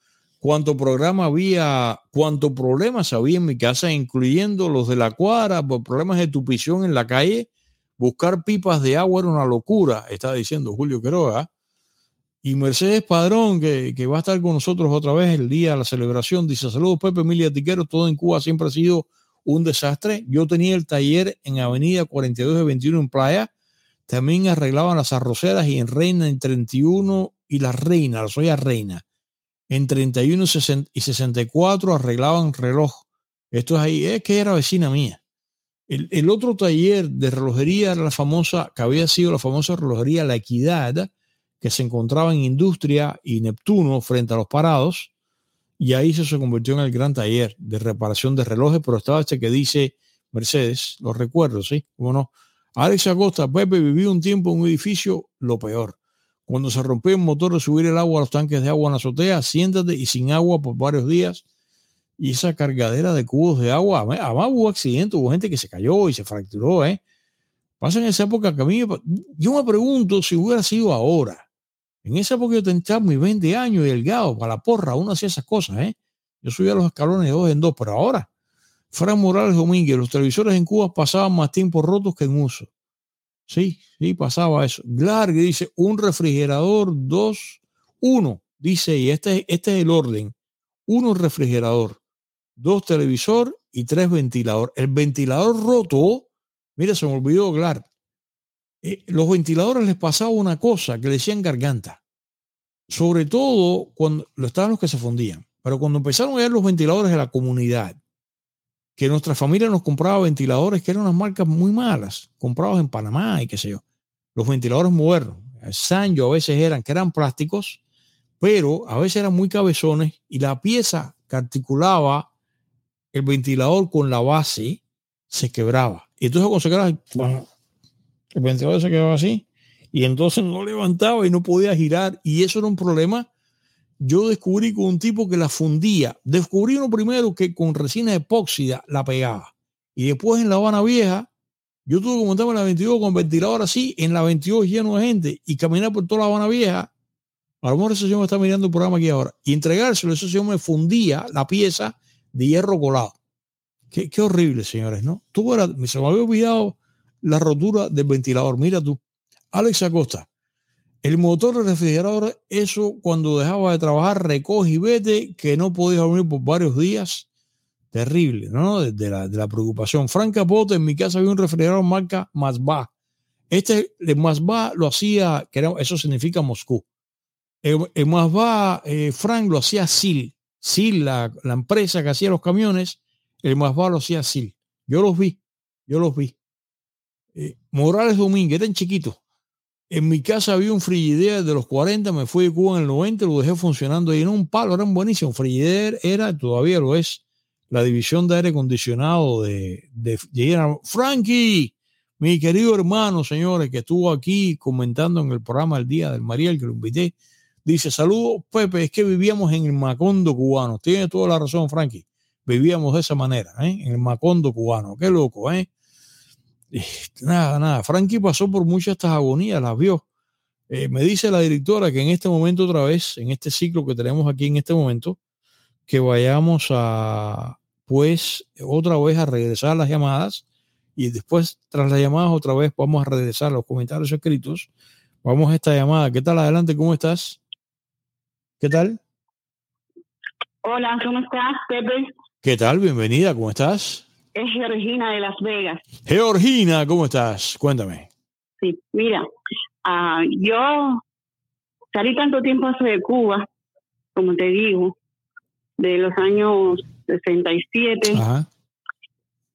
cuánto programa había, cuánto problemas había en mi casa, incluyendo los de la cuadra, por problemas de tupición en la calle. Buscar pipas de agua era una locura, está diciendo Julio Quiroga. Y Mercedes Padrón, que, que, va a estar con nosotros otra vez el día de la celebración, dice, saludos Pepe, Emilia Tiquero, todo en Cuba siempre ha sido un desastre. Yo tenía el taller en Avenida 42 de 21 en Playa, también arreglaban las arroceras y en Reina en 31 y la Reina, la soya Reina. En 31 y 64 arreglaban reloj. Esto es ahí, es que era vecina mía. El, el otro taller de relojería era la famosa, que había sido la famosa relojería La Equidad, que se encontraba en Industria y Neptuno frente a los parados, y ahí se, convirtió en el gran taller de reparación de relojes, pero estaba este que dice Mercedes, los recuerdo, ¿sí? Bueno, Alex Acosta, Pepe vivió un tiempo en un edificio, lo peor. Cuando se rompió el motor de subir el agua a los tanques de agua en la azotea, siéntate y sin agua por varios días. Y esa cargadera de cubos de agua, además hubo accidentes, hubo gente que se cayó y se fracturó, ¿eh? Pasa en esa época que a mí, yo me pregunto si hubiera sido ahora, en esa época yo tenía mis 20 años y delgado, para la porra, uno hacía esas cosas, ¿eh? Yo subía los escalones de dos en dos, pero ahora, Fran Morales Domínguez, los televisores en Cuba pasaban más tiempo rotos que en uso. Sí, sí, pasaba eso. Glarg dice, un refrigerador, dos, uno, dice, y este, este es el orden, uno refrigerador, dos televisor y tres ventilador. El ventilador roto, mira, se me olvidó Glarg, eh, los ventiladores les pasaba una cosa que le decían garganta. Sobre todo cuando lo estaban los que se fundían. Pero cuando empezaron a ver los ventiladores de la comunidad, que nuestra familia nos compraba ventiladores que eran unas marcas muy malas, comprados en Panamá y qué sé yo. Los ventiladores modernos, Sanyo a veces eran, que eran plásticos, pero a veces eran muy cabezones y la pieza que articulaba el ventilador con la base se quebraba. Y entonces cuando se quebraba, el ventilador se quedaba así y entonces no levantaba y no podía girar y eso era un problema. Yo descubrí con un tipo que la fundía. Descubrí uno primero que con resina epóxida la pegaba y después en la Habana Vieja yo tuve que montarme en la 22 con ventilador así, en la 22 lleno de gente y caminar por toda la Habana Vieja. A lo mejor ese señor me está mirando el programa aquí ahora. Y entregárselo, ese señor me fundía la pieza de hierro colado. Qué, horrible, señores, ¿no? Tú se me había olvidado la rotura del ventilador. Mira tú, Alex Acosta, el motor del refrigerador, eso cuando dejaba de trabajar, recoge y vete, que no podía dormir por varios días. Terrible, ¿no? De, la, de la preocupación. Frank Capote, en mi casa había un refrigerador marca Mazba. Este de Mazba lo hacía, que eso significa Moscú. El, el Mazba, eh, Frank lo hacía SIL. SIL, la, la, empresa que hacía los camiones, el Mazba lo hacía SIL. Yo los vi, yo los vi. Eh, Morales Domínguez, tan chiquito. En mi casa había un frigider de los 40, me fui de Cuba en el 90, lo dejé funcionando y en un palo, eran buenísimos. Frigider era, todavía lo es, la división de aire acondicionado de, de, de Frankie, mi querido hermano, señores, que estuvo aquí comentando en el programa El Día del Mariel, que lo invité, dice, saludos, Pepe, es que vivíamos en el Macondo cubano. Tiene toda la razón, Frankie. vivíamos de esa manera, ¿eh? en el Macondo cubano. Qué loco, ¿eh? Nada, nada. Frankie pasó por muchas estas agonías, las vio. Eh, me dice la directora que en este momento otra vez, en este ciclo que tenemos aquí en este momento, que vayamos a, pues, otra vez a regresar las llamadas y después, tras las llamadas, otra vez vamos a regresar los comentarios escritos. Vamos a esta llamada. ¿Qué tal? Adelante, ¿cómo estás? ¿Qué tal? Hola, ¿cómo estás, Pepe? ¿Qué tal? Bienvenida, ¿cómo estás? Es Georgina de Las Vegas. Georgina, ¿cómo estás? Cuéntame. Sí, mira, uh, yo salí tanto tiempo hace de Cuba, como te digo, de los años 67. Ajá.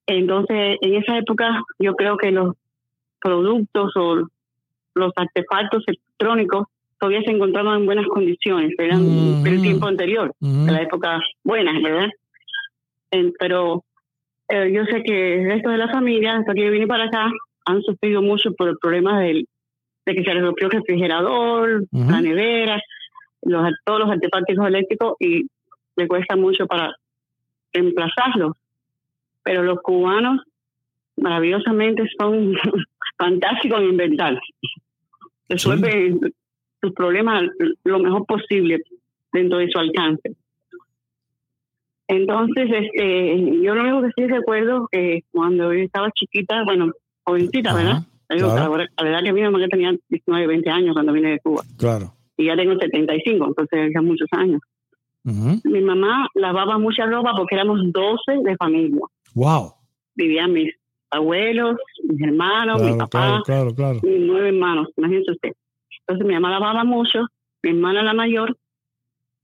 Entonces, en esa época, yo creo que los productos o los artefactos electrónicos todavía se encontraban en buenas condiciones, eran del tiempo anterior, de la época buena, ¿verdad? pero eh, yo sé que el resto de la familia, hasta que yo vine para acá, han sufrido mucho por el problema del, de que se les rompió el refrigerador, la nevera, los, todos los artefactos eléctricos y le cuesta mucho para reemplazarlos. Pero los cubanos maravillosamente son fantásticos en inventar. Resuelven sus problemas lo mejor posible dentro de su alcance. Entonces, este, yo lo único que sí recuerdo que cuando yo estaba chiquita, bueno, jovencita, ¿verdad? A la edad que mi mamá tenía 19, 20 años cuando vine de Cuba. Claro. Y ya tengo 75, entonces ya muchos años. Mi mamá lavaba mucha ropa porque éramos 12 de familia. Wow. Vivían mis abuelos, mis hermanos, mi papá, claro, claro, mis nueve hermanos, imagínese usted. Entonces mi mamá lavaba mucho, mi hermana la mayor,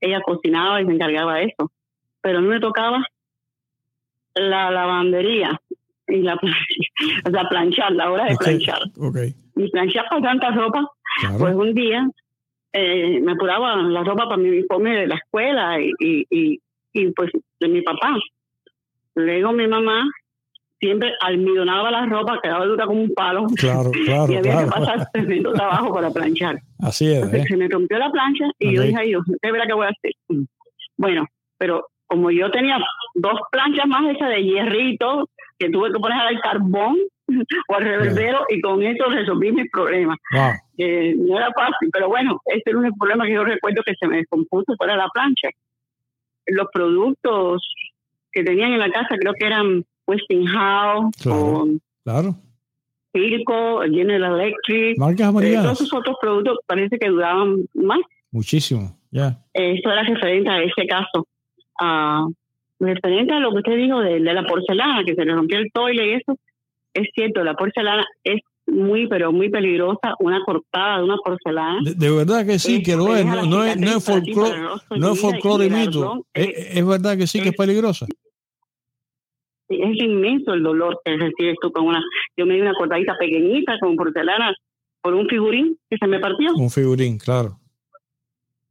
ella cocinaba y se encargaba de eso. Pero a mí me tocaba la lavandería y la, o sea, planchar, la hora de planchar. Okay. Y planchar con tanta ropa, pues un día eh, me apuraba la ropa para mi uniforme de la escuela y, y, y, pues de mi papá. Luego mi mamá siempre almidonaba la ropa, quedaba dura como un palo. Claro, claro. y había que pasar tremendo trabajo para planchar. Así es. ¿eh? Se me rompió la plancha y yo dije, ay Dios, ¿qué verá que voy a hacer? Bueno, pero como yo tenía dos planchas más hechas de hierrito, que tuve que poner al carbón o al reverbero y con eso resolví mis problemas. no era fácil, pero bueno, ese era un problema que yo recuerdo que se me descompuso fuera de la plancha. Los productos que tenían en la casa creo que eran Westinghouse claro, claro. Circo, General Electric. Marcas eh, todos esos otros productos parece que duraban más. Muchísimo, ya. Eso era referente a ese caso. Uh, referente a lo que usted dijo de, la porcelana, que se le rompió el toile y eso, es cierto, la porcelana es muy, pero muy peligrosa, una cortada de una porcelana. De, verdad que sí, que lo es, no, no, es, no es folclore, no es folclore mito, es, verdad que sí que es peligrosa. Es inmenso el dolor que recibes tú con una, yo me di una cortadita pequeñita con porcelana por un figurín que se me partió. Un figurín, claro.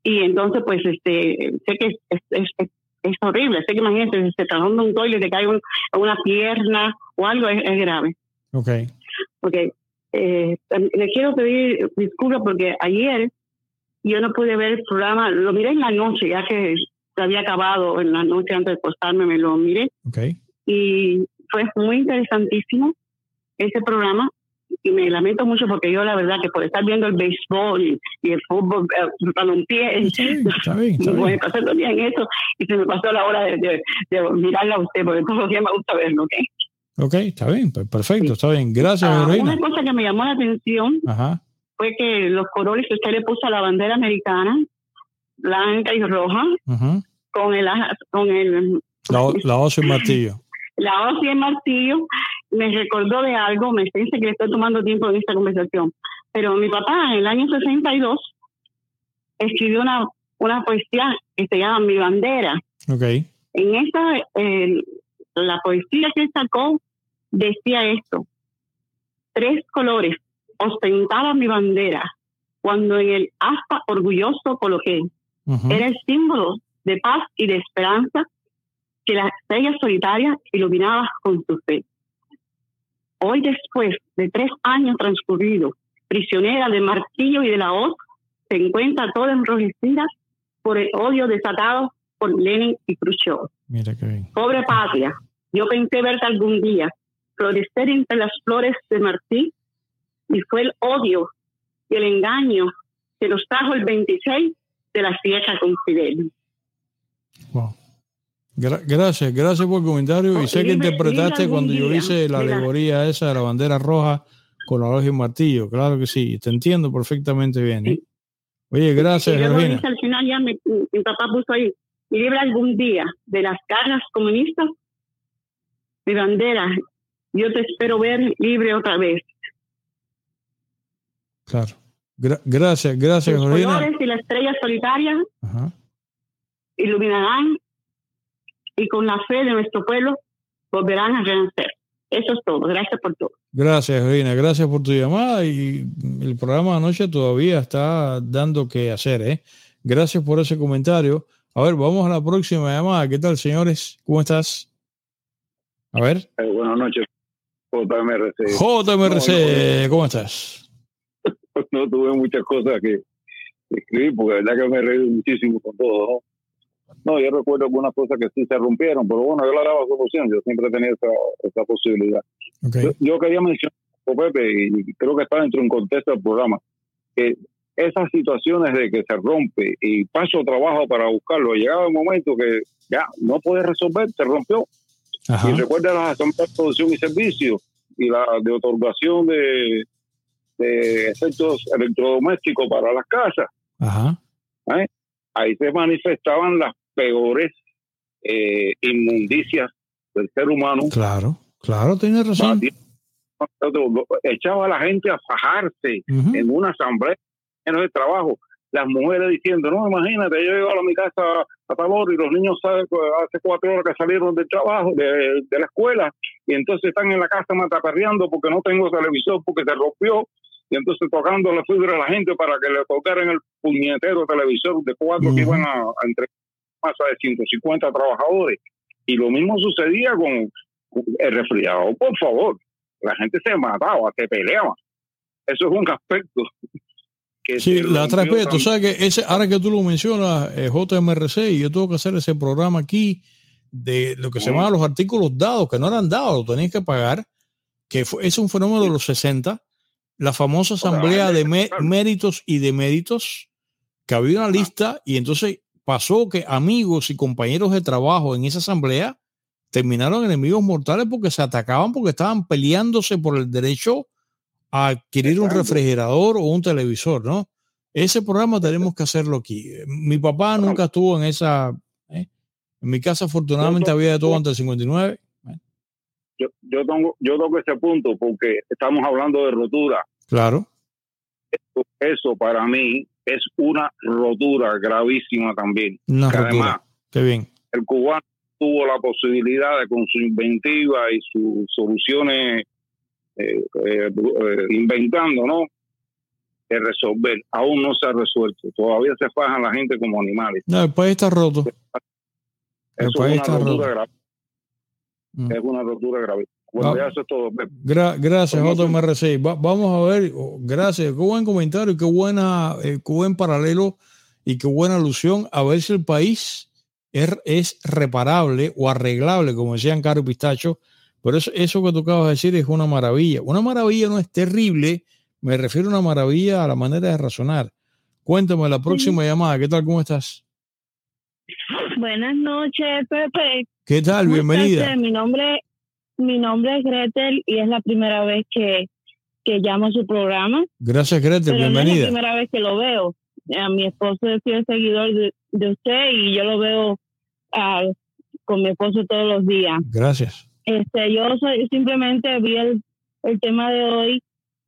Y entonces, pues, este, sé que es, es, es horrible. Sé que imagínate, si se transforma un toile y te cae una pierna o algo, es, grave. Ok. Porque eh, le quiero pedir disculpas porque ayer yo no pude ver el programa, lo miré en la noche, ya que se había acabado en la noche antes de acostarme, me lo miré. Okay. Y fue muy interesantísimo ese programa y me lamento mucho porque yo la verdad que por estar viendo el béisbol y, el fútbol, el balompié, está bien, está bien. pasé todo el día en eso y se me pasó la hora de, de, mirarla a usted porque todos los días me gusta verlo, ¿ok? Ok, está bien, perfecto, está bien. Gracias, uh, Una cosa que me llamó la atención fue que los colores que usted le puso a la bandera americana, blanca y roja, con el... Con el la, la hoz y martillo. La hoz y el martillo me recordó de algo, me dice que estoy tomando tiempo en esta conversación, pero mi papá en el año 62 escribió una, una poesía que se llama Mi bandera. Okay. En esa, la poesía que sacó decía esto, tres colores ostentaba mi bandera cuando en el asta orgulloso coloqué. Era el símbolo de paz y de esperanza que la estrella solitaria iluminaba con su fe. Hoy, después de tres años transcurridos, prisionera del martillo y de la hoz, se encuentra toda enrojecida por el odio desatado por Lenin y Khrushchev. Mira qué bien. Pobre patria, yo pensé verte algún día florecer entre las flores de Martí y fue el odio y el engaño que nos trajo el 26 de la fiesta con Fidel. Wow. Gracias, gracias por el comentario. y sé que interpretaste cuando yo hice la alegoría esa de la bandera roja con la hoja y martillo. Claro que sí, te entiendo perfectamente bien. ¿eh? Oye, gracias, Georgina. Al final ya mi papá puso ahí, libre algún día de las cargas comunistas, mi bandera, yo te espero ver libre otra vez. Claro. gracias, gracias, Los colores y la estrella solitaria iluminarán y con la fe de nuestro pueblo volverán a renacer. Eso es todo. Gracias por todo. Gracias, Reina. Gracias por tu llamada. Y el programa de anoche todavía está dando que hacer. ¿eh? Gracias por ese comentario. A ver, vamos a la próxima llamada. ¿Qué tal, señores? ¿Cómo estás? A ver. Eh, buenas noches, JMRC. JMRC, ¿cómo estás? No tuve muchas cosas que escribir porque la verdad que me reí muchísimo con todo. ¿no? No, yo recuerdo algunas cosas que sí se rompieron, pero bueno, yo la daba solución, yo siempre tenía esa, esa posibilidad. Yo, quería mencionar, Pepe, y creo que está dentro de un contexto del programa, que esas situaciones de que se rompe y paso trabajo para buscarlo, llegaba un momento que ya no puede resolver, se rompió. Y recuerda las asambleas de producción y servicio y la de otorgación de, de efectos electrodomésticos para las casas. Ajá. ¿Eh? ahí se manifestaban las peores eh, inmundicias del ser humano. Claro, claro, tiene razón. Echaba a la gente a fajarse en una asamblea en el trabajo. Las mujeres diciendo, no, imagínate, yo llego a mi casa a favor y los niños hace cuatro horas que salieron del trabajo, de, de la escuela, y entonces están en la casa mataperreando porque no tengo televisor, porque se rompió, y entonces tocando la fibra a la gente para que le tocaran el puñetero televisor de cuatro que iban a, a entregar masa de 150 trabajadores. Y lo mismo sucedía con el resfriado. Por favor, la gente se mataba, se peleaba. Eso es un aspecto. Que sí, la vez, tú sabes que ese, ahora que tú lo mencionas, eh, JMRC, y yo tengo que hacer ese programa aquí de lo que se llama los artículos dados, que no eran dados, lo tenías que pagar, que fue, es un fenómeno de los 60, la famosa asamblea de méritos y de méritos, que había una lista y entonces pasó que amigos y compañeros de trabajo en esa asamblea terminaron enemigos mortales porque se atacaban porque estaban peleándose por el derecho a adquirir un refrigerador o un televisor, ¿no? Ese programa tenemos que hacerlo aquí. Mi papá nunca estuvo en esa... ¿eh? En mi casa afortunadamente había de todo antes del 59 yo, yo, tengo, yo toco ese punto porque estamos hablando de rotura. Claro. Eso, para mí es una rotura gravísima también. Una Además, Qué bien. El cubano tuvo la posibilidad de con su inventiva y sus soluciones eh, eh, eh, inventando, ¿no? De resolver. Aún no se ha resuelto. Todavía se fajan la gente como animales. No, el país está roto. el país está roto. Mm. es una rotura grave. Bueno, ya eso es todo. gracias, JMRC. vamos a ver, oh, gracias, qué buen comentario, qué buena, eh, qué buen paralelo y qué buena alusión a ver si el país es, es reparable o arreglable, como decían Caro Pistacho. Pero eso, eso que tú acabas de decir es una maravilla. Una maravilla no es terrible, me refiero a una maravilla a la manera de razonar. Cuéntame la próxima llamada, ¿qué tal? ¿Cómo estás? Buenas noches, Pepe. ¿Qué tal? Bienvenida. Mi nombre, mi nombre es Gretel y es la primera vez que, que llamo a su programa. Gracias, Gretel. bienvenida. es la primera vez que lo veo. A mi esposo es el seguidor de, usted y yo lo veo ah, con mi esposo todos los días. Gracias. Este, yo soy, simplemente vi el, el tema de hoy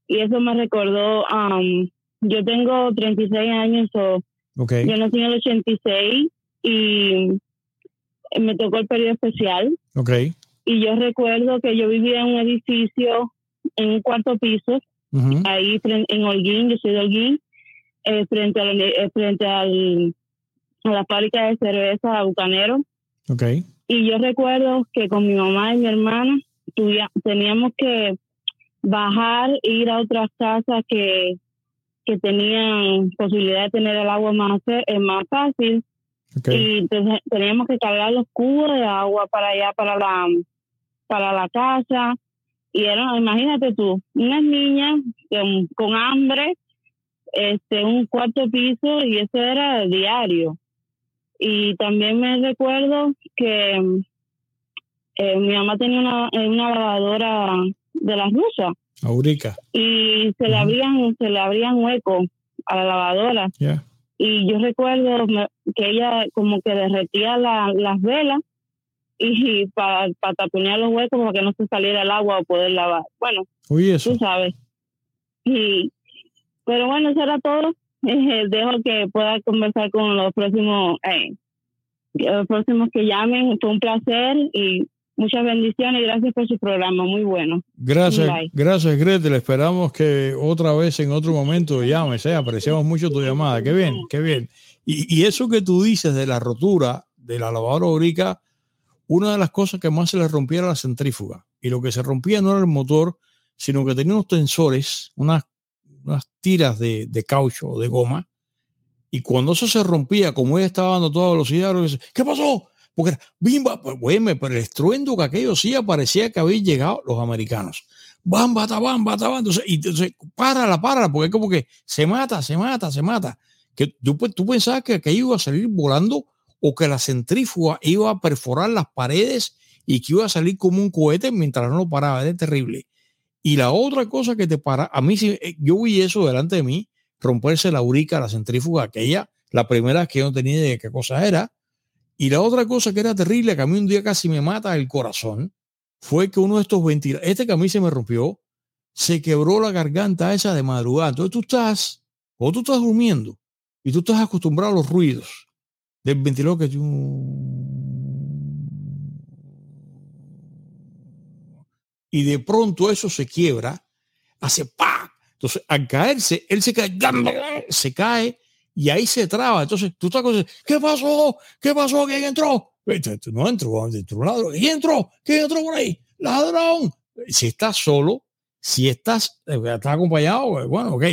y eso me recordó. Um, yo tengo 36 años, o yo nací en el 86 y me tocó el periodo especial. Ok. Y yo recuerdo que yo vivía en un edificio, en un cuarto piso, ahí en Holguín, yo soy de Holguín, eh, frente, al, eh, frente al, a la fábrica de cerveza Bucanero. Ok. Y yo recuerdo que con mi mamá y mi hermana teníamos que bajar e ir a otras casas que, que tenían posibilidad de tener el agua más, eh, más fácil Y entonces teníamos que cargar los cubos de agua para allá, para la, para la casa. Y era, imagínate tú, unas niñas con, hambre, este, un cuarto piso, y eso era diario. Y también me recuerdo que eh, mi mamá tenía una, una lavadora de las rusas. Aurica. Y se le abrían, se le abrían huecos a la lavadora. Y yo recuerdo que ella como que derretía las velas y para taponear los huecos para que no se saliera el agua o poder lavar. Bueno, tú sabes. Y, pero bueno, eso era todo. dejo que pueda conversar con los próximos, eh, los próximos que llamen. Fue un placer y Muchas bendiciones y gracias por su programa, muy bueno. Gracias, gracias Gretel. Esperamos que otra vez en otro momento llames, ¿eh? apreciamos mucho tu llamada. Qué bien, qué bien. Y, eso que tú dices de la rotura de la lavadora orica, una de las cosas que más se le rompía era la centrífuga. Y lo que se rompía no era el motor, sino que tenía unos tensores, unas, unas tiras de, de caucho o de goma. Y cuando eso se rompía, como ella estaba dando toda velocidad, ¿qué pasó? porque era bimba, pues, pero el estruendo que aquello sí parecía que habían llegado los americanos. Bamba, bamba, bamba, entonces, y entonces, párala, párala, porque es como que se mata, se mata, se mata. Que tú, tú pensabas que aquello iba a salir volando o que la centrífuga iba a perforar las paredes y que iba a salir como un cohete mientras no lo paraba. Es terrible. Y la otra cosa que te para, a mí eh, yo vi eso delante de mí, romperse la urica, la centrífuga, aquella, la primera que yo no tenía de qué cosa era, y la otra cosa que era terrible, que a mí un día casi me mata el corazón, fue que uno de estos ventiladores, este que a mí se me rompió, se quebró la garganta esa de madrugada. Entonces tú estás, o tú estás durmiendo, y tú estás acostumbrado a los ruidos del ventilador que... Y de pronto eso se quiebra, hace pa. Entonces, al caerse, él se cae, se cae y ahí se traba. Entonces tú estás con, ¿qué pasó? ¿Qué pasó? ¿Quién entró? No entró, entró un ladrón. ¿Quién entró? ¿Quién entró por ahí? Ladrón. Si estás solo, si estás, eh, estás acompañado, eh, bueno, ok.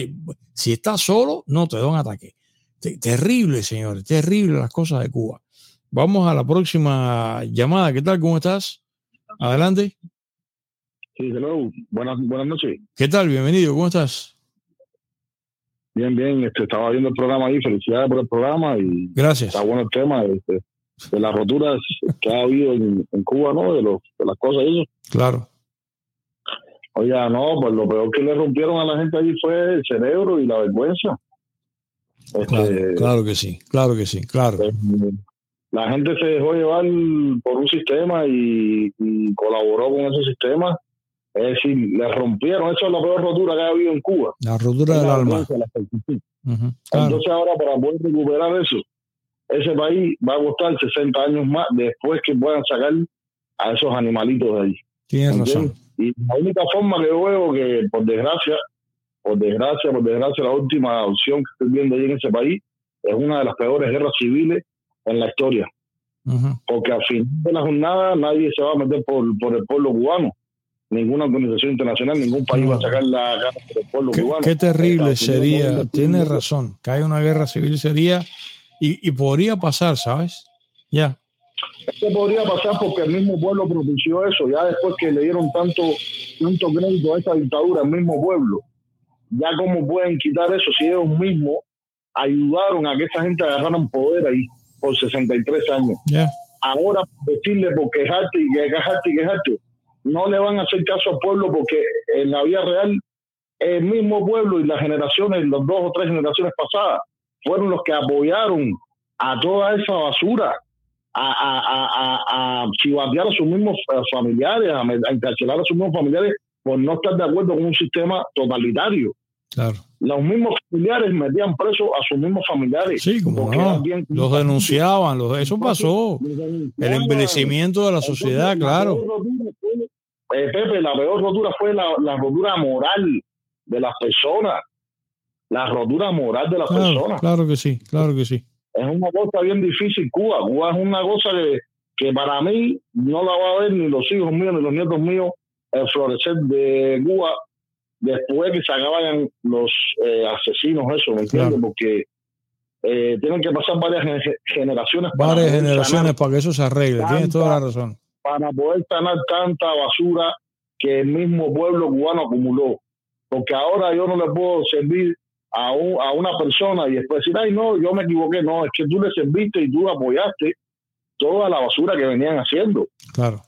Si estás solo, no te da un ataque. Terrible, señores, terrible las cosas de Cuba. Vamos a la próxima llamada. ¿Qué tal? ¿Cómo estás? Adelante. Sí, hello. Buenas, buenas noches. ¿Qué tal? Bienvenido. ¿Cómo estás? Bien, bien, este, estaba viendo el programa ahí, felicidades por el programa y gracias. Está bueno el tema este, de las roturas que ha habido en, Cuba, ¿no? De, los, de las cosas y eso. Claro. Oiga, no, pues lo peor que le rompieron a la gente allí fue el cerebro y la vergüenza. Este, claro, que sí, claro que sí, claro. Pues, la gente se dejó llevar por un sistema y, y colaboró con ese sistema es decir, le rompieron, eso es la peor rotura que ha habido en Cuba. La rotura del alma. Entonces ahora para poder recuperar eso, ese país va a costar 60 años más después que puedan sacar a esos animalitos de ahí. Tienes razón. Y la única forma que veo que, por desgracia, por desgracia, por desgracia, la última opción que estoy viendo ahí en ese país es una de las peores guerras civiles en la historia. Porque al final de la jornada nadie se va a meter por, por el pueblo cubano ninguna organización internacional, ningún país va a sacar la gana del pueblo qué, cubano. Qué terrible sería, tiene razón, que haya una guerra civil sería, y, podría pasar, ¿sabes? Ya. Esto podría pasar porque el mismo pueblo propició eso, ya después que le dieron tanto, tanto crédito a esta dictadura, el mismo pueblo, ya cómo pueden quitar eso si ellos mismos ayudaron a que esa gente agarraran poder ahí por 63 años. Ahora decirle por quejarte y quejarte y quejarte, no le van a hacer caso al pueblo porque en la vida real el mismo pueblo y las generaciones, las dos o tres generaciones pasadas, fueron los que apoyaron a toda esa basura, a, a, a, a, chivatear a sus mismos familiares, a, encarcelar a sus mismos familiares por no estar de acuerdo con un sistema totalitario. Claro. Los mismos familiares metían presos a sus mismos familiares. Sí, como no. los denunciaban, los, eso pasó. El envejecimiento de la sociedad, claro. Eh, Pepe, la peor rotura fue la, rotura moral de las personas. La rotura moral de las personas. Claro que sí, claro que sí. Es una cosa bien difícil Cuba. Cuba es una cosa que, que para mí no la va a ver ni los hijos míos ni los nietos míos el florecer de Cuba después que se acaban los eh, asesinos, eso, ¿me entiendes? Porque eh, tienen que pasar varias generaciones. Varias generaciones para que eso se arregle, tienes toda la razón. Para poder sanar tanta basura que el mismo pueblo cubano acumuló. Porque ahora yo no le puedo servir a, a una persona y después decir, ay, no, yo me equivoqué. No, es que tú le serviste y tú apoyaste toda la basura que venían haciendo. Claro.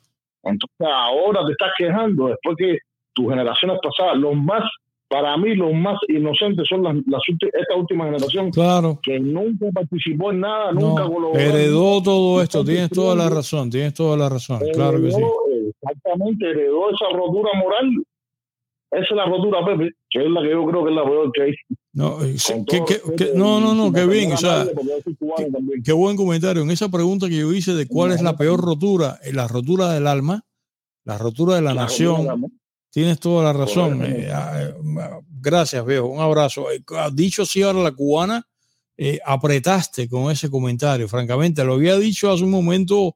Entonces ahora te estás quejando después que tus generaciones pasadas, los más para mí los más inocentes son las, esta última generación claro. que nunca participó en nada, nunca Heredó todo esto, tienes toda la razón, tienes toda la razón, claro que sí. Exactamente, heredó esa rotura moral. Esa es la rotura, Pepe, que es la que yo creo que es la peor que hay. No, eh, no, no, no, qué bien, o sea, qué, buen comentario. En esa pregunta que yo hice de cuál es la peor rotura, eh, la rotura del alma, la rotura de la, nación, Tienes toda la razón. Eh, ah, eh, gracias, viejo. Un abrazo. Eh, dicho así ahora la cubana, apretaste con ese comentario. Francamente, lo había dicho hace un momento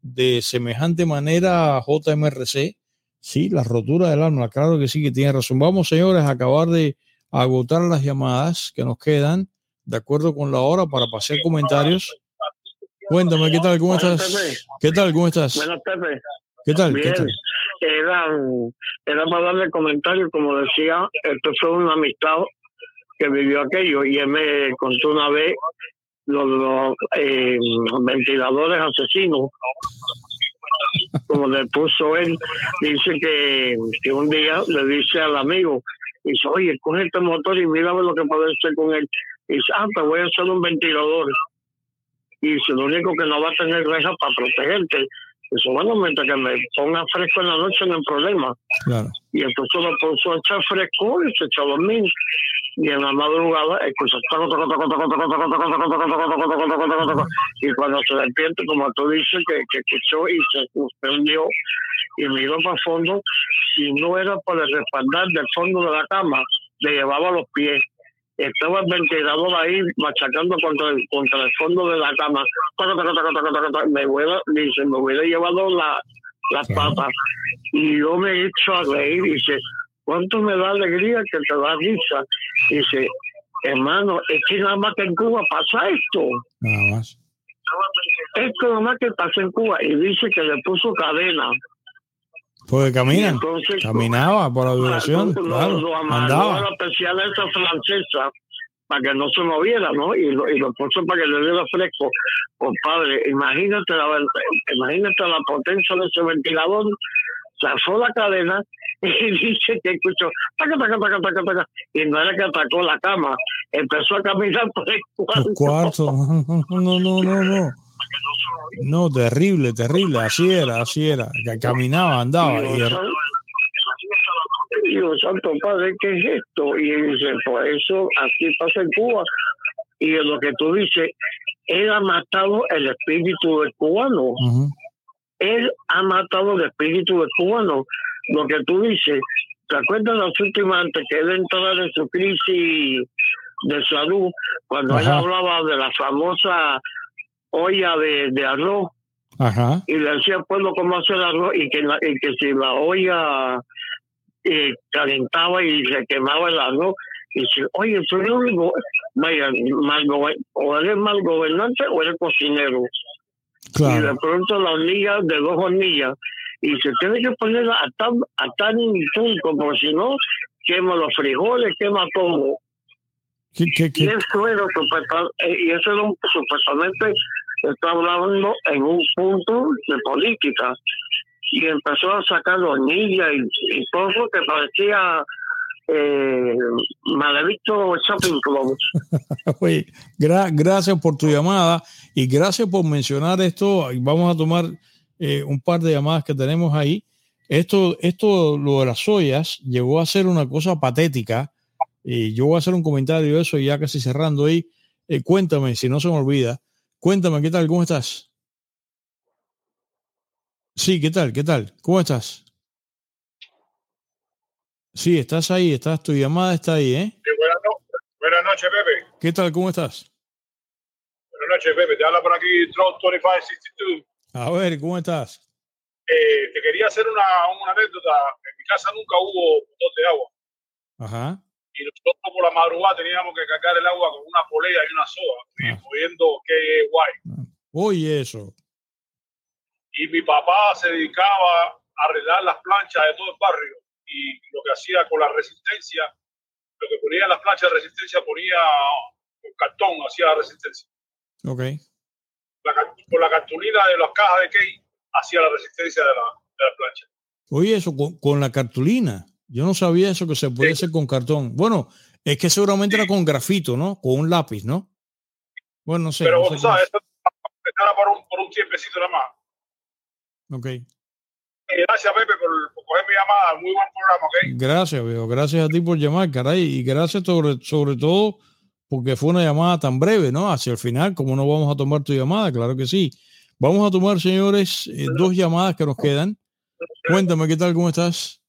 de semejante manera JMRC. Sí, la rotura del alma, claro que sí que tiene razón. Vamos, señores, a acabar de agotar las llamadas que nos quedan, de acuerdo con la hora, para pasar comentarios. Cuéntame, ¿qué tal? ¿Cómo estás? ¿Qué tal? ¿Cómo estás? Buenas tardes. ¿Qué tal? ¿Qué tal? Era, era para darle comentario, como decía, esto fue un amistad que vivió aquello y él me contó una vez los, eh, ventiladores asesinos, como le puso él, dice que, que, un día le dice al amigo, dice, oye, coge este motor y mira lo que puede hacer con él. Y dice, ah, te voy a hacer un ventilador. Y dice, lo único que no va a tener reja para protegerte, eso, bueno, mientras que me ponga fresco en la noche no hay problema. Y entonces lo puso a echar fresco y se echó a dormir. Y en la madrugada escucha y cuando se despierta, como tú dices, que, que escuchó y se suspendió y miró para el fondo, si no era por el respaldar del fondo de la cama, le llevaba los pies estaba el ventilador ahí machacando contra el, contra el fondo de la cama. Me hubiera, dice, me hubiera llevado la, las patas. Y yo me he hecho a reír. Dice, ¿cuánto me da alegría que te da risa? Dice, hermano, es que nada más que en Cuba pasa esto. Nada más. Esto nada más que pasa en Cuba. Y dice que le puso cadena. Porque caminan. Caminaba por la duración. claro, lo, andaba. la especial esa francesa para que no se moviera, ¿no? Y lo, y lo puso para que le diera fresco. Compadre, imagínate la, imagínate la potencia de ese ventilador. Zafó la cadena y dice que escuchó y no era que atacó la cama, empezó a caminar por el cuarto. cuarto. No, no, no, no. No, terrible, terrible. Así era, así era. Caminaba, andaba. Y era... Santo padre, ¿qué es esto? Y dice, por eso así pasa en Cuba. Y lo que tú dices, él ha matado el espíritu del cubano. Él ha matado el espíritu del cubano. Lo que tú dices, ¿te acuerdas las últimas antes que él entraba en su crisis de salud? Cuando él hablaba de la famosa olla de, de arroz. Y le decía al pueblo cómo hacer arroz y que, y que si la olla eh, calentaba y se quemaba el arroz, y dice, oye, tú eres vaya, mal o eres mal gobernante o eres cocinero. Y de pronto la hornilla de dos hornillas, y se tiene que poner a tan, a tan punto, porque si no, quema los frijoles, quema todo. ¿Qué, era, eh, y eso era supuestamente está hablando en un punto de política y empezó a sacar los niños y, todo eso que parecía eh, Maledicto Shopping Club. Oye, gracias por tu llamada y gracias por mencionar esto. Vamos a tomar eh, un par de llamadas que tenemos ahí. Esto, esto, lo de las ollas, llegó a ser una cosa patética. Y yo voy a hacer un comentario de eso ya casi cerrando ahí. Eh, cuéntame, si no se me olvida, Cuéntame, ¿qué tal? ¿Cómo estás? Sí, ¿qué tal? ¿Qué tal? ¿Cómo estás? Sí, estás ahí, estás, tu llamada está ahí, ¿eh? Sí, buenas, noches, Pepe. ¿Qué tal? ¿Cómo estás? Buenas noches, Pepe. Te habla por aquí Drone 2562. A ver, ¿cómo estás? Eh, te quería hacer una, una, anécdota. En mi casa nunca hubo botón de agua. Ajá. Y nosotros por la madrugada teníamos que cargar el agua con una polea y una soga, ah. oyendo que guay. Oye, eso. Y mi papá se dedicaba a arreglar las planchas de todo el barrio y lo que hacía con la resistencia, lo que ponía en las planchas de resistencia ponía con cartón, hacía resistencia. Ok. La, con la cartulina de las cajas de key hacía la resistencia de la, de la plancha. Oye, eso con, la cartulina. Yo no sabía eso que se puede hacer con cartón. Bueno, es que seguramente era con grafito, ¿no? Con un lápiz, ¿no? Bueno, no sé. Pero, no sabes, era por un, por un tiempecito nada más. Ok. Gracias, Pepe, por, por, coger mi llamada. Muy buen programa, ¿ok? Gracias, viejo. Gracias a ti por llamar, caray. Y gracias sobre, sobre todo porque fue una llamada tan breve, ¿no? Hacia el final, como no vamos a tomar tu llamada, claro que sí. Vamos a tomar, señores, eh, dos llamadas que nos quedan. Cuéntame, ¿qué tal? ¿Cómo estás?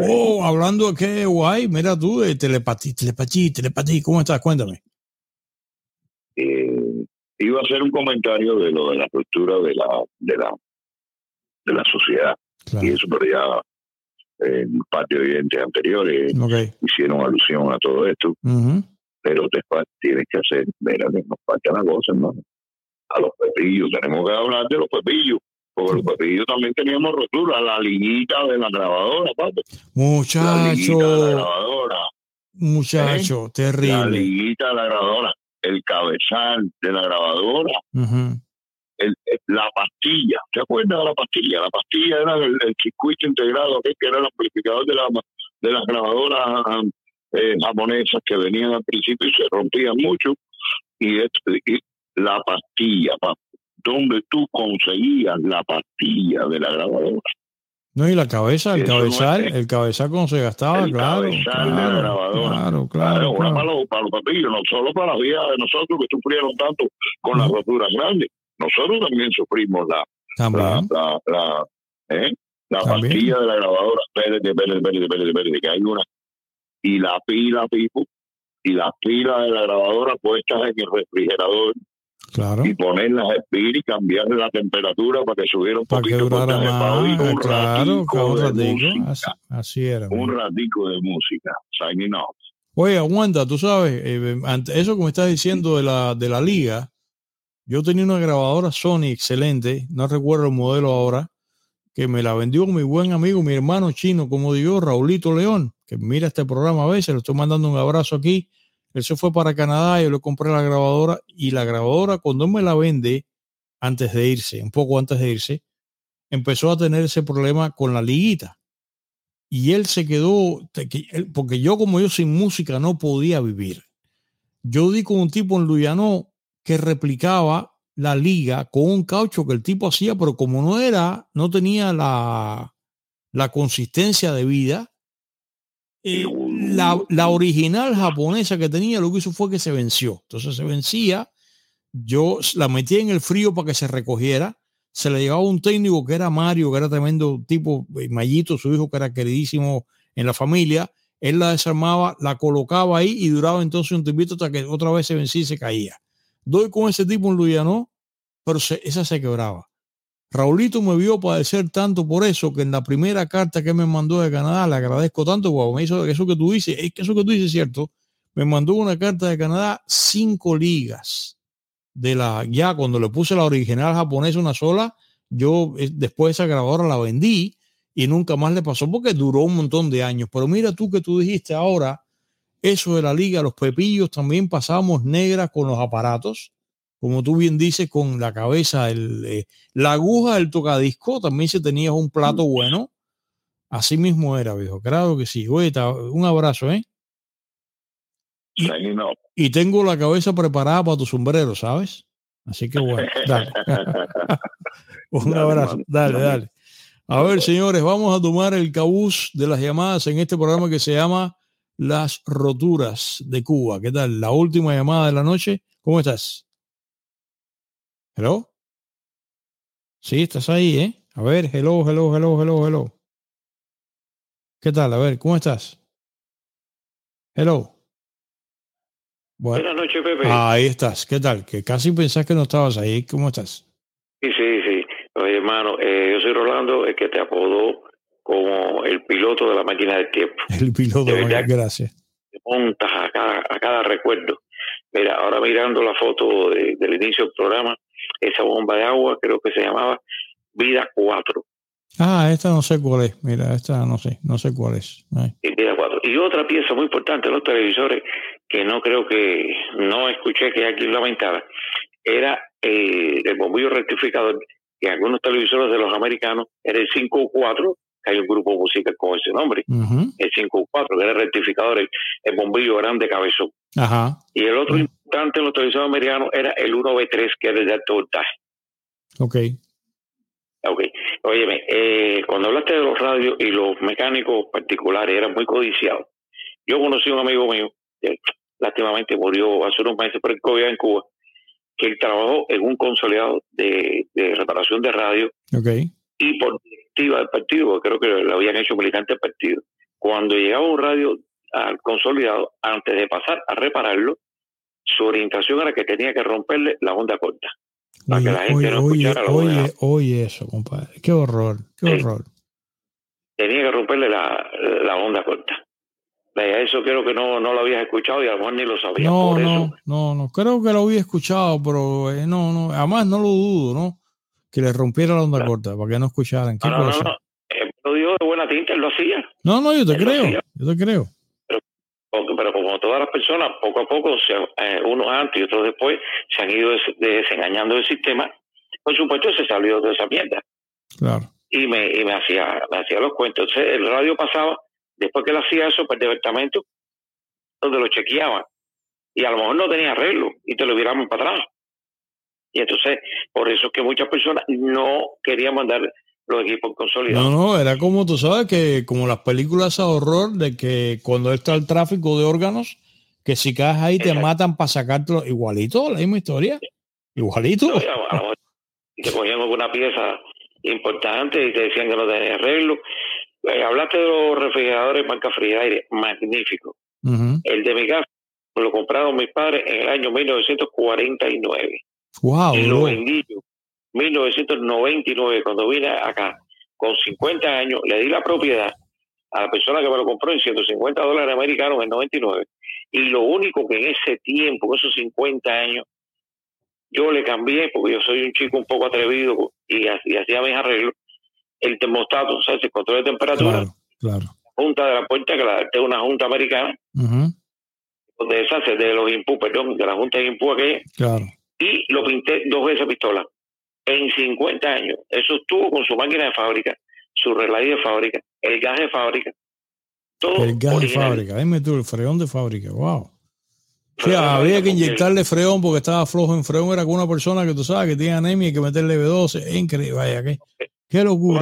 Oh, hablando de qué guay, mira tú, de telepatía, telepatía, telepatía, ¿cómo estás? Cuéntame. Eh, iba a hacer un comentario de lo de la estructura de la de la de la sociedad. Y eso pero ya en parte de oyentes anteriores hicieron alusión a todo esto. Pero te tienes que hacer mira nos falta una cosa hermano a los pepillos tenemos que hablar de los pepillos porque los pepillos también teníamos rotura, la liguita de la grabadora, papi. Muchacho. La grabadora. Muchacho, ¿Eh? terrible. La liguita de la grabadora, el cabezal de la grabadora, el, la pastilla. ¿Te acuerdas de la pastilla? La pastilla era el, circuito integrado, que era el amplificador de, la, de las grabadoras eh, japonesas que venían al principio y se rompían mucho. Y, y la pastilla, papi donde tú conseguías la pastilla de la grabadora. No, y la cabeza, el cabezal, el cabezal cuando se gastaba, el claro. Cabezal de la grabadora. Claro, claro. Para, los, para los papillos, no solo para las vías de nosotros que sufrieron tanto con las roturas grandes. Nosotros también sufrimos la, la, la, la, ¿eh? la pastilla de la grabadora. Espérate, espérate, espérate, espérate, espérate, que hay una. Y la pila, Pipo, y la pila de la grabadora puestas en el refrigerador Claro. Y poner las y cambiarle la temperatura para que subiera un para poquito. Que durara más, un claro, un ratico. Así, era. Un ratico de música. Signing off. Oye, aguanta, tú sabes, eh, eso me estás diciendo de la, de la liga, yo tenía una grabadora Sony excelente, no recuerdo el modelo ahora, que me la vendió mi buen amigo, mi hermano chino, como digo, Raulito León, que mira este programa a veces, le estoy mandando un abrazo aquí él se fue para Canadá, yo le compré la grabadora y la grabadora cuando me la vende antes de irse, un poco antes de irse, empezó a tener ese problema con la liguita. Y él se quedó, porque yo como yo sin música no podía vivir. Yo di con un tipo en Luyano que replicaba la liga con un caucho que el tipo hacía, pero como no era, no tenía la, la consistencia de vida, eh, la, la, original japonesa que tenía lo que hizo fue que se venció. Entonces se vencía, yo la metía en el frío para que se recogiera. Se le llevaba un técnico que era Mario, que era tremendo tipo, eh, Mayito, su hijo que era queridísimo en la familia. Él la desarmaba, la colocaba ahí y duraba entonces un tiempito hasta que otra vez se vencía y se caía. Doy con ese tipo en Luyano, pero esa se quebraba. Raulito me vio padecer tanto por eso que en la primera carta que me mandó de Canadá, le agradezco tanto, porque me hizo eso que tú dices, es que eso que tú dices es cierto, me mandó una carta de Canadá cinco ligas de la, ya cuando le puse la original japonesa una sola, yo eh, después esa grabadora la vendí y nunca más le pasó porque duró un montón de años. Pero mira tú que tú dijiste ahora, eso de la liga, los pepillos también pasamos negras con los aparatos como tú bien dices, con la cabeza, el, eh, la aguja del tocadisco, también se tenía un plato bueno. Así mismo era, viejo. Claro que sí. Oye, un abrazo, ¿eh? Y, tengo la cabeza preparada para tu sombrero, ¿sabes? Así que bueno, dale. un abrazo. Dale, dale. A ver, señores, vamos a tomar el cabuz de las llamadas en este programa que se llama Las Roturas de Cuba. ¿Qué tal? La última llamada de la noche. ¿Cómo estás? Hello. Sí, estás ahí, ¿eh? A ver, hello, hello, hello, hello, hello. ¿Qué tal? A ver, ¿cómo estás? Hello. Buenas noches, Pepe. ahí estás. ¿Qué tal? Que casi pensás que no estabas ahí. ¿Cómo estás? Sí, sí, sí. Oye, hermano, eh, yo soy Rolando, el que te apodó como el piloto de la máquina del tiempo. El piloto, de verdad, gracias. Te montas a cada, a cada recuerdo. Mira, ahora mirando la foto del inicio del programa, esa bomba de agua creo que se llamaba Vida 4. Ah, esta no sé cuál es. Mira, esta no sé, no sé cuál es. Vida 4. Y otra pieza muy importante de los televisores que no creo que no escuché que aquí lamentaba era eh, el bombillo rectificador que algunos televisores de los americanos era el 5-4 hay un grupo musical con ese nombre, el 5-4, que era el rectificador, el, bombillo grande cabezón. Ajá. Y el otro importante en los televisores americanos era el 1B3, que era el de alto voltaje. Ok. Ok. Óyeme, eh, cuando hablaste de los radios y los mecánicos particulares, eran muy codiciados. Yo conocí a un amigo mío, que lástimamente murió hace unos meses por el COVID en Cuba, que él trabajó en un consolidado de, de reparación de radio. Okay. Y por directiva del partido, creo que lo habían hecho militantes del partido. Cuando llegaba un radio al consolidado, antes de pasar a repararlo, su orientación era que tenía que romperle la onda corta. Para oye, que la gente no escuchara oye, oye, eso, compadre. Qué horror, qué horror. Tenía que romperle la, la onda corta. Eso creo que no, no lo habías escuchado y a lo mejor ni lo sabías. No, no, no, no, creo que lo había escuchado, pero eh, no, no, además no lo dudo, ¿no? Que le rompiera la onda corta para que no escucharan. ¿Qué no, no, no, eh, lo dijo de buena tinta, él lo hacía. No, no, yo te creo, yo te creo. Pero, pero, como todas las personas, poco a poco, se, eh, unos antes y otros después, se han ido desengañando del sistema, por supuesto se salió de esa mierda. Claro. Y me, y me hacía, me hacía los cuentos. Entonces el radio pasaba Después que él hacía eso, pues departamento donde lo chequeaban. Y a lo mejor no tenía arreglo y te lo viraban para atrás. Y entonces, por eso es que muchas personas no querían mandar los equipos consolidados. No, no, era como tú sabes que como las películas a horror de que cuando está el tráfico de órganos, que si caes ahí te matan para sacártelo. Igualito, la misma historia. Igualito. te cogían alguna pieza importante y te decían que no tenía arreglo eh, hablaste de los refrigeradores marca aire, magnífico. El de mi casa lo compraron mis padres en el año 1949. Wow. Y lo vendí yo 1999 cuando vine acá con 50 años, le di la propiedad a la persona que me lo compró en 150 dólares americanos en 99. Y lo único que en ese tiempo, en esos 50 años, yo le cambié, porque yo soy un chico un poco atrevido y, y hacía mis arreglos, el termostato, o sea, el control de temperatura. Claro, Junta de la puerta, que la, es una junta americana, donde deshace de los impú, perdón, de la junta de impú aquella. Claro. Y lo pinté dos veces pistola. En 50 años. Eso estuvo con su máquina de fábrica, su relay de fábrica, el gas de fábrica. Todo el gas de fábrica, dime tú, el freón de fábrica, wow. Sí, había que inyectarle freón porque estaba flojo en freón. Era con una persona que tú sabes que tiene anemia y que meterle B12. increíble, vaya que. Qué locura.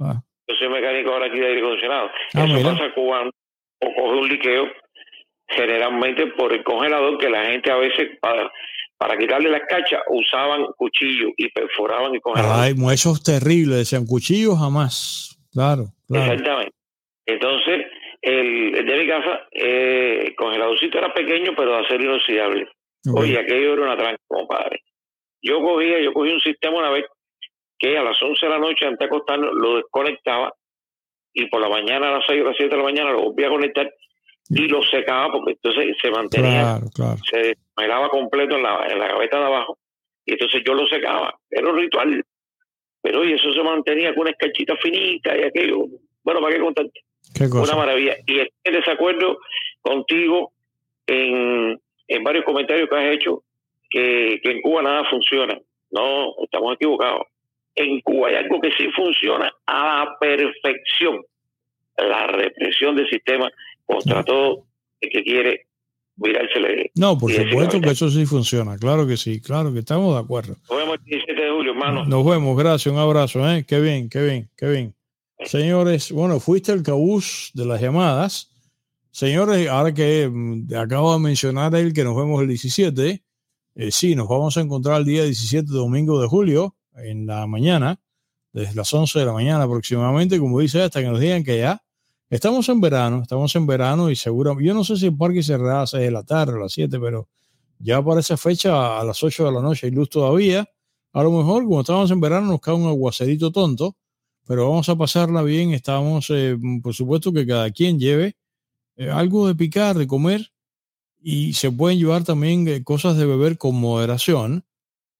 Ah. Yo soy mecánico ahora aquí de aire acondicionado. Ah, Eso pasa cuando o coge un liqueo, generalmente por el congelador, que la gente a veces para, quitarle las cachas usaban cuchillos y perforaban el congelador. Ay, eso es terrible, decían cuchillos jamás. Claro, claro. Exactamente. Entonces, el, de mi casa, eh, el congeladorcito era pequeño, pero de acero inoxidable. Oye, aquello era una tranca, compadre. Yo cogía, yo cogí un sistema una vez que a las 11 de la noche antes de acostarnos lo desconectaba y por la mañana a las 6 o las 7 de la mañana lo volvía a conectar y lo secaba porque entonces se mantenía, se desmelaba completo en la, en la gaveta de abajo y entonces yo lo secaba. Era un ritual. Pero oye, eso se mantenía con una escarchita finita y aquello. Bueno, ¿para qué contarte? Una maravilla. Y estoy en desacuerdo contigo en, en varios comentarios que has hecho que, que en Cuba nada funciona. No, estamos equivocados en Cuba hay algo que sí funciona a la perfección. La represión del sistema contra todo el que quiere No, por supuesto que eso sí funciona, claro que sí, claro que estamos de acuerdo. Nos vemos el 17 de julio, hermano. Nos vemos, gracias, un abrazo, ¿eh? Qué bien, qué bien, qué bien. Señores, bueno, fuiste el cabús de las llamadas. Señores, ahora que mm, acabo de mencionar él que nos vemos el 17, eh, sí, nos vamos a encontrar el día 17, domingo de julio, en la mañana, desde las 11 de la mañana aproximadamente, como dice, hasta que nos digan que ya estamos en verano, estamos en verano y seguro, yo no sé si el parque cerrará a las 6 de la tarde o a las 7, pero ya para esa fecha, a las 8 de la noche hay luz todavía. A lo mejor, como estamos en verano, nos cae un aguacerito tonto, pero vamos a pasarla bien. Estamos, eh, por supuesto, que cada quien lleve eh, algo de picar, de comer, y se pueden llevar también eh, cosas de beber con moderación,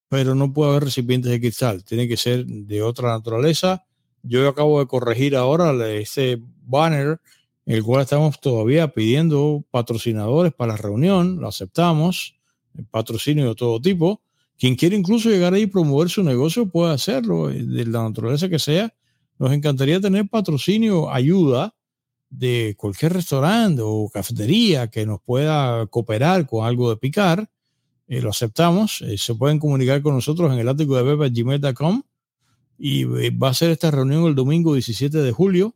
pero no puede haber recipientes de cristal, tiene que ser de otra naturaleza. Yo acabo de corregir ahora este banner, el cual estamos todavía pidiendo patrocinadores para la reunión, lo aceptamos, patrocinio de todo tipo. Quien quiere incluso llegar ahí y promover su negocio puede hacerlo, de la naturaleza que sea nos encantaría tener patrocinio, ayuda de cualquier restaurante o cafetería que nos pueda cooperar con algo de picar. Eh, lo aceptamos. Eh, se pueden comunicar con nosotros en el ático de gmail.com y eh, va a ser esta reunión el domingo 17 de julio.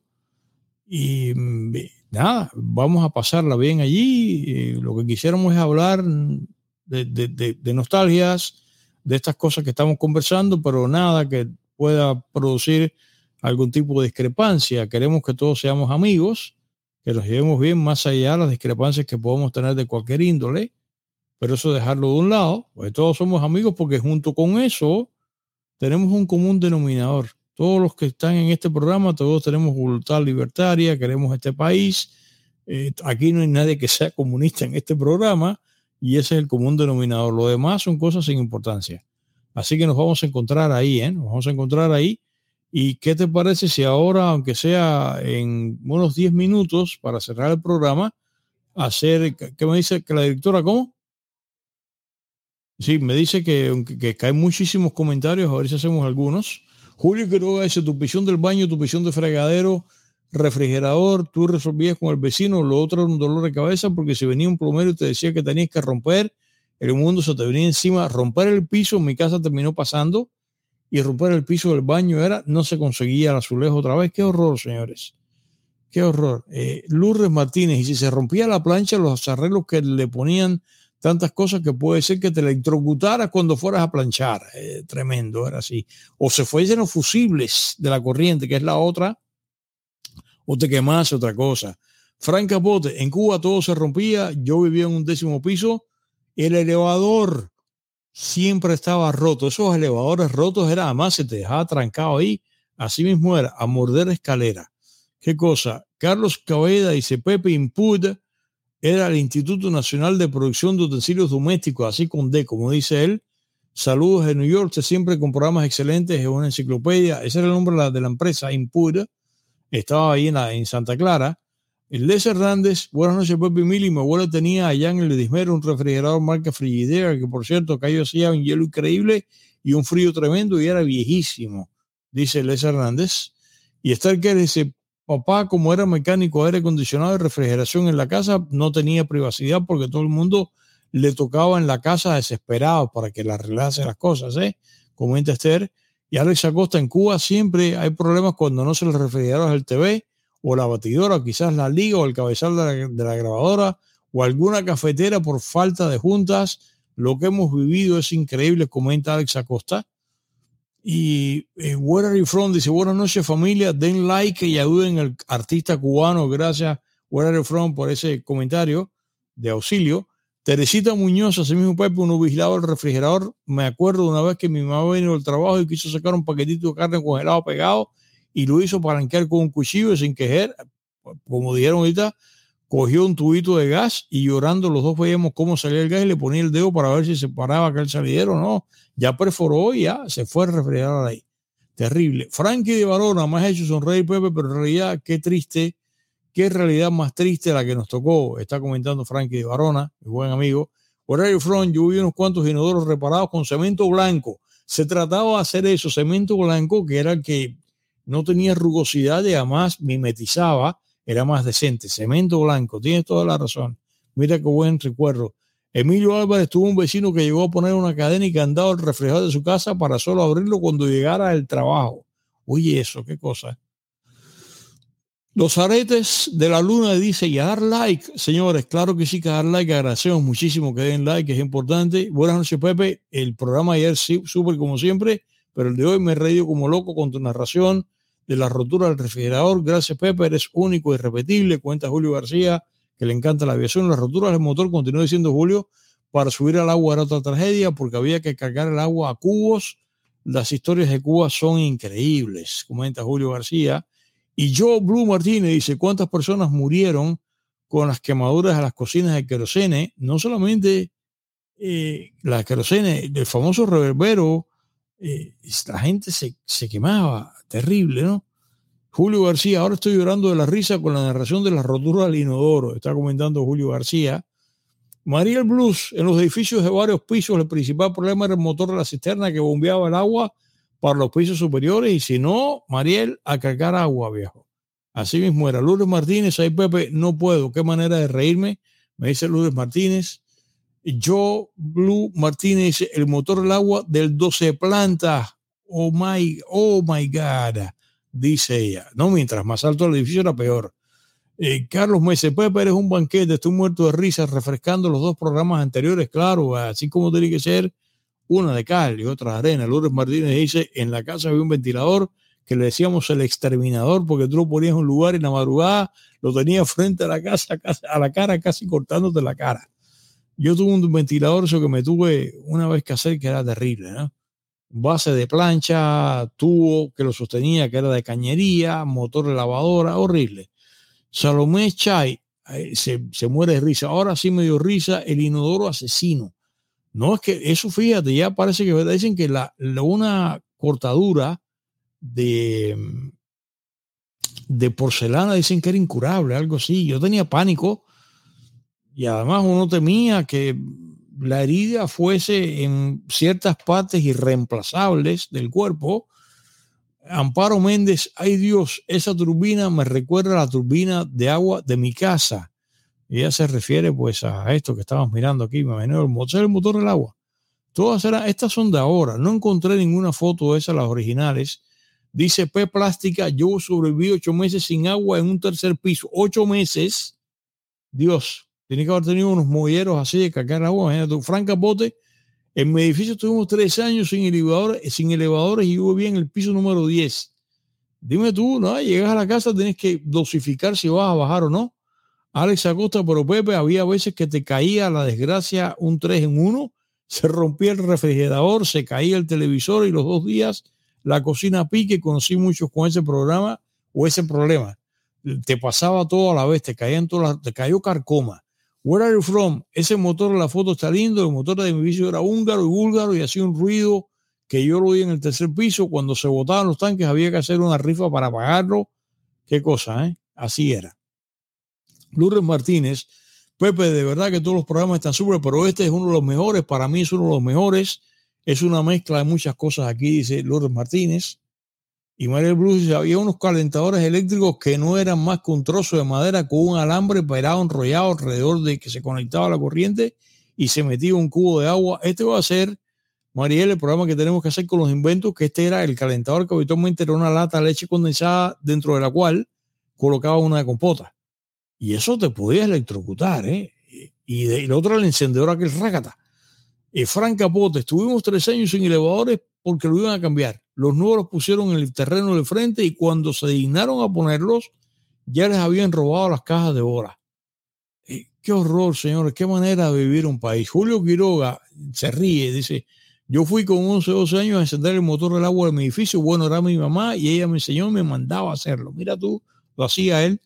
Y mm, nada, vamos a pasarla bien allí. lo que quisiéramos es hablar de, de nostalgias, de estas cosas que estamos conversando, pero nada que pueda producir algún tipo de discrepancia. Queremos que todos seamos amigos, que nos llevemos bien más allá de las discrepancias que podemos tener de cualquier índole, pero eso dejarlo de un lado, pues todos somos amigos porque junto con eso tenemos un común denominador. Todos los que están en este programa, todos tenemos voluntad libertaria, queremos este país. Eh, aquí no hay nadie que sea comunista en este programa y ese es el común denominador. Lo demás son cosas sin importancia. Así que nos vamos a encontrar ahí, ¿eh? Nos vamos a encontrar ahí ¿Y qué te parece si ahora, aunque sea en unos 10 minutos para cerrar el programa, hacer, ¿qué me dice que la directora cómo? Sí, me dice que, que, caen muchísimos comentarios, a ver si hacemos algunos. Julio Quiroga dice, tu pisión del baño, tu pisión de fregadero, refrigerador, tú resolvías con el vecino, lo otro era un dolor de cabeza porque si venía un plomero y te decía que tenías que romper, el mundo se te venía encima, romper el piso, mi casa terminó pasando y romper el piso del baño era, no se conseguía el azulejo otra vez. Qué horror, señores. Qué horror. Eh, Lourdes Martínez, y si se rompía la plancha, los arreglos que le ponían tantas cosas que puede ser que te electrocutaras cuando fueras a planchar. Eh, tremendo, era así. O se fuesen los fusibles de la corriente, que es la otra, o te quemase otra cosa. Frank Capote, en Cuba todo se rompía, yo vivía en un décimo piso, el elevador siempre estaba roto. Esos elevadores rotos era, además se te dejaba trancado ahí. Así mismo era, a morder escalera. ¿Qué cosa? Carlos Cabeda dice, Pepe Input era el Instituto Nacional de Producción de Utensilios Domésticos, así con D, como dice él. Saludos de New York, siempre con programas excelentes, es una enciclopedia. Ese era el nombre de la, empresa, Input. Estaba ahí en, Santa Clara. Les Hernández, buenas noches, Pepe Mili. Mi abuela tenía allá en el Dismero un refrigerador marca Frigidera, que por cierto, cayó hacía un hielo increíble y un frío tremendo y era viejísimo, dice Les Hernández. Y que dice, papá, como era mecánico de aire acondicionado y refrigeración en la casa, no tenía privacidad porque todo el mundo le tocaba en la casa desesperado para que le arreglase las cosas, ¿eh? Comenta Esther. Y Alex Acosta, en Cuba siempre hay problemas cuando no se le refrigerador al TV o la batidora, o quizás la liga o el cabezal de la, grabadora o alguna cafetera por falta de juntas. Lo que hemos vivido es increíble, comenta Alex Acosta. Y eh, Where Are You From dice, buenas noches familia, den like y ayuden al artista cubano. Gracias, Where Are You From, por ese comentario de auxilio. Teresita Muñoz, así mismo Pepe, uno vigilado el refrigerador. Me acuerdo una vez que mi mamá vino del trabajo y quiso sacar un paquetito de carne congelado pegado y lo hizo arrancar con un cuchillo sin quejer, como dijeron ahorita, cogió un tubito de gas y llorando los dos veíamos cómo salía el gas y le ponía el dedo para ver si se paraba aquel salidero o no. Ya perforó y ya se fue a refrigerar ahí. Terrible. Frankie de Barona, más hecho sonreír Pepe, pero en realidad qué triste, qué realidad más triste la que nos tocó. Está comentando Frankie de Barona, mi buen amigo. Horario Front, yo vi unos cuantos inodoros reparados con cemento blanco. Se trataba de hacer eso, cemento blanco, que era que no tenía rugosidad y además mimetizaba, era más decente. Cemento blanco, tienes toda la razón. Mira qué buen recuerdo. Emilio Álvarez tuvo un vecino que llegó a poner una cadena y candado al reflejo de su casa para solo abrirlo cuando llegara el trabajo. Oye, eso, qué cosa. Los aretes de la luna dice, y a dar like, señores, claro que sí, que dar like, agradecemos muchísimo que den like, es importante. Buenas noches, Pepe. El programa ayer sí, súper como siempre, pero el de hoy me he reído como loco con tu narración de la rotura del refrigerador. Gracias, Pepe, eres único y repetible. Cuenta Julio García, que le encanta la aviación. Las roturas del motor, continuó diciendo Julio, para subir al agua era otra tragedia porque había que cargar el agua a cubos las historias de Cuba son increíbles, comenta Julio García. Y Joe Blue Martínez dice, ¿cuántas personas murieron con las quemaduras a las cocinas de querosene? No solamente eh, la querosene, el famoso reverbero, eh, la gente se, se quemaba, terrible, ¿no? Julio García, ahora estoy llorando de la risa con la narración de la rotura del inodoro, está comentando Julio García. Mariel Blues, en los edificios de varios pisos, el principal problema era el motor de la cisterna que bombeaba el agua para los pisos superiores y si no, Mariel, a cargar agua, viejo. Así mismo era. Lourdes Martínez, ahí Pepe, no puedo, qué manera de reírme, me dice Lourdes Martínez. Yo, Blue Martínez, el motor del agua del 12 plantas. Oh my, oh my God, dice ella. No, mientras más alto el edificio era peor. Eh, Carlos Mese Pepe, eres un banquete, estoy muerto de risa refrescando los dos programas anteriores, claro, así como tiene que ser una de cal y otra de arena. Lourdes Martínez dice, en la casa había un ventilador que le decíamos el exterminador porque tú lo ponías en un lugar y en la madrugada lo tenía frente a la casa, a la cara, casi cortándote la cara. Yo tuve un ventilador, eso que me tuve una vez que hacer, que era terrible, ¿no? Base de plancha, tubo que lo sostenía, que era de cañería, motor de lavadora, horrible Salomé Chay se, se, muere de risa. Ahora sí me dio risa el inodoro asesino. No es que eso, fíjate, ya parece que dicen que la, una cortadura de, de porcelana dicen que era incurable, algo así. Yo tenía pánico y además uno temía que la herida fuese en ciertas partes irreemplazables del cuerpo Amparo Méndez, ay Dios, esa turbina me recuerda a la turbina de agua de mi casa. Ella se refiere pues a esto que estamos mirando aquí, me el motor, el motor del agua. Todas eran, estas son de ahora. No encontré ninguna foto de esas, las originales. Dice P Plástica, yo sobreviví ocho meses sin agua en un tercer piso. Ocho meses. Dios, tiene que haber tenido unos molleros así de cacar agua. Imagínate, Franca Bote en mi edificio tuvimos tres años sin elevadores, sin elevadores y yo vivía en el piso número 10. Dime tú, ¿no? Llegas a la casa, tienes que dosificar si vas a bajar o no. Alex Acosta, pero Pepe, había veces que te caía la desgracia un 3 en 1, se rompía el refrigerador, se caía el televisor y los dos días la cocina pique. Conocí muchos con ese programa o ese problema. Te pasaba todo a la vez, te caían todas te cayó carcoma. Where are you from? Ese motor la foto está lindo. El motor de mi vicio era húngaro y búlgaro y hacía un ruido que yo lo oí en el tercer piso. Cuando se botaban los tanques había que hacer una rifa para pagarlo. Qué cosa, ¿eh? Así era. Lourdes Martínez, Pepe, de verdad que todos los programas están súper, pero este es uno de los mejores. Para mí es uno de los mejores. Es una mezcla de muchas cosas aquí, dice Lourdes Martínez. Y María Blues había unos calentadores eléctricos que no eran más que un trozo de madera con un alambre parado enrollado alrededor de que se conectaba la corriente y se metía un cubo de agua. Este va a ser, Mariel, el programa que tenemos que hacer con los inventos, que este era el calentador que habitualmente era una lata de leche condensada dentro de la cual colocaba una compota. Y eso te podía electrocutar, ¿eh? Y, de, y otro el encendedor aquel rácata. Y Frank Capote, estuvimos tres años sin elevadores porque lo iban a cambiar los nuevos pusieron en el terreno de frente y cuando se dignaron a ponerlos, ya les habían robado las cajas de hora. qué horror, señores, qué manera de vivir un país. Julio Quiroga se ríe, dice, yo fui con 11, 12 años a encender el motor del agua de mi edificio, bueno, era mi mamá y ella me enseñó, me mandaba a hacerlo. Mira tú, lo hacía él.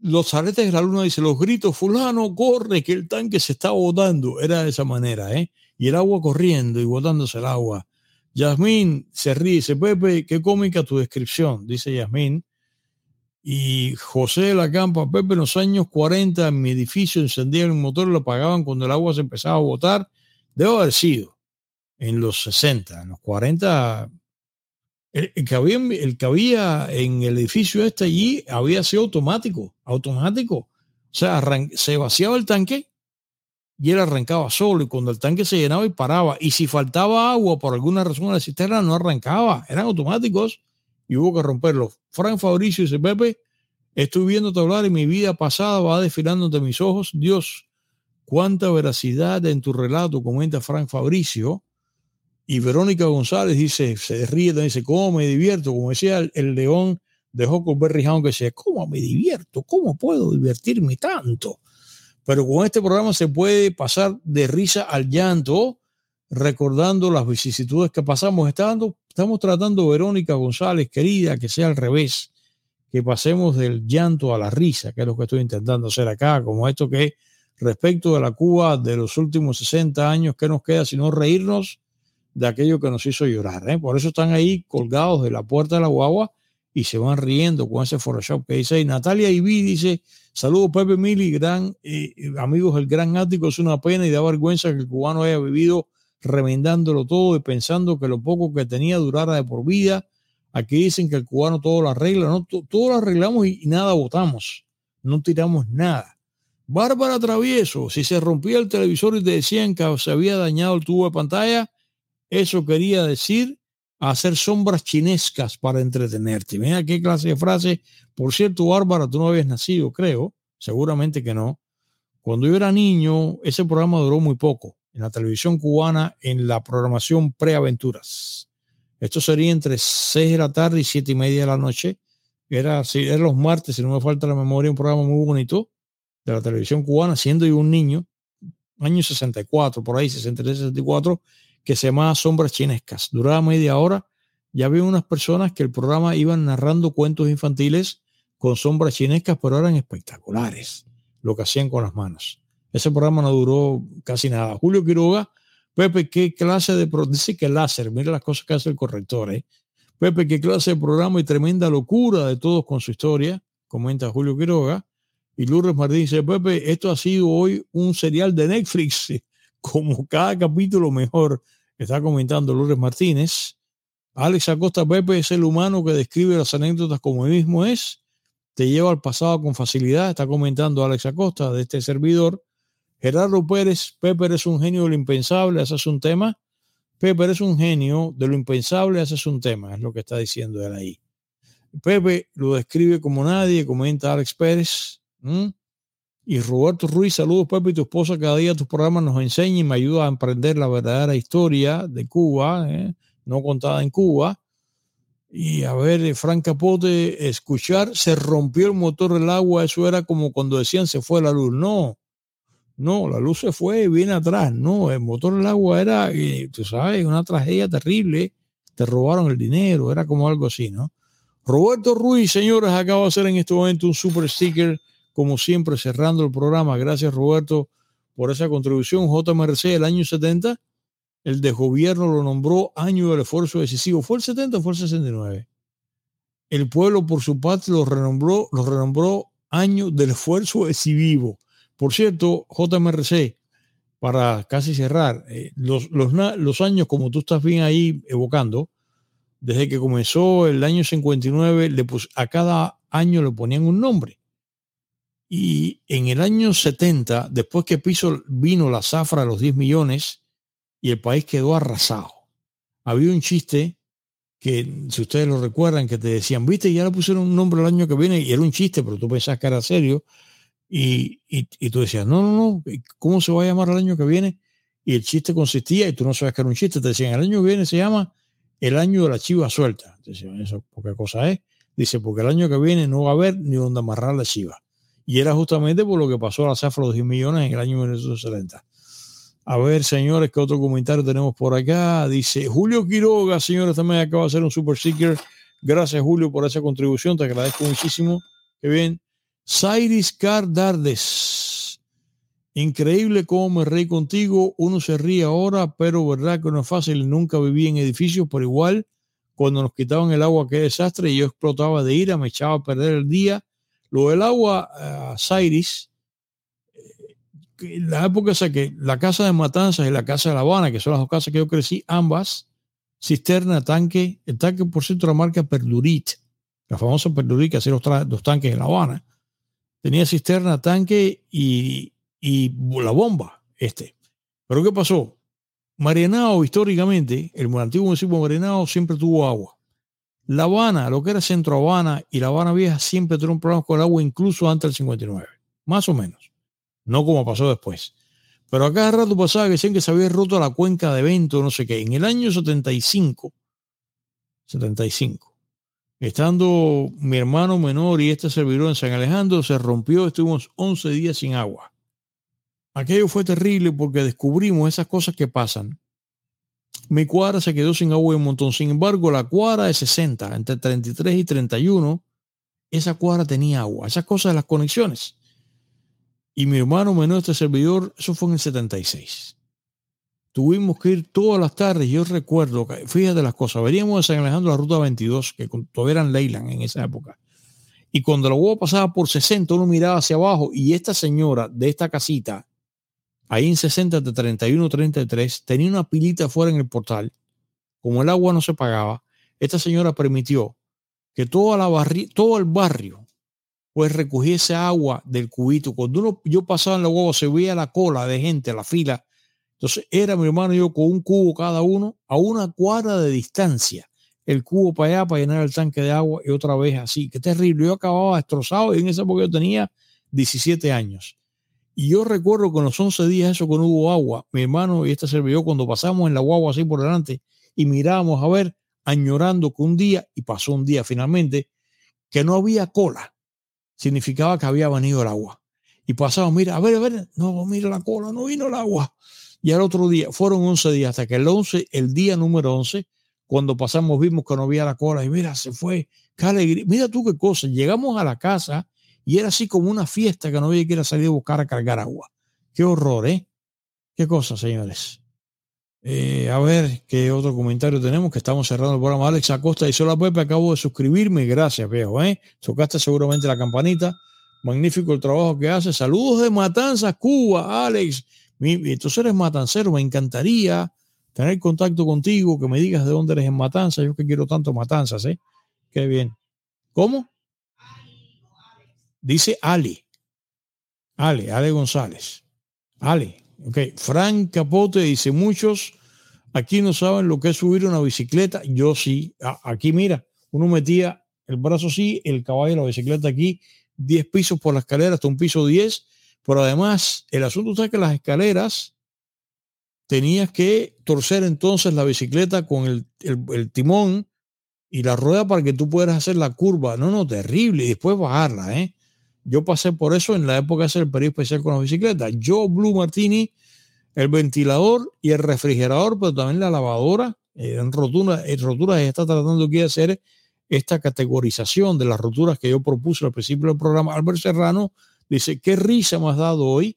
Los aretes de la luna, dice, los gritos, fulano, corre, que el tanque se está botando. Era de esa manera, ¿eh? Y el agua corriendo y botándose el agua. Yasmín se ríe, dice, Pepe, qué cómica tu descripción, dice Yasmín. Y José de la Campa, Pepe, en los años 40 en mi edificio encendían el motor y lo apagaban cuando el agua se empezaba a botar. Debe haber sido en los 60, en los 40. El, que había, el que había en el edificio este allí había sido automático, automático. O sea, se vaciaba el tanque y él arrancaba solo y cuando el tanque se llenaba y paraba y si faltaba agua por alguna razón la cisterna no arrancaba, eran automáticos y hubo que romperlos. Frank Fabricio dice, Pepe, estoy viendo hablar y mi vida pasada va desfilando ante mis ojos. Dios, cuánta veracidad en tu relato, comenta Frank Fabricio. Y Verónica González dice, se ríe, dice, ¿cómo me divierto? Como decía el, león de Huckleberry Hound, que decía, ¿cómo me divierto? ¿Cómo puedo divertirme tanto? Pero con este programa se puede pasar de risa al llanto, recordando las vicisitudes que pasamos. Estamos, estamos tratando, Verónica González, querida, que sea al revés, que pasemos del llanto a la risa, que es lo que estoy intentando hacer acá, como esto que respecto de la Cuba de los últimos 60 años, ¿qué nos queda sino reírnos de aquello que nos hizo llorar? Eh? Por eso están ahí colgados de la puerta de la guagua y se van riendo con ese Photoshop que dice. Y Natalia Ibi dice, saludos Pepe Mili, gran, eh, amigos del Gran Ático, es una pena y da vergüenza que el cubano haya vivido remendándolo todo y pensando que lo poco que tenía durara de por vida. Aquí dicen que el cubano todo lo arregla, no, todo lo arreglamos y, nada votamos, no tiramos nada. Bárbara Travieso, si se rompía el televisor y te decían que se había dañado el tubo de pantalla, eso quería decir hacer sombras chinescas para entretenerte. Mira qué clase de frase. Por cierto, Bárbara, tú no habías nacido, creo. Seguramente que no. Cuando yo era niño, ese programa duró muy poco en la televisión cubana en la programación preaventuras. Esto sería entre 6 de la tarde y 7 y media de la noche. Era, era los martes, si no me falta la memoria, un programa muy bonito de la televisión cubana, siendo yo un niño, año 64, por ahí, 63, 64, que se llamaba Sombras Chinescas. Duraba media hora. Ya había unas personas que el programa iban narrando cuentos infantiles con sombras chinescas, pero eran espectaculares lo que hacían con las manos. Ese programa no duró casi nada. Julio Quiroga, Pepe, ¿qué clase de... Dice que láser, mira las cosas que hace el corrector, ¿eh? Pepe, qué clase de programa y tremenda locura de todos con su historia, comenta Julio Quiroga. Y Lourdes Martín dice, Pepe, esto ha sido hoy un serial de Netflix como cada capítulo mejor, está comentando Lourdes Martínez. Alex Acosta Pepe es el humano que describe las anécdotas como él mismo es, te lleva al pasado con facilidad, está comentando Alex Acosta de este servidor. Gerardo Pérez, Pepe es un genio de lo impensable, ese es un tema. Pepe es un genio de lo impensable, ese es un tema, es lo que está diciendo él ahí. Pepe lo describe como nadie, comenta Alex Pérez. Y Roberto Ruiz, saludos Pepe y tu esposa. Cada día tus programas nos enseñan y me ayuda a emprender la verdadera historia de Cuba, ¿eh? no contada en Cuba. Y a ver, eh, Frank Capote, escuchar, se rompió el motor del agua, eso era como cuando decían se fue la luz. No, no, la luz se fue y viene atrás. No, el motor del agua era, eh, tú sabes, una tragedia terrible. Te robaron el dinero, era como algo así, ¿no? Roberto Ruiz, señores, acaba de hacer en este momento un super sticker como siempre, cerrando el programa. Gracias, Roberto, por esa contribución. JMRC, el año 70, el de gobierno lo nombró año del esfuerzo decisivo. ¿Fue el 70 o fue el 69? El pueblo, por su parte, lo renombró, lo renombró año del esfuerzo decisivo. Por cierto, JMRC, para casi cerrar, eh, los, los, años, como tú estás bien ahí evocando, desde que comenzó el año 59, le a cada año le ponían un nombre. Y en el año 70, después que piso, vino la zafra a los 10 millones y el país quedó arrasado. Había un chiste que, si ustedes lo recuerdan, que te decían, viste, ya le pusieron un nombre el año que viene y era un chiste, pero tú pensabas que era serio. Y, y, tú decías, no, no, no, ¿cómo se va a llamar el año que viene? Y el chiste consistía, y tú no sabes que era un chiste, te decían, el año que viene se llama el año de la chiva suelta. Te decían, eso, ¿por qué cosa es? Dice, porque el año que viene no va a haber ni donde amarrar la chiva. Y era justamente por lo que pasó a la zafra de 10 millones en el año 1970. A ver, señores, ¿qué otro comentario tenemos por acá? Dice Julio Quiroga, señores, también acaba de hacer un super sticker. Gracias, Julio, por esa contribución. Te agradezco muchísimo. Qué bien. Sairis Cardardes. Increíble cómo me reí contigo. Uno se ríe ahora, pero verdad que no es fácil. Nunca viví en edificios, por igual, cuando nos quitaban el agua, qué desastre. Y yo explotaba de ira, me echaba a perder el día lo del agua, uh, Cyrus, la época esa que la casa de Matanzas y la casa de La Habana, que son las dos casas que yo crecí, ambas, cisterna, tanque, el tanque, por cierto, la marca Perdurit, la famosa Perdurit que hacía los, tanques en La Habana, tenía cisterna, tanque y, y la bomba, este. Pero ¿qué pasó? Marianao, históricamente, el antiguo municipio de Marianao siempre tuvo agua. La Habana, lo que era Centro Habana y La Habana Vieja siempre tuvieron problemas con el agua, incluso antes del 59, más o menos. No como pasó después. Pero a cada rato pasaba que decían que se había roto la cuenca de Vento, no sé qué. En el año 75, 75, estando mi hermano menor y este servidor en San Alejandro, se rompió, estuvimos 11 días sin agua. Aquello fue terrible porque descubrimos esas cosas que pasan mi cuadra se quedó sin agua un montón. Sin embargo, la cuadra de 60, entre 33 y 31, esa cuadra tenía agua. Esas cosas de las conexiones. Y mi hermano menor, este servidor, eso fue en el 76. Tuvimos que ir todas las tardes. Yo recuerdo, fíjate las cosas, veníamos de San Alejandro la ruta 22, que todavía eran Leyland en esa época. Y cuando la huevo pasaba por 60, uno miraba hacia abajo y esta señora de esta casita, ahí en 60 de 31 33, tenía una pilita fuera en el portal. Como el agua no se pagaba, esta señora permitió que todo el barrio pues recogiese agua del cubito. Cuando uno, yo pasaba en la huevo, se veía la cola de gente, la fila. Entonces era mi hermano y yo con un cubo cada uno a una cuadra de distancia. El cubo para allá para llenar el tanque de agua y otra vez así. Qué terrible. Yo acababa destrozado y en esa época yo tenía 17 años. Y yo recuerdo que en los 11 días eso que no hubo agua, mi hermano y este servidor cuando pasamos en la guagua así por delante y mirábamos a ver, añorando que un día, y pasó un día finalmente, que no había cola significaba que había venido el agua. Y pasaba, mira, a ver, a ver, no, mira la cola, no vino el agua. Y al otro día, fueron 11 días, hasta que el 11, el día número 11, cuando pasamos vimos que no había la cola y mira, se fue, qué alegría. Mira tú qué cosa, llegamos a la casa y era así como una fiesta que no había que ir a salir a buscar a cargar agua. Qué horror, ¿eh? Qué cosa, señores. Eh, a ver qué otro comentario tenemos, que estamos cerrando el programa. Alex Acosta dice: Hola Pepe, acabo de suscribirme. Gracias, viejo. ¿eh? Tocaste seguramente la campanita. Magnífico el trabajo que hace. Saludos de Matanzas, Cuba, Alex. Entonces eres matancero. Me encantaría tener contacto contigo, que me digas de dónde eres en Matanzas. Yo que quiero tanto Matanzas, ¿eh? Qué bien. ¿Cómo? Dice Ali. Ale, Ale González. Ale, Ok, Frank Capote dice, muchos aquí no saben lo que es subir una bicicleta. Yo sí. Aquí mira, uno metía el brazo así, el caballo, la bicicleta aquí, 10 pisos por la escalera hasta un piso 10. Pero además, el asunto es que las escaleras tenías que torcer entonces la bicicleta con el, el timón y la rueda para que tú puedas hacer la curva. No, no, terrible. Y después bajarla, ¿eh? Yo pasé por eso en la época de hacer el periodo especial con la bicicleta. Yo, Blue Martini, el ventilador y el refrigerador, pero también la lavadora. Eh, en rotura, en roturas está tratando de hacer esta categorización de las roturas que yo propuse al principio del programa. Albert Serrano dice, qué risa me has dado hoy.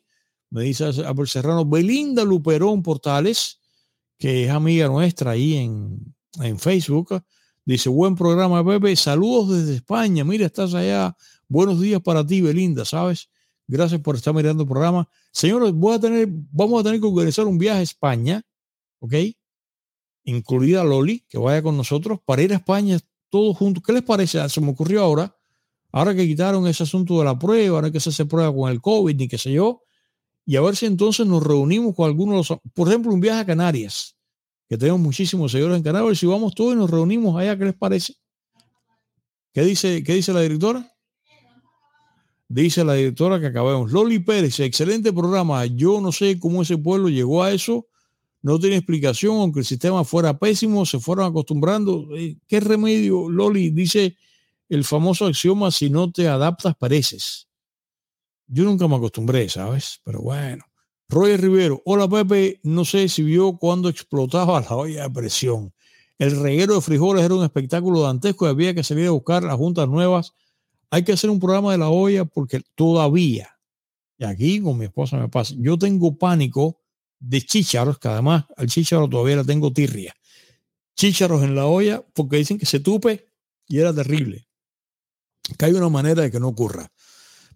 Me dice Albert Serrano, Belinda Luperón Portales, que es amiga nuestra ahí en, en Facebook. Dice, buen programa, Pepe. Saludos desde España. Mira, estás allá Buenos días para ti, Belinda, ¿sabes? Gracias por estar mirando el programa. Señores, voy a tener, vamos a tener que organizar un viaje a España, ¿ok? Incluida Loli, que vaya con nosotros, para ir a España todos juntos. ¿Qué les parece? Se me ocurrió ahora, ahora que quitaron ese asunto de la prueba, hay que hacerse prueba con el COVID, ni qué sé yo, y a ver si entonces nos reunimos con algunos, por ejemplo, un viaje a Canarias, que tenemos muchísimos seguidores en Canarias, si vamos todos y nos reunimos allá, ¿qué les parece? ¿Qué dice, qué dice la directora? Dice la directora que acabamos. Loli Pérez, excelente programa. Yo no sé cómo ese pueblo llegó a eso. No tiene explicación, aunque el sistema fuera pésimo, se fueron acostumbrando. Eh, ¿Qué remedio, Loli? Dice el famoso axioma, si no te adaptas, pareces. Yo nunca me acostumbré, ¿sabes? Pero bueno. Roger Rivero, hola Pepe, no sé si vio cuando explotaba la olla de presión. El reguero de frijoles era un espectáculo dantesco y había que salir a buscar las juntas nuevas hay que hacer un programa de la olla porque todavía, y aquí con mi esposa me pasa, yo tengo pánico de chícharos, que además al chícharo todavía le tengo tirria. Chícharos en la olla porque dicen que se tupe y era terrible. Que hay una manera de que no ocurra.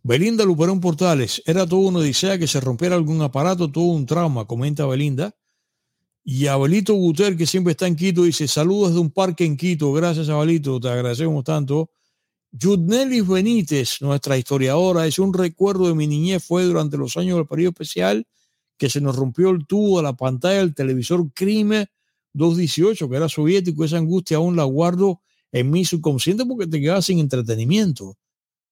Belinda Luperón Portales, era todo uno odisea que se rompiera algún aparato, todo un trauma, comenta Belinda. Y Abelito Guter, que siempre está en Quito, dice, saludos de un parque en Quito. Gracias, Abelito, te agradecemos tanto. Yudnelis Benítez, nuestra historiadora, es un recuerdo de mi niñez, fue durante los años del periodo especial que se nos rompió el tubo de la pantalla del televisor Crime 218, que era soviético, esa angustia aún la guardo en mi subconsciente porque te quedas sin entretenimiento.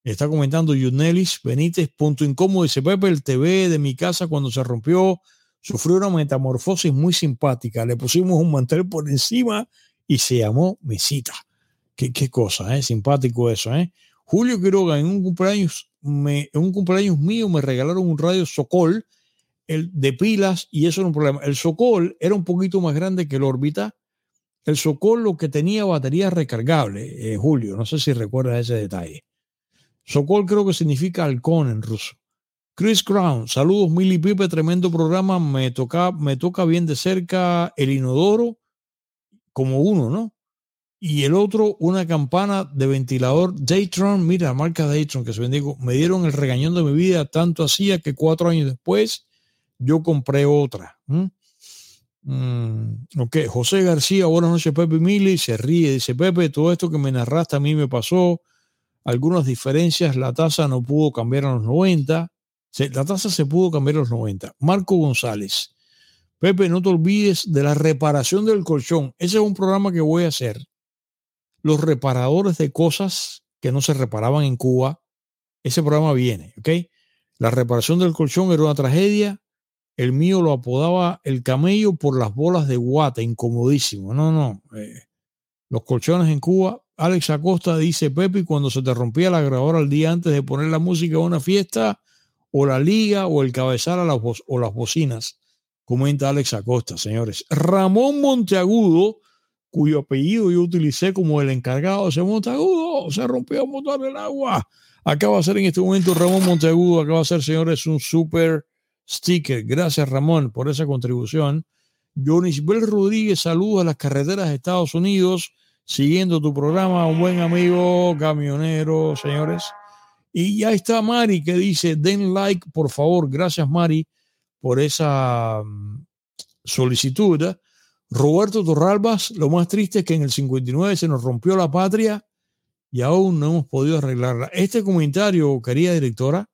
Está comentando Yudnelis Benítez, punto incómodo, dice Pepe, el TV de mi casa cuando se rompió, sufrió una metamorfosis muy simpática, le pusimos un mantel por encima y se llamó Mesita. Qué, cosa, ¿eh? Simpático eso, ¿eh? Julio Quiroga, en un cumpleaños, en un cumpleaños mío me regalaron un radio Sokol el de pilas y eso era un problema. El Sokol era un poquito más grande que el órbita. El Sokol lo que tenía batería recargable, eh, Julio, no sé si recuerdas ese detalle. Sokol creo que significa halcón en ruso. Chris Crown, saludos Mili Pipe, tremendo programa. Me toca, me toca bien de cerca el inodoro, como uno, ¿no? Y el otro, una campana de ventilador Daytron. Mira, marca Daytron, que se bendigo. Me dieron el regañón de mi vida, tanto hacía que cuatro años después yo compré otra. Mm, ok, José García, buenas noches, Pepe Mili. Se ríe, dice Pepe, todo esto que me narraste a mí me pasó. Algunas diferencias, la tasa no pudo cambiar a los 90 la tasa se pudo cambiar a los 90. Marco González. Pepe, no te olvides de la reparación del colchón. Ese es un programa que voy a hacer. Los reparadores de cosas que no se reparaban en Cuba. Ese programa viene, ¿ok? La reparación del colchón era una tragedia. El mío lo apodaba el camello por las bolas de guata, incomodísimo. No, no. Eh, los colchones en Cuba. Alex Acosta dice, Pepe, cuando se te rompía la grabadora el día antes de poner la música a una fiesta, o la liga o el cabezal a las o las bocinas, comenta Alex Acosta, señores. Ramón Monteagudo, cuyo apellido yo utilicé como el encargado de ese Monteagudo, se rompió el motor del agua. Acaba de ser en este momento Ramón Monteagudo, acaba de ser, señores, un super sticker. Gracias, Ramón, por esa contribución. Bell Rodríguez, saludos a las carreteras de Estados Unidos, siguiendo tu programa. Un buen amigo, camionero, señores. Y ya está Mari que dice, den like, por favor. Gracias, Mari, por esa mm, solicitud. Roberto Torralbas, lo más triste es que en el 59 se nos rompió la patria y aún no hemos podido arreglarla. Este comentario, querida directora,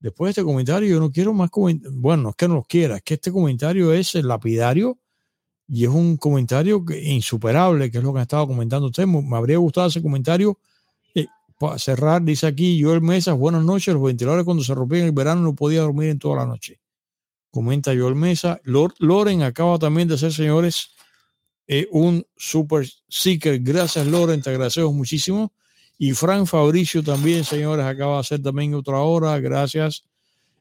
después de este comentario yo no quiero más comentarios. Bueno, no es que no los quiera, es que este comentario es lapidario y es un comentario insuperable, que es lo que ha estado comentando usted. Me habría gustado ese comentario para cerrar, dice aquí Joel Mesa, buenas noches, los ventiladores cuando se rompían en el verano no podía dormir en toda la noche. Comenta Joel Mesa. Loren acaba también de ser, señores, eh, un super seeker. Gracias, Loren, te agradecemos muchísimo. Y Frank Fabricio también, señores, acaba de hacer también otra hora. Gracias.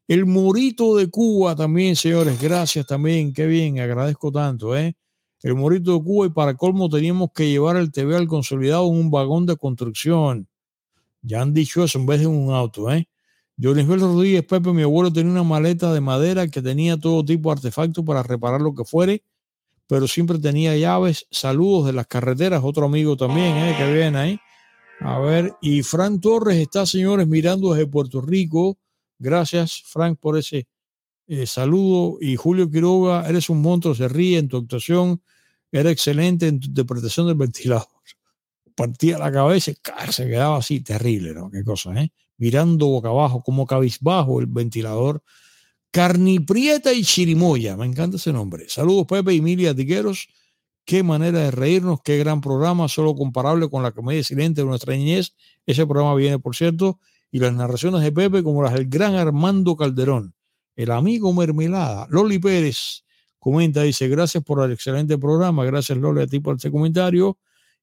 El Morito de Cuba también, señores. Gracias también. Qué bien, agradezco tanto, ¿eh? El Morito de Cuba y para colmo teníamos que llevar el TV al consolidado en un vagón de construcción. Ya han dicho eso en vez de un auto, ¿eh? Jonisbel Rodríguez Pepe, mi abuelo tenía una maleta de madera que tenía todo tipo de artefactos para reparar lo que fuere, pero siempre tenía llaves. Saludos de las carreteras, otro amigo también, ¿eh? que viene ahí. A ver, y Frank Torres está, señores, mirando desde Puerto Rico. Gracias, Frank, por ese eh, saludo. Y Julio Quiroga, eres un monstruo, se ríe en tu actuación, era excelente en tu interpretación del ventilador partía la cabeza y se quedaba así, terrible, ¿no? Qué cosa, ¿eh? Mirando boca abajo, como cabizbajo el ventilador. Carniprieta y Chirimoya, me encanta ese nombre. Saludos Pepe y Emilia Tigueros. Qué manera de reírnos, qué gran programa, solo comparable con la comedia silente de nuestra niñez. Ese programa viene, por cierto, y las narraciones de Pepe como las del gran Armando Calderón, el amigo Mermelada, Loli Pérez comenta, dice, gracias por el excelente programa, gracias Loli a ti por este comentario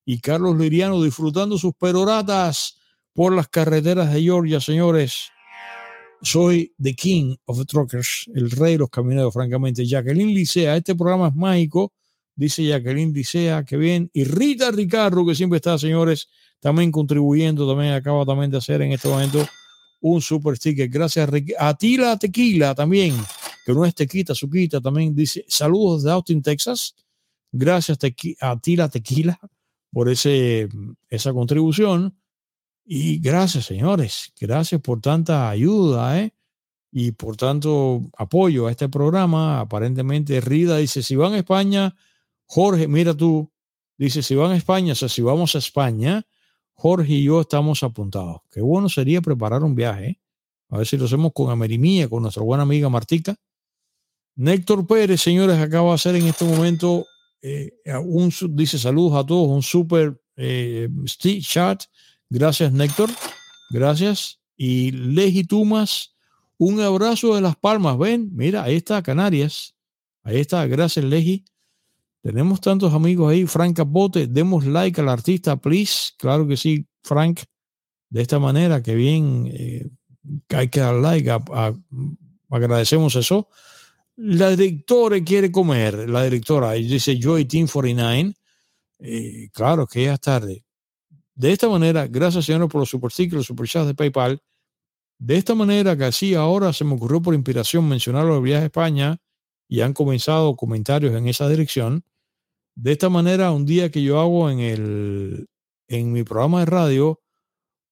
y Carlos Liriano disfrutando sus peroratas por las carreteras de Georgia, señores. Soy the king of the truckers, el rey de los camioneros, francamente. Jacqueline Licea, este programa es mágico, dice Jacqueline Licea, que bien. Y Rita Ricardo, que siempre está, señores, también contribuyendo, también acaba también de hacer en este momento un super sticker. Gracias a Tila Tequila también, que no es Tequita, Suquita, también dice saludos de Austin, Texas. Gracias a Tila Tequila por ese, esa contribución. Y gracias, señores. Gracias por tanta ayuda ¿eh? y por tanto apoyo a este programa. Aparentemente, Rida dice, si van a España, Jorge, mira tú, dice, si van a España, o sea, si vamos a España, Jorge y yo estamos apuntados. Qué bueno sería preparar un viaje. ¿eh? A ver si lo hacemos con Amerimía, con nuestra buena amiga Martica. Néctor Pérez, señores, acaba de hacer en este momento eh, un, dice saludos a todos, un super eh, chat. Gracias, Néctor. Gracias. Y Legitumas, un abrazo de las palmas. Ven, mira, ahí está Canarias. Ahí está, gracias, Legi. Tenemos tantos amigos ahí. Frank Capote, demos like al artista, please. Claro que sí, Frank. De esta manera, que bien, eh, hay que dar like a, agradecemos eso. La directora quiere comer, la directora, dice Joy Team 49. Eh, claro que ya es tarde. De esta manera, gracias señores por los super stickers, los super chats de PayPal. De esta manera que así ahora se me ocurrió por inspiración mencionar los viajes a España y han comenzado comentarios en esa dirección. De esta manera, un día que yo hago en el en mi programa de radio,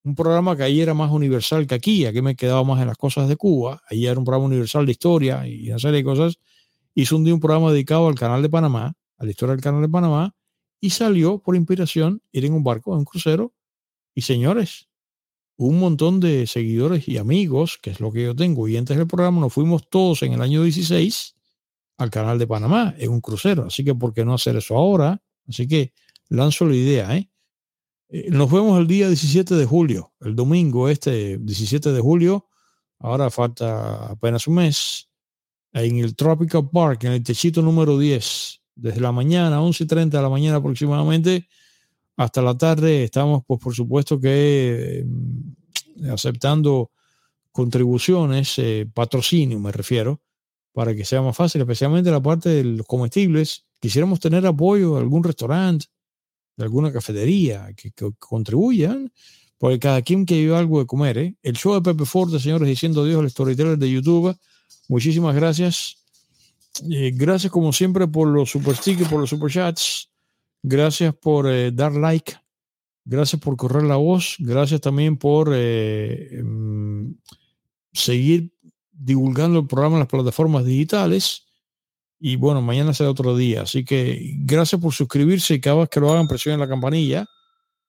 un programa que ahí era más universal que aquí, aquí me quedaba más en las cosas de Cuba, ahí era un programa universal de historia y una serie de cosas, hizo un día un programa dedicado al canal de Panamá, a la historia del canal de Panamá, y salió por inspiración ir en un barco, en un crucero, y señores, un montón de seguidores y amigos, que es lo que yo tengo, y antes del programa nos fuimos todos en el año 16 al canal de Panamá en un crucero, así que ¿por qué no hacer eso ahora? Así que lanzo la idea, ¿eh? Eh, nos vemos el día 17 de julio, el domingo este 17 de julio. Ahora falta apenas un mes. En el Tropical Park, en el techito número 10, desde la mañana, 11.30 de la mañana aproximadamente, hasta la tarde. Estamos, pues, por supuesto que mm, aceptando contribuciones, eh, patrocinio me refiero, para que sea más fácil, especialmente la parte de los comestibles. Quisiéramos tener apoyo de algún restaurante, de alguna cafetería que, contribuyan, porque cada quien que vive algo de comer. ¿eh? El show de Pepe Forte, señores, diciendo Dios, el storyteller de YouTube. Muchísimas gracias. Eh, gracias como siempre por los super stickers, por los super chats. Gracias por eh, dar like. Gracias por correr la voz. Gracias también por em, seguir divulgando el programa en las plataformas digitales. Y bueno, mañana será otro día. Así que gracias por suscribirse y cada vez que lo hagan presionen la campanilla.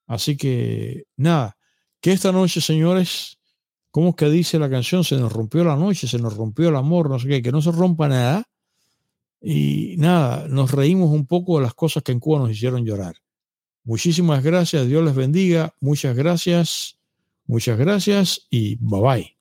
Así que nada, que esta noche, señores, ¿cómo es que dice la canción? Se nos rompió la noche, se nos rompió el amor, no sé qué, que no se rompa nada. Y nada, nos reímos un poco de las cosas que en Cuba nos hicieron llorar. Muchísimas gracias, Dios les bendiga, muchas gracias, muchas gracias y bye bye.